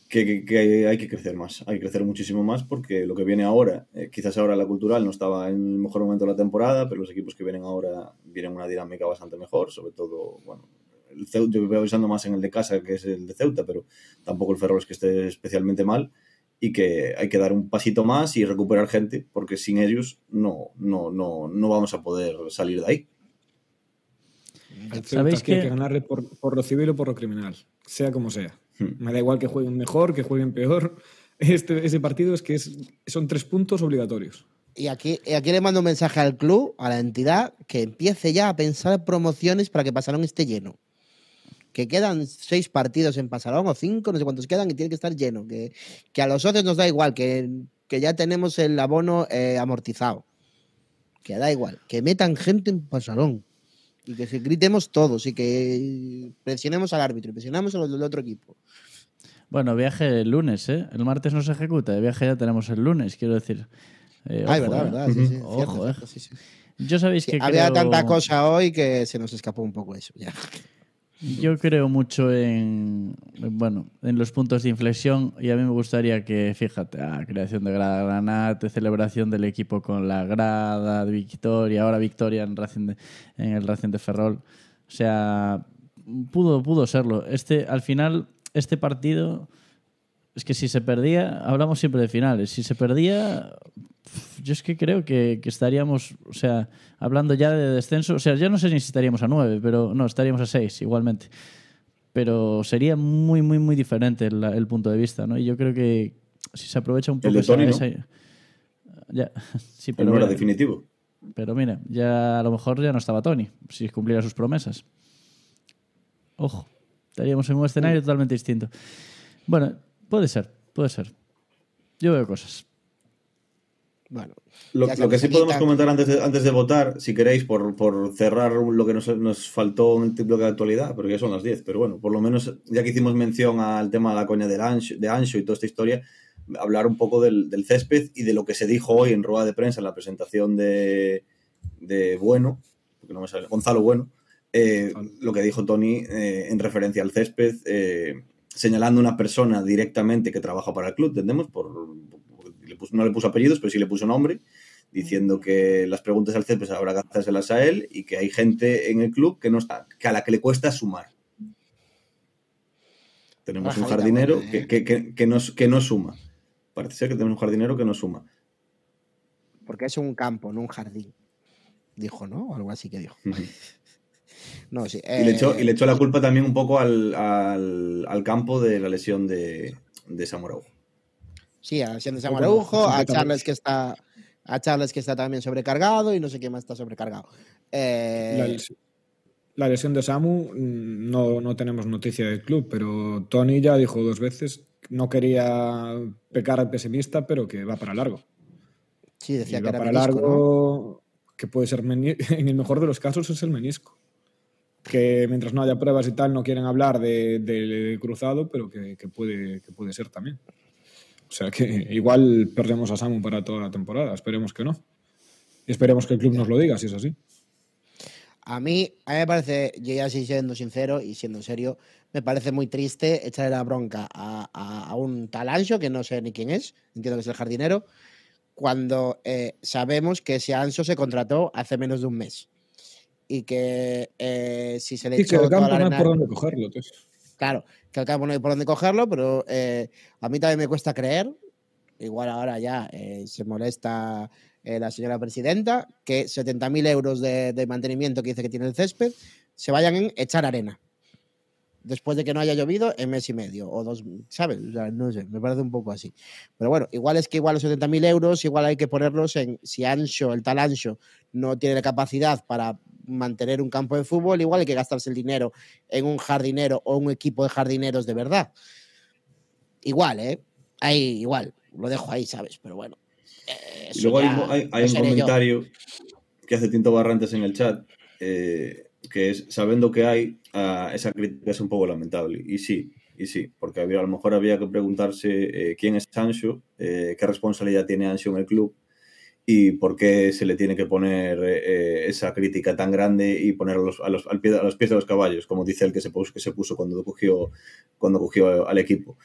Speaker 4: que hay que crecer más, hay que crecer muchísimo más porque lo que viene ahora, eh, quizás ahora la cultural no estaba en el mejor momento de la temporada, pero los equipos que vienen ahora vienen una dinámica bastante mejor, sobre todo, bueno, el Ceuta, yo voy pensando más en el de casa que es el de Ceuta, pero tampoco el Ferrol es que esté especialmente mal y que hay que dar un pasito más y recuperar gente porque sin ellos no, no, no, no vamos a poder salir de ahí.
Speaker 3: Al
Speaker 2: ¿Sabéis
Speaker 3: que hay
Speaker 2: que-
Speaker 3: que ganarle por, por lo civil o por lo criminal, sea como sea.
Speaker 4: Hmm.
Speaker 3: Me da igual que jueguen mejor, que jueguen peor. Este, ese partido es que es- son tres puntos obligatorios.
Speaker 1: Y aquí, y aquí le mando un mensaje al club, a la entidad, que empiece ya a pensar promociones para que Pasarón esté lleno. Que quedan seis partidos en Pasarón o cinco, no sé cuántos quedan, y tiene que estar lleno. Que, que a los socios nos da igual, que, que ya tenemos el abono eh, amortizado. Que da igual, que metan gente en Pasarón. Y que se gritemos todos y que presionemos al árbitro y presionamos a los del otro equipo.
Speaker 2: Bueno, viaje el lunes, ¿eh? El martes no se ejecuta, el viaje ya tenemos el lunes, quiero decir. Eh,
Speaker 1: Ay,
Speaker 2: ojo,
Speaker 1: verdad,
Speaker 2: ¿eh?
Speaker 1: verdad. Sí, sí,
Speaker 2: Ojo,
Speaker 1: cierto,
Speaker 2: eh.
Speaker 1: cierto, sí.
Speaker 2: Yo sabéis que
Speaker 1: había
Speaker 2: creo-
Speaker 1: tanta cosa hoy que se nos escapó un poco eso. Ya.
Speaker 2: Yo creo mucho en, en, bueno, en los puntos de inflexión y a mí me gustaría que, fíjate, creación de grada Granate, celebración del equipo con la grada, de victoria, ahora victoria en, Racing de- en el Racing de Ferrol. O sea, pudo, pudo serlo. Este, al final, este partido, es que si se perdía, hablamos siempre de finales, si se perdía, yo es que creo que, que estaríamos, o sea, hablando ya de descenso, o sea, ya no sé ni si estaríamos a nueve, pero no, estaríamos a seis igualmente. Pero sería muy, muy, muy diferente el, el punto de vista, ¿no? Y yo creo que si se aprovecha un poco
Speaker 4: El de
Speaker 2: esa-
Speaker 4: Tony, ¿no?
Speaker 2: esa- Ya, sí,
Speaker 4: Pero
Speaker 2: pero,
Speaker 4: no era
Speaker 2: mira,
Speaker 4: definitivo.
Speaker 2: pero mira, ya a lo mejor ya no estaba Tony, si cumpliera sus promesas. Ojo, estaríamos en un escenario totalmente distinto. Bueno, puede ser, puede ser. Yo veo cosas.
Speaker 1: Bueno,
Speaker 4: Lo, que sí podemos comentar antes de, antes de votar, si queréis, por, por cerrar lo que nos, nos faltó en el bloque de actualidad, porque ya son las 10, pero bueno, por lo menos ya que hicimos mención al tema de la coña del Ancho, de Ancho y toda esta historia, hablar un poco del, del césped y de lo que se dijo hoy en rueda de prensa en la presentación de, de Bueno, porque no me sale, Gonzalo Bueno, eh, lo que dijo Tony eh, en referencia al césped, eh, señalando una persona directamente que trabaja para el club, entendemos, por, puso- no le puso apellidos, pero sí le puso nombre, diciendo que las preguntas al césped habrá que hacérselas a él y que hay gente en el club que no está, que a la que le cuesta sumar. Tenemos un jardinero
Speaker 1: buena, ¿eh?
Speaker 4: que, que, que no, que no suma. Parece ser que tenemos un jardinero que no suma.
Speaker 1: porque es un campo, no un jardín. Dijo, ¿no? O algo así que dijo. No, sí.
Speaker 4: Y, le echó,
Speaker 1: eh,
Speaker 4: y le echó la culpa también un poco al, al, al campo de la lesión de, de Samorau.
Speaker 1: Sí, a
Speaker 3: poco
Speaker 1: Samaraujo, a. Charles que está a Charles que está también sobrecargado y no sé quién más está sobrecargado. Eh,
Speaker 3: La, les- la lesión de Samu mm, no, no tenemos noticia del club, pero Tony ya dijo dos veces, no quería pecar al pesimista, pero que va para largo.
Speaker 1: sí, decía
Speaker 3: Y
Speaker 1: que
Speaker 3: va
Speaker 1: era
Speaker 3: para
Speaker 1: menisco, ¿no?
Speaker 3: largo, que puede ser, en el mejor de los casos es el menisco. Que mientras no haya pruebas y tal, no quieren hablar de, de cruzado, pero que, que puede, que puede ser también. O sea que igual perdemos a Samu para toda la temporada, esperemos que no. Y esperemos que el club nos lo diga, si es así.
Speaker 1: A mí, a mí me parece, yo ya sí siendo sincero y siendo serio, me parece muy triste echarle la bronca a, a- a un tal Ancho, que no sé ni quién es, entiendo que es el jardinero, cuando eh, sabemos que ese Ancho se contrató hace menos de un mes. Y que eh, si se le
Speaker 3: que
Speaker 1: echó toda la
Speaker 3: no
Speaker 1: arena-
Speaker 3: por dónde cogerlo. tío.
Speaker 1: Claro, que al campo no hay por dónde cogerlo, pero eh, a mí también me cuesta creer, igual ahora ya eh, se molesta eh, la señora presidenta, que 70.000 euros de, de mantenimiento que dice que tiene el césped se vayan en echar arena. Después de que no haya llovido en mes y medio o dos, ¿sabes? O sea, no sé, me parece un poco así. Pero bueno, igual es que igual los 70.000 euros, igual hay que ponerlos en, si Ancho, el tal Ancho, no tiene la capacidad para mantener un campo de fútbol, igual hay que gastarse el dinero en un jardinero o un equipo de jardineros de verdad. Igual, ¿eh? Ahí, igual, lo dejo ahí, ¿sabes? Pero bueno. eh,
Speaker 4: Y luego hay,
Speaker 1: ya
Speaker 4: hay- hay
Speaker 1: lo
Speaker 4: un
Speaker 1: yo.
Speaker 4: comentario que hace Tinto Barrantes en el chat, eh, que es, sabiendo que hay, esa crítica es un poco lamentable. Y sí, y sí, porque había, a lo mejor había que preguntarse eh, quién es Ancho, eh, qué responsabilidad tiene Ancho en el club y por qué se le tiene que poner eh, esa crítica tan grande y poner a los, al pie, a los pies de los caballos, como dice el que se puso, cuando cogió, cuando cogió al equipo.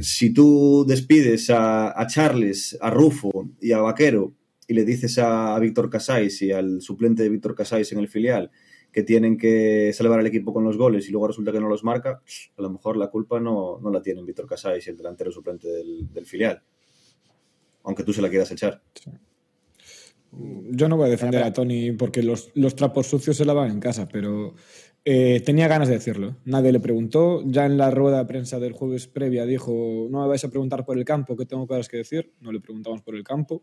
Speaker 4: Si tú despides a, Charles, a Rufo y a Vaquero y le dices a Víctor Casais y al suplente de Víctor Casais en el filial que tienen que salvar al equipo con los goles y luego resulta que no los marca, a lo mejor la culpa no, no la tienen Víctor Casais y el delantero suplente del, del filial. Aunque tú se la quieras echar.
Speaker 3: Yo no voy a defender a Tony porque los, los trapos sucios se lavan en casa, pero eh, tenía ganas de decirlo. Nadie le preguntó. Ya en la rueda de prensa del jueves previa dijo, no me vais a preguntar por el campo, que tengo cosas que decir. No le preguntamos por el campo.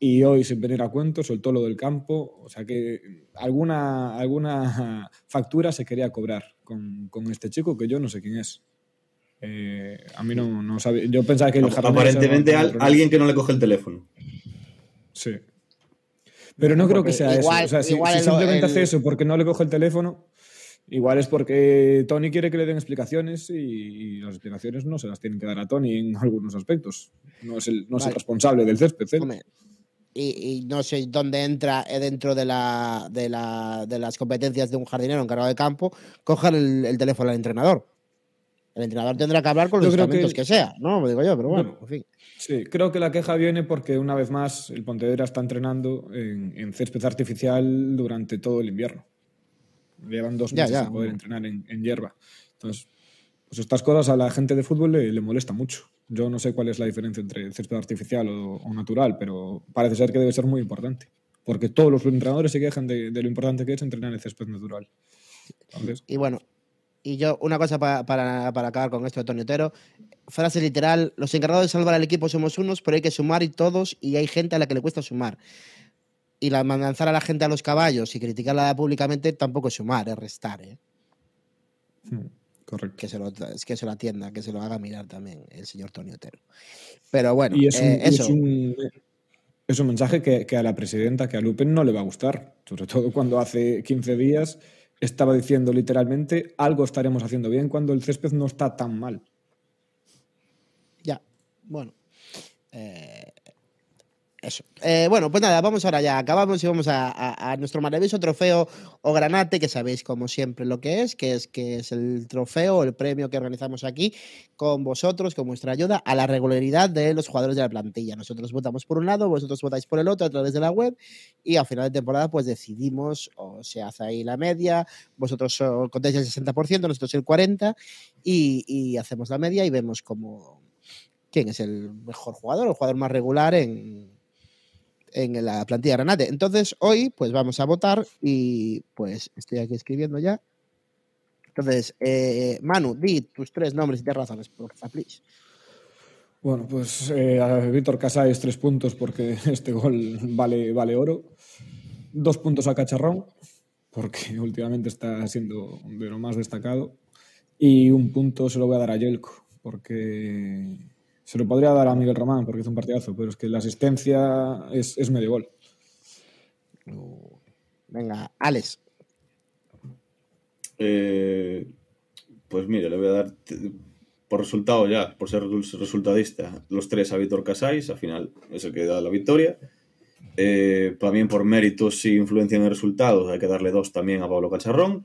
Speaker 3: Y hoy, sin venir a cuento, soltó lo del campo. O sea que alguna, alguna factura se quería cobrar con, con este chico que yo no sé quién es. Eh, a mí no, no sabía. Yo pensaba que el
Speaker 4: Aparentemente al- alguien que no le coge el teléfono.
Speaker 3: Sí. Pero no creo que sea
Speaker 1: Igual-
Speaker 3: eso. O sea, si,
Speaker 1: igual
Speaker 3: si
Speaker 1: el-
Speaker 3: simplemente
Speaker 1: el-
Speaker 3: hace eso porque no le coge el teléfono, igual es porque Tony quiere que le den explicaciones y, y las explicaciones no se las tienen que dar a Tony en algunos aspectos. No es el, no es el responsable del césped. ¿eh?
Speaker 1: Y, y no sé dónde entra eh, dentro de, la, de, la, de las competencias de un jardinero encargado de campo coger el, el teléfono al entrenador. El entrenador tendrá que hablar con los
Speaker 3: creo que-
Speaker 1: que, sea, ¿no? Lo digo yo, pero bueno,
Speaker 3: Bueno.
Speaker 1: en fin.
Speaker 3: Sí, creo que la queja viene porque una vez más el Pontevedra está entrenando en, en césped artificial durante todo el invierno. Llevan dos
Speaker 1: Ya,
Speaker 3: meses
Speaker 1: ya.
Speaker 3: sin poder entrenar en, en hierba. Entonces, pues estas cosas a la gente de fútbol le, le molesta mucho. Yo no sé cuál es la diferencia entre césped artificial o, o natural, pero parece ser que debe ser muy importante. Porque todos los entrenadores se quejan de, de lo importante que es entrenar en césped natural. Entonces,
Speaker 1: Y bueno, y yo, una cosa pa- para, para acabar con esto de Tony Otero. Frase literal: Los encargados de salvar al equipo somos unos, pero hay que sumar y todos, y hay gente a la que le cuesta sumar. Y la, lanzar a la gente a los caballos y criticarla públicamente tampoco es sumar, es restar, ¿eh?
Speaker 3: hmm, correcto.
Speaker 1: que se lo, que se lo atienda, que se lo haga mirar también el señor Tony Otero. Pero bueno,
Speaker 3: Y es un,
Speaker 1: eh,
Speaker 3: y
Speaker 1: eso.
Speaker 3: es un- es un mensaje que, que a la presidenta, que a Lupen no le va a gustar, sobre todo cuando hace 15 días estaba diciendo literalmente algo estaremos haciendo bien cuando el césped no está tan mal.
Speaker 1: Ya, bueno. eh, eso. Eh, bueno, pues nada, vamos ahora ya. Acabamos y vamos a, nuestro maravilloso trofeo o granate, que sabéis como siempre lo que es, que es que es el trofeo, el premio que organizamos aquí con vosotros, con vuestra ayuda, a la regularidad de los jugadores de la plantilla. Nosotros votamos por un lado, vosotros votáis por el otro a través de la web y a final de temporada pues decidimos o se hace ahí la media, vosotros contáis el 60%, nosotros el 40% y, y hacemos la media y vemos cómo quién es el mejor jugador, el jugador más regular en, en la plantilla Granate. Entonces, hoy, pues vamos a votar y pues estoy aquí escribiendo ya. Entonces, eh, Manu, di tus tres nombres y tres razones, por favor, please.
Speaker 3: Bueno, pues eh, a Víctor Casáis tres puntos porque este gol vale, vale oro. Dos puntos a Cacharrón, porque últimamente está siendo de lo más destacado. Y un punto se lo voy a dar a Yelko, porque se lo podría dar a Miguel Román, porque hizo un partidazo, pero es que la asistencia es, es medio gol.
Speaker 1: Venga, Alex.
Speaker 4: Eh, pues mira, le voy a dar por resultado ya, por ser resul- resultadista, los tres a Víctor Casais, al final es el que da la victoria. Eh, también por méritos y influencia en el resultado, hay que darle dos también a Pablo Cacharrón.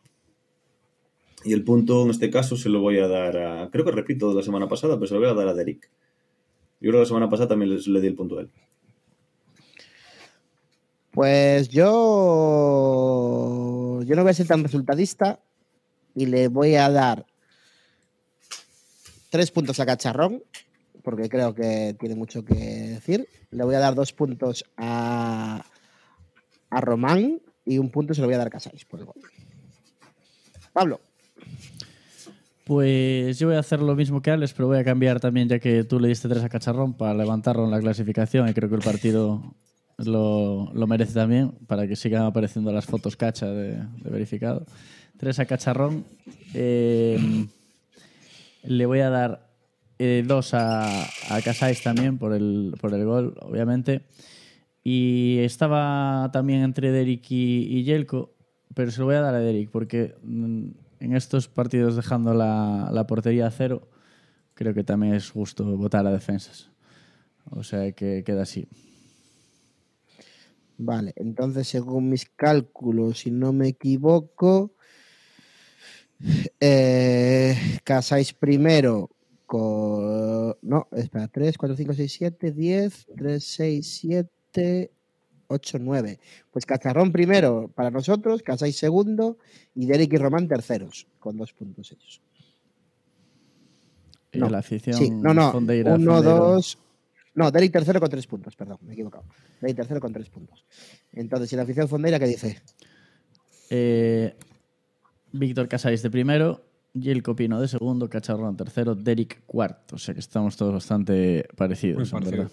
Speaker 4: Y el punto en este caso se lo voy a dar a, creo que repito de la semana pasada, pero se lo voy a dar a Derek. Yo creo que la semana pasada también les- le di el punto a él.
Speaker 1: Pues yo. Yo no voy a ser tan resultadista y le voy a dar tres puntos a Cacharrón, porque creo que tiene mucho que decir. Le voy a dar dos puntos a, a Román y un punto se lo voy a dar a Casais por el gol. Pablo.
Speaker 2: Pues yo voy a hacer lo mismo que Alex, pero voy a cambiar también, ya que tú le diste tres a Cacharrón para levantarlo en la clasificación y creo que el partido lo, lo merece también para que sigan apareciendo las fotos cacha de, verificado. Tres a Cacharrón. Eh, le voy a dar eh, dos a, a Casais también por el, por el gol, obviamente. Y estaba también entre Derek y, y Yelko, pero se lo voy a dar a Derek porque mm, en estos partidos dejando la, la portería a cero, creo que también es justo votar a defensas. O sea que queda así.
Speaker 1: Vale, entonces según mis cálculos, si no me equivoco, eh, casáis primero con... No, espera, 3, 4, 5, 6, 7, 10, 3, 6, 7, 8, 9. Pues Cacharrón primero para nosotros, casáis segundo y Derek y Román terceros, con dos puntos ellos.
Speaker 2: Y
Speaker 1: No.
Speaker 2: la afición
Speaker 1: Sí, no, no,
Speaker 2: Fondeira,
Speaker 1: 1,
Speaker 2: Fondeiro.
Speaker 1: 2... No, Derek tercero con tres puntos, perdón, me he equivocado. Derek tercero con tres puntos. Entonces, ¿y la afición Fondeira qué dice?
Speaker 2: Eh, Víctor Casais de primero, Gil Copino de segundo, Cacharrón tercero, Derek cuarto. O sea que estamos todos bastante parecidos,
Speaker 3: Muy
Speaker 2: en
Speaker 3: parecido.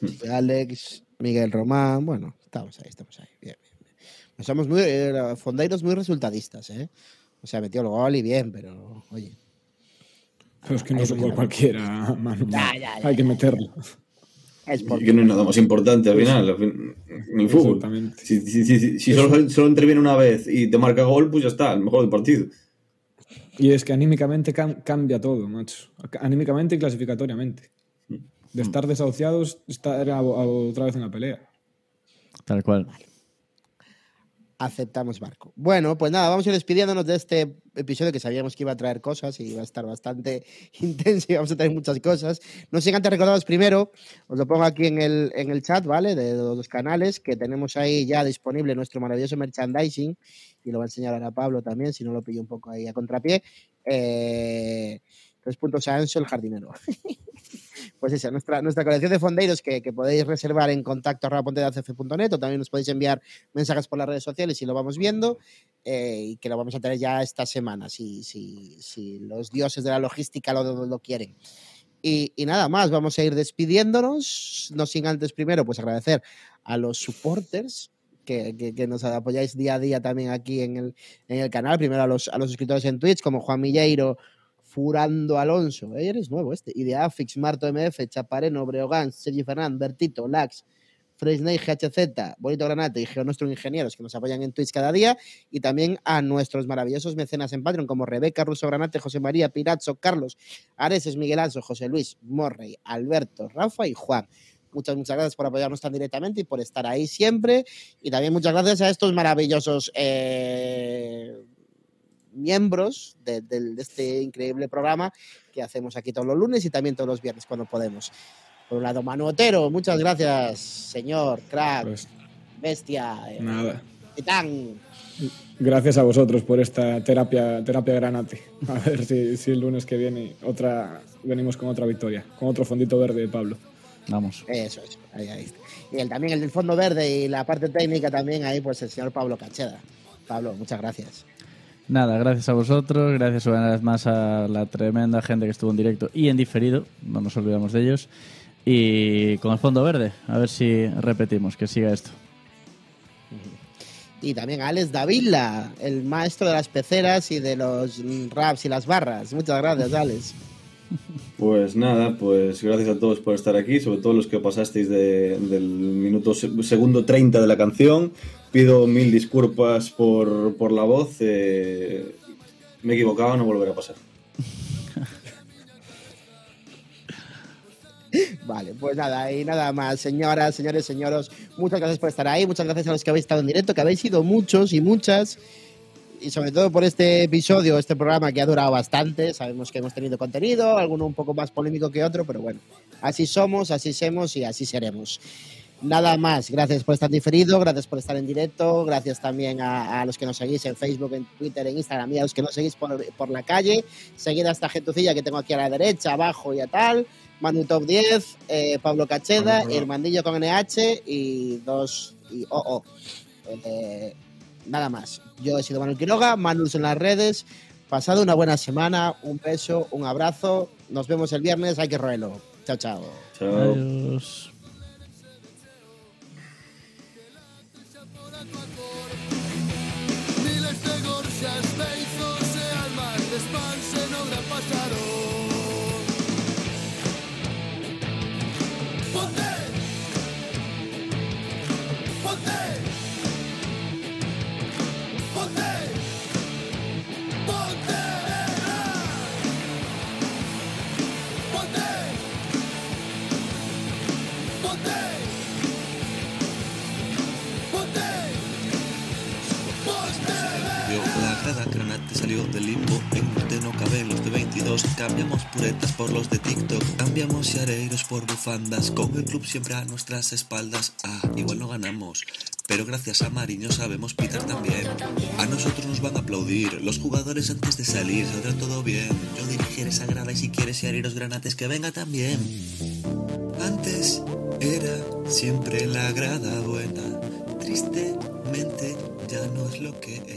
Speaker 2: verdad.
Speaker 1: Alex, Miguel Román, bueno, estamos ahí, estamos ahí. Bien, bien, bien. Pues somos muy, eh, fondeiros muy resultadistas, ¿eh? O sea, metió el gol y bien, pero oye.
Speaker 3: Pero es que no es por
Speaker 1: yo.
Speaker 3: cualquiera, mano.
Speaker 1: Ya, ya, ya,
Speaker 3: Hay que
Speaker 1: ya.
Speaker 3: meterlo.
Speaker 1: Es por
Speaker 4: Y que no es nada más importante al final. al fin- Ni fútbol.
Speaker 3: Exactamente.
Speaker 4: Si, si, si, si- si solo, solo interviene una vez y te marca gol, pues ya está, el mejor del partido.
Speaker 3: Y es que anímicamente cam- cambia todo, macho. Anímicamente y clasificatoriamente. De estar desahuciados, estar a- a- otra vez en la pelea.
Speaker 2: Tal cual.
Speaker 1: aceptamos barco. Bueno, pues nada, vamos a ir despidiéndonos de este episodio que sabíamos que iba a traer cosas y iba a estar bastante intenso y vamos a traer muchas cosas. No sin antes recordaros primero, os lo pongo aquí en el, en el chat, ¿vale? De los dos canales que tenemos ahí ya disponible nuestro maravilloso merchandising y lo va a enseñar ahora Pablo también, si no lo pillo un poco ahí a contrapié. Eh, tres puntos a Enzo, el jardinero. pues esa, nuestra, nuestra colección de fondeiros que, que podéis reservar en contacto o también nos podéis enviar mensajes por las redes sociales y lo vamos viendo eh, y que lo vamos a tener ya esta semana si, si, si los dioses de la logística lo, lo quieren. Y, y nada más, vamos a ir despidiéndonos, no sin antes primero pues agradecer a los supporters que, que, que nos apoyáis día a día también aquí en el, en el canal, primero a los, a los suscriptores en Twitch como Juan Milleiro, Furando Alonso, eres nuevo este, Ideafix, Marto MF, Chapareno, Breogán, Sergi Fernández, Bertito, Lax, Fresney, GHZ, Bonito Granate y Geonostro Ingenieros que nos apoyan en Twitch cada día y también a nuestros maravillosos mecenas en Patreon como Rebeca, Russo Granate, José María, Pirazzo, Carlos, Areses, Miguel Anso, José Luis, Morrey, Alberto, Rafa y Juan. Muchas, muchas gracias por apoyarnos tan directamente y por estar ahí siempre. Y también muchas gracias a estos maravillosos eh, miembros de, de- de este increíble programa que hacemos aquí todos los lunes y también todos los viernes cuando podemos. Por un lado, Manu Otero, muchas gracias, señor, crack,
Speaker 3: Pues
Speaker 1: bestia, eh,
Speaker 3: nada.
Speaker 1: titán.
Speaker 3: Gracias a vosotros por esta terapia, terapia granate. A ver si, si el lunes que viene otra, venimos con otra victoria, con otro fondito verde de Pablo.
Speaker 2: Vamos.
Speaker 1: Eso es, ahí, ahí está. Y el, también el del fondo verde y la parte técnica también ahí, pues el señor Pablo Cacheda. Pablo, muchas gracias.
Speaker 2: Nada, gracias a vosotros, gracias una vez más a la tremenda gente que estuvo en directo y en diferido, no nos olvidamos de ellos. Y con el fondo verde, a ver si repetimos, que siga esto.
Speaker 1: Y también a Alex Davila, el maestro de las peceras y de los raps y las barras. Muchas gracias, Alex.
Speaker 4: Pues nada, pues gracias a todos por estar aquí, sobre todo los que pasasteis de- del minuto se- segundo 30 de la canción. Pido mil disculpas por, por la voz. eh, me he equivocado, no volverá a pasar.
Speaker 1: Vale, pues nada, y nada más, señoras, señores, señoros, muchas gracias por estar ahí, muchas gracias a los que habéis estado en directo, que habéis sido muchos y muchas, y sobre todo por este episodio, este programa que ha durado bastante, sabemos que hemos tenido contenido, alguno un poco más polémico que otro, pero bueno, así somos, así somos y así seremos. Nada más, gracias por estar diferido, gracias por estar en directo, gracias también a, a los que nos seguís en Facebook, en Twitter, en Instagram y a los que nos seguís por, por la calle. Seguid a esta gentucilla que tengo aquí a la derecha, abajo y a tal. Manu Top 10, eh, Pablo Cacheda,
Speaker 3: Hola.
Speaker 1: Hermandillo con NH y dos y OO. Eh, nada más. Yo he sido Manuel Quiroga, Manus en las redes. Pasado una buena semana, un beso, un abrazo. Nos vemos el viernes, hay que roerlo. Chao, chao.
Speaker 4: Chao.
Speaker 2: Adiós.
Speaker 5: Salió del limbo, en no caben los de 22, cambiamos puretas por los de TikTok, cambiamos yareiros por bufandas, con el club siempre a nuestras espaldas, ah, igual no ganamos, pero gracias a Mariño sabemos pitar también. A nosotros nos van a aplaudir, los jugadores antes de salir, saldrá todo bien, yo dirigiré esa grada y si quieres yareiros granates que venga también. Antes era siempre la grada buena, tristemente ya no es lo que.